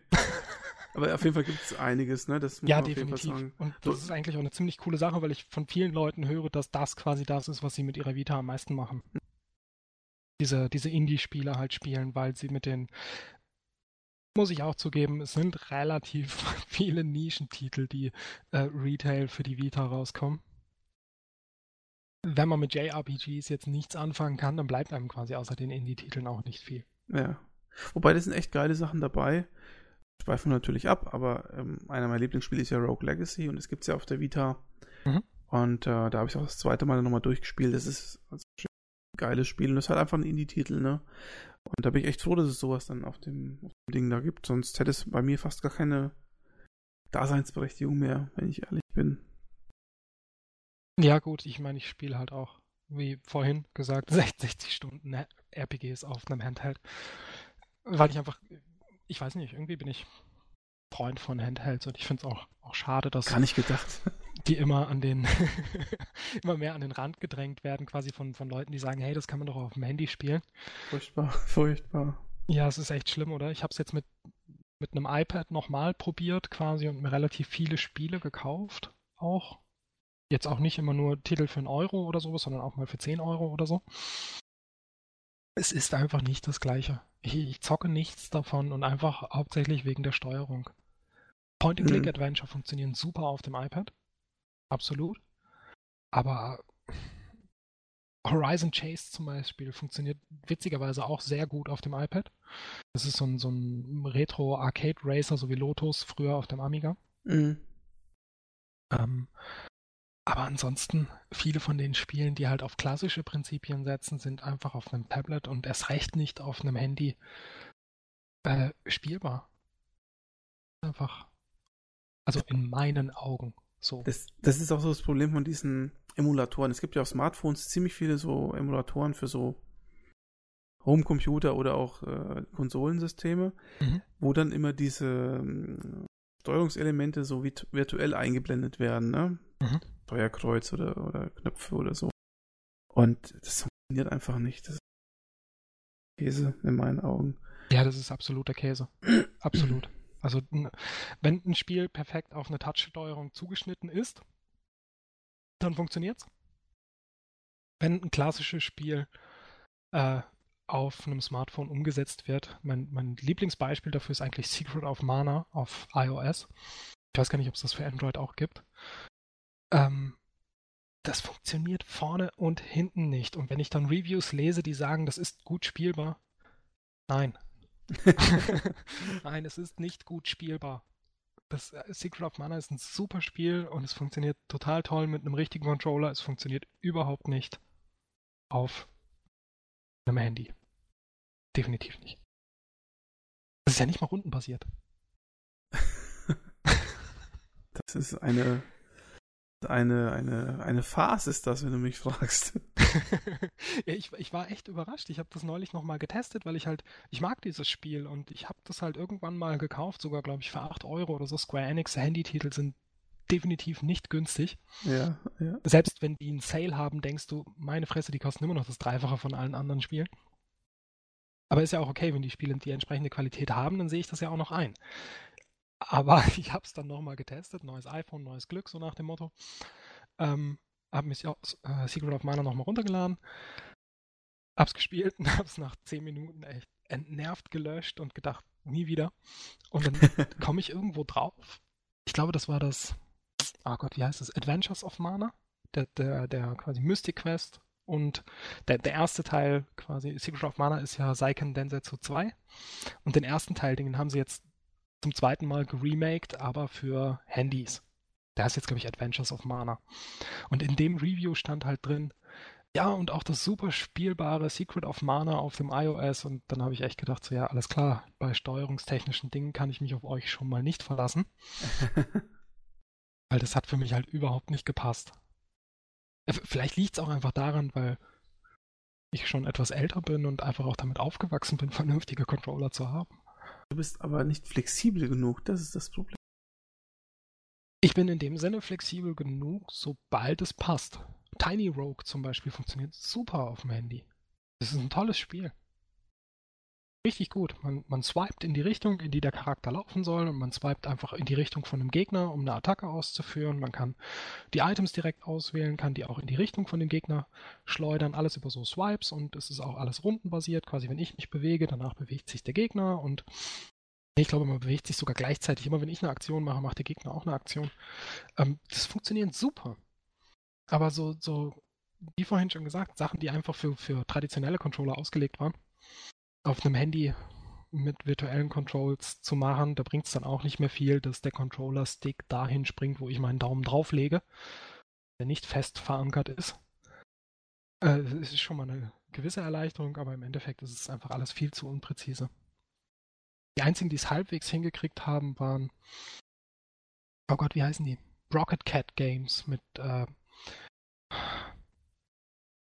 Aber auf jeden Fall gibt es einiges, ne? Das muss ja, definitiv. Und das ist eigentlich auch eine ziemlich coole Sache, weil ich von vielen Leuten höre, dass das quasi das ist, was sie mit ihrer Vita am meisten machen. Diese, diese Indie-Spiele halt spielen, weil sie mit den, muss ich auch zugeben, es sind relativ viele Nischentitel, die äh, Retail für die Vita rauskommen. Wenn man mit JRPGs jetzt nichts anfangen kann, dann bleibt einem quasi außer den Indie-Titeln auch nicht viel. Ja. Wobei, das sind echt geile Sachen dabei schweifen natürlich ab, aber ähm, einer meiner Lieblingsspiele ist ja Rogue Legacy und es gibt es ja auf der Vita. Mhm. Und äh, da habe ich auch das zweite Mal nochmal durchgespielt. Das ist also geiles Spiel und das ist halt einfach ein Indie-Titel, ne? Und da bin ich echt froh, dass es sowas dann auf dem, auf dem Ding da gibt. Sonst hätte es bei mir fast gar keine Daseinsberechtigung mehr, wenn ich ehrlich bin. Ja, gut, ich meine, ich spiele halt auch, wie vorhin gesagt, 60 Stunden RPGs auf einem Handheld. Weil ich einfach ich weiß nicht, irgendwie bin ich Freund von Handhelds und ich finde es auch, auch schade, dass Gar nicht gedacht. die immer an den immer mehr an den Rand gedrängt werden, quasi von, von Leuten, die sagen, hey, das kann man doch auf dem Handy spielen. Furchtbar, furchtbar. Ja, es ist echt schlimm, oder? Ich habe es jetzt mit, mit einem iPad nochmal probiert quasi und mir relativ viele Spiele gekauft auch. Jetzt auch nicht immer nur Titel für einen Euro oder sowas, sondern auch mal für 10 Euro oder so. Es ist einfach nicht das Gleiche. Ich, ich zocke nichts davon und einfach hauptsächlich wegen der Steuerung. Point-and-Click-Adventure mhm. funktionieren super auf dem iPad. Absolut. Aber Horizon Chase zum Beispiel funktioniert witzigerweise auch sehr gut auf dem iPad. Das ist so ein, so ein Retro-Arcade-Racer, so wie Lotus früher auf dem Amiga. Mhm. Ähm, aber ansonsten, viele von den Spielen, die halt auf klassische Prinzipien setzen, sind einfach auf einem Tablet und erst recht nicht auf einem Handy äh, spielbar. Einfach. Also in meinen Augen so. Das, das ist auch so das Problem von diesen Emulatoren. Es gibt ja auf Smartphones ziemlich viele so Emulatoren für so Homecomputer oder auch äh, Konsolensysteme, mhm. wo dann immer diese ähm, Steuerungselemente so virtuell eingeblendet werden, ne? Mhm. Steuerkreuz oder, oder Knöpfe oder so. Und das funktioniert einfach nicht. Das ist Käse in meinen Augen. Ja, das ist absoluter Käse. Absolut. Also, wenn ein Spiel perfekt auf eine Touch-Steuerung zugeschnitten ist, dann funktioniert's. Wenn ein klassisches Spiel äh, auf einem Smartphone umgesetzt wird, mein, mein Lieblingsbeispiel dafür ist eigentlich Secret of Mana auf iOS. Ich weiß gar nicht, ob es das für Android auch gibt. Ähm, das funktioniert vorne und hinten nicht. Und wenn ich dann Reviews lese, die sagen, das ist gut spielbar, nein. nein, es ist nicht gut spielbar. Das äh, Secret of Mana ist ein super Spiel und es funktioniert total toll mit einem richtigen Controller. Es funktioniert überhaupt nicht auf einem Handy. Definitiv nicht. Das ist ja nicht mal rundenbasiert. das ist eine eine, eine, eine Farce ist das, wenn du mich fragst. Ja, ich, ich war echt überrascht. Ich habe das neulich nochmal getestet, weil ich halt, ich mag dieses Spiel und ich habe das halt irgendwann mal gekauft, sogar glaube ich für 8 Euro oder so. Square Enix Handytitel sind definitiv nicht günstig. Ja, ja. Selbst wenn die einen Sale haben, denkst du, meine Fresse, die kosten immer noch das Dreifache von allen anderen Spielen. Aber ist ja auch okay, wenn die Spiele die entsprechende Qualität haben, dann sehe ich das ja auch noch ein. Aber ich habe es dann nochmal getestet. Neues iPhone, neues Glück, so nach dem Motto. Ähm, habe mir äh, Secret of Mana nochmal runtergeladen. Hab's gespielt und hab's nach 10 Minuten echt entnervt gelöscht und gedacht, nie wieder. Und dann komme ich irgendwo drauf. Ich glaube, das war das, oh Gott, wie heißt das? Adventures of Mana? Der, der, der quasi Mystic Quest. Und der, der erste Teil, quasi Secret of Mana, ist ja Seiken Densetsu 2. Und den ersten Teil, den haben sie jetzt zum zweiten Mal geremaked, aber für Handys. Der heißt jetzt, glaube ich, Adventures of Mana. Und in dem Review stand halt drin, ja, und auch das super spielbare Secret of Mana auf dem iOS. Und dann habe ich echt gedacht, so ja, alles klar, bei steuerungstechnischen Dingen kann ich mich auf euch schon mal nicht verlassen. weil das hat für mich halt überhaupt nicht gepasst. Vielleicht liegt es auch einfach daran, weil ich schon etwas älter bin und einfach auch damit aufgewachsen bin, vernünftige Controller zu haben. Du bist aber nicht flexibel genug, das ist das Problem. Ich bin in dem Sinne flexibel genug, sobald es passt. Tiny Rogue zum Beispiel funktioniert super auf dem Handy. Das ist ein tolles Spiel. Richtig gut. Man, man swiped in die Richtung, in die der Charakter laufen soll und man swiped einfach in die Richtung von einem Gegner, um eine Attacke auszuführen. Man kann die Items direkt auswählen, kann die auch in die Richtung von dem Gegner schleudern. Alles über so Swipes und es ist auch alles rundenbasiert. Quasi, wenn ich mich bewege, danach bewegt sich der Gegner und ich glaube, man bewegt sich sogar gleichzeitig. Immer wenn ich eine Aktion mache, macht der Gegner auch eine Aktion. Ähm, das funktioniert super. Aber so, so, wie vorhin schon gesagt, Sachen, die einfach für, für traditionelle Controller ausgelegt waren, auf einem Handy mit virtuellen Controls zu machen, da bringt es dann auch nicht mehr viel, dass der Controller-Stick dahin springt, wo ich meinen Daumen drauf lege, der nicht fest verankert ist. Äh, es ist schon mal eine gewisse Erleichterung, aber im Endeffekt ist es einfach alles viel zu unpräzise. Die einzigen, die es halbwegs hingekriegt haben, waren, oh Gott, wie heißen die? Rocket Cat Games mit äh,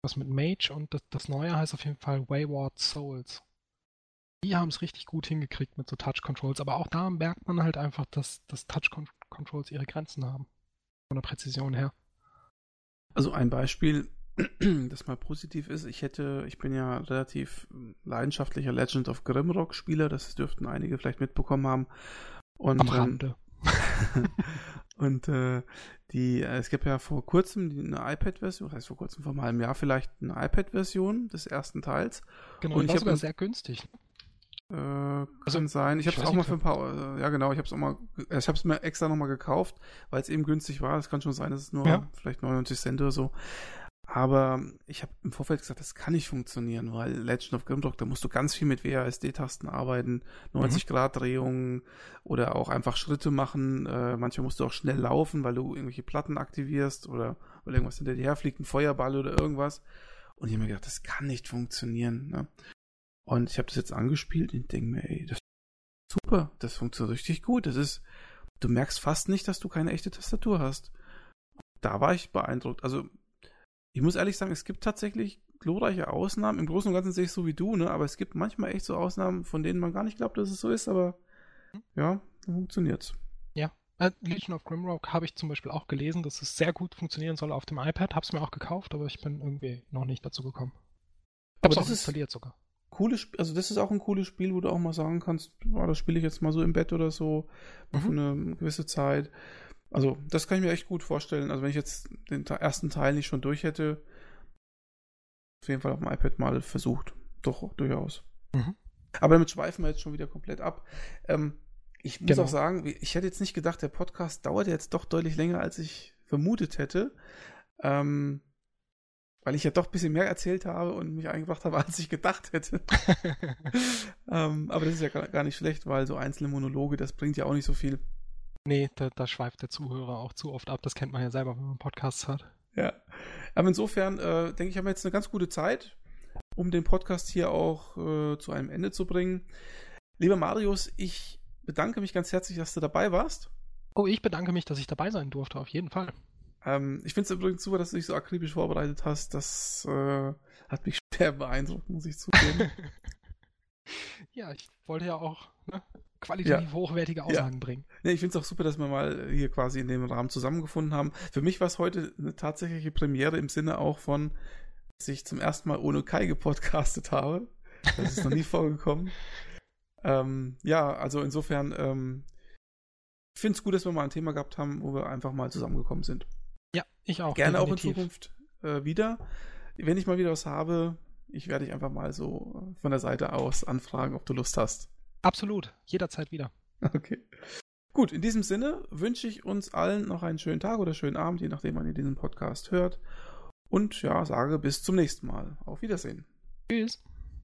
was mit Mage und das, das neue heißt auf jeden Fall Wayward Souls. Die haben es richtig gut hingekriegt mit so Touch Controls, aber auch da merkt man halt einfach, dass, dass Touch Controls ihre Grenzen haben. Von der Präzision her. Also ein Beispiel, das mal positiv ist, ich hätte, ich bin ja relativ leidenschaftlicher Legend of Grimrock Spieler, das dürften einige vielleicht mitbekommen haben. Und, Am Rande. und äh, die, äh, es gibt ja vor kurzem eine iPad-Version, das heißt vor kurzem, vor einem halben Jahr vielleicht eine iPad-Version des ersten Teils. Genau, und ich ich sogar habe sehr günstig. Äh, kann Also, sein. Ich habe es auch mal für ein paar, ja genau, ich habe es auch mal, äh, ich habe es mir extra nochmal gekauft, weil es eben günstig war. Es kann schon sein, dass es nur Ja. vielleicht 99 Cent oder so. Aber ich habe im Vorfeld gesagt, das kann nicht funktionieren, weil Legend of Grimrock, da musst du ganz viel mit WASD-Tasten arbeiten, 90 Grad Drehungen oder auch einfach Schritte machen. Äh, manchmal musst du auch schnell laufen, weil du irgendwelche Platten aktivierst oder weil irgendwas hinter dir herfliegt, ein Feuerball oder irgendwas. Und ich habe mir gedacht, das kann nicht funktionieren. Ne? Und ich habe das jetzt angespielt und denke mir, ey, das ist super, das funktioniert richtig gut. Das ist, du merkst fast nicht, dass du keine echte Tastatur hast. Da war ich beeindruckt. Also, ich muss ehrlich sagen, es gibt tatsächlich glorreiche Ausnahmen. Im Großen und Ganzen sehe ich so wie du, ne? Aber es gibt manchmal echt so Ausnahmen, von denen man gar nicht glaubt, dass es so ist, aber ja, dann funktioniert's. Äh, Legion of Grimrock habe ich zum Beispiel auch gelesen, dass es sehr gut funktionieren soll auf dem iPad. Habe es mir auch gekauft, aber ich bin irgendwie noch nicht dazu gekommen. Aber Hab's auch das ist installiert sogar. cooles, Sp- also das ist auch ein cooles Spiel, wo du auch mal sagen kannst, boah, das spiele ich jetzt mal so im Bett oder so, mal für eine gewisse Zeit. Also, das kann ich mir echt gut vorstellen. Also, wenn ich jetzt den Te- ersten Teil nicht schon durch hätte, auf jeden Fall auf dem iPad mal versucht. Doch, durchaus. Mhm. Aber damit schweifen wir jetzt schon wieder komplett ab. Ähm, ich muss Genau. auch sagen, ich hätte jetzt nicht gedacht, der Podcast dauert jetzt doch deutlich länger, als ich vermutet hätte. Ähm, weil ich ja doch ein bisschen mehr erzählt habe und mich eingebracht habe, als ich gedacht hätte. ähm, aber das ist ja gar nicht schlecht, weil so einzelne Monologe, das bringt ja auch nicht so viel. Nee, da, da schweift der Zuhörer auch zu oft ab. Das kennt man ja selber, wenn man Podcasts hört. Ja. Aber insofern äh, denke ich, haben wir jetzt eine ganz gute Zeit, um den Podcast hier auch äh, zu einem Ende zu bringen. Lieber Marius, ich bedanke mich ganz herzlich, dass du dabei warst. Oh, ich bedanke mich, dass ich dabei sein durfte, auf jeden Fall. Ähm, ich finde es übrigens super, dass du dich so akribisch vorbereitet hast. Das äh, hat mich schwer beeindruckt, muss ich zugeben. ja, ich wollte ja auch ne, qualitativ hochwertige Aussagen bringen. nee, ich finde es auch super, dass wir mal hier quasi in dem Rahmen zusammengefunden haben. Für mich war es heute eine tatsächliche Premiere im Sinne auch von, dass ich zum ersten Mal ohne Kai gepodcastet habe. Das ist noch nie vorgekommen. Ähm, ja, also insofern, ähm, ich finde es gut, dass wir mal ein Thema gehabt haben, wo wir einfach mal zusammengekommen sind. Ja, ich auch. Gerne auch in definitiv. Zukunft äh, wieder. Wenn ich mal wieder was habe, ich werde dich einfach mal so von der Seite aus anfragen, ob du Lust hast. Absolut, jederzeit wieder. Okay. Gut, in diesem Sinne wünsche ich uns allen noch einen schönen Tag oder schönen Abend, je nachdem, wann ihr diesen Podcast hört. Und ja, sage bis zum nächsten Mal. Auf Wiedersehen. Tschüss.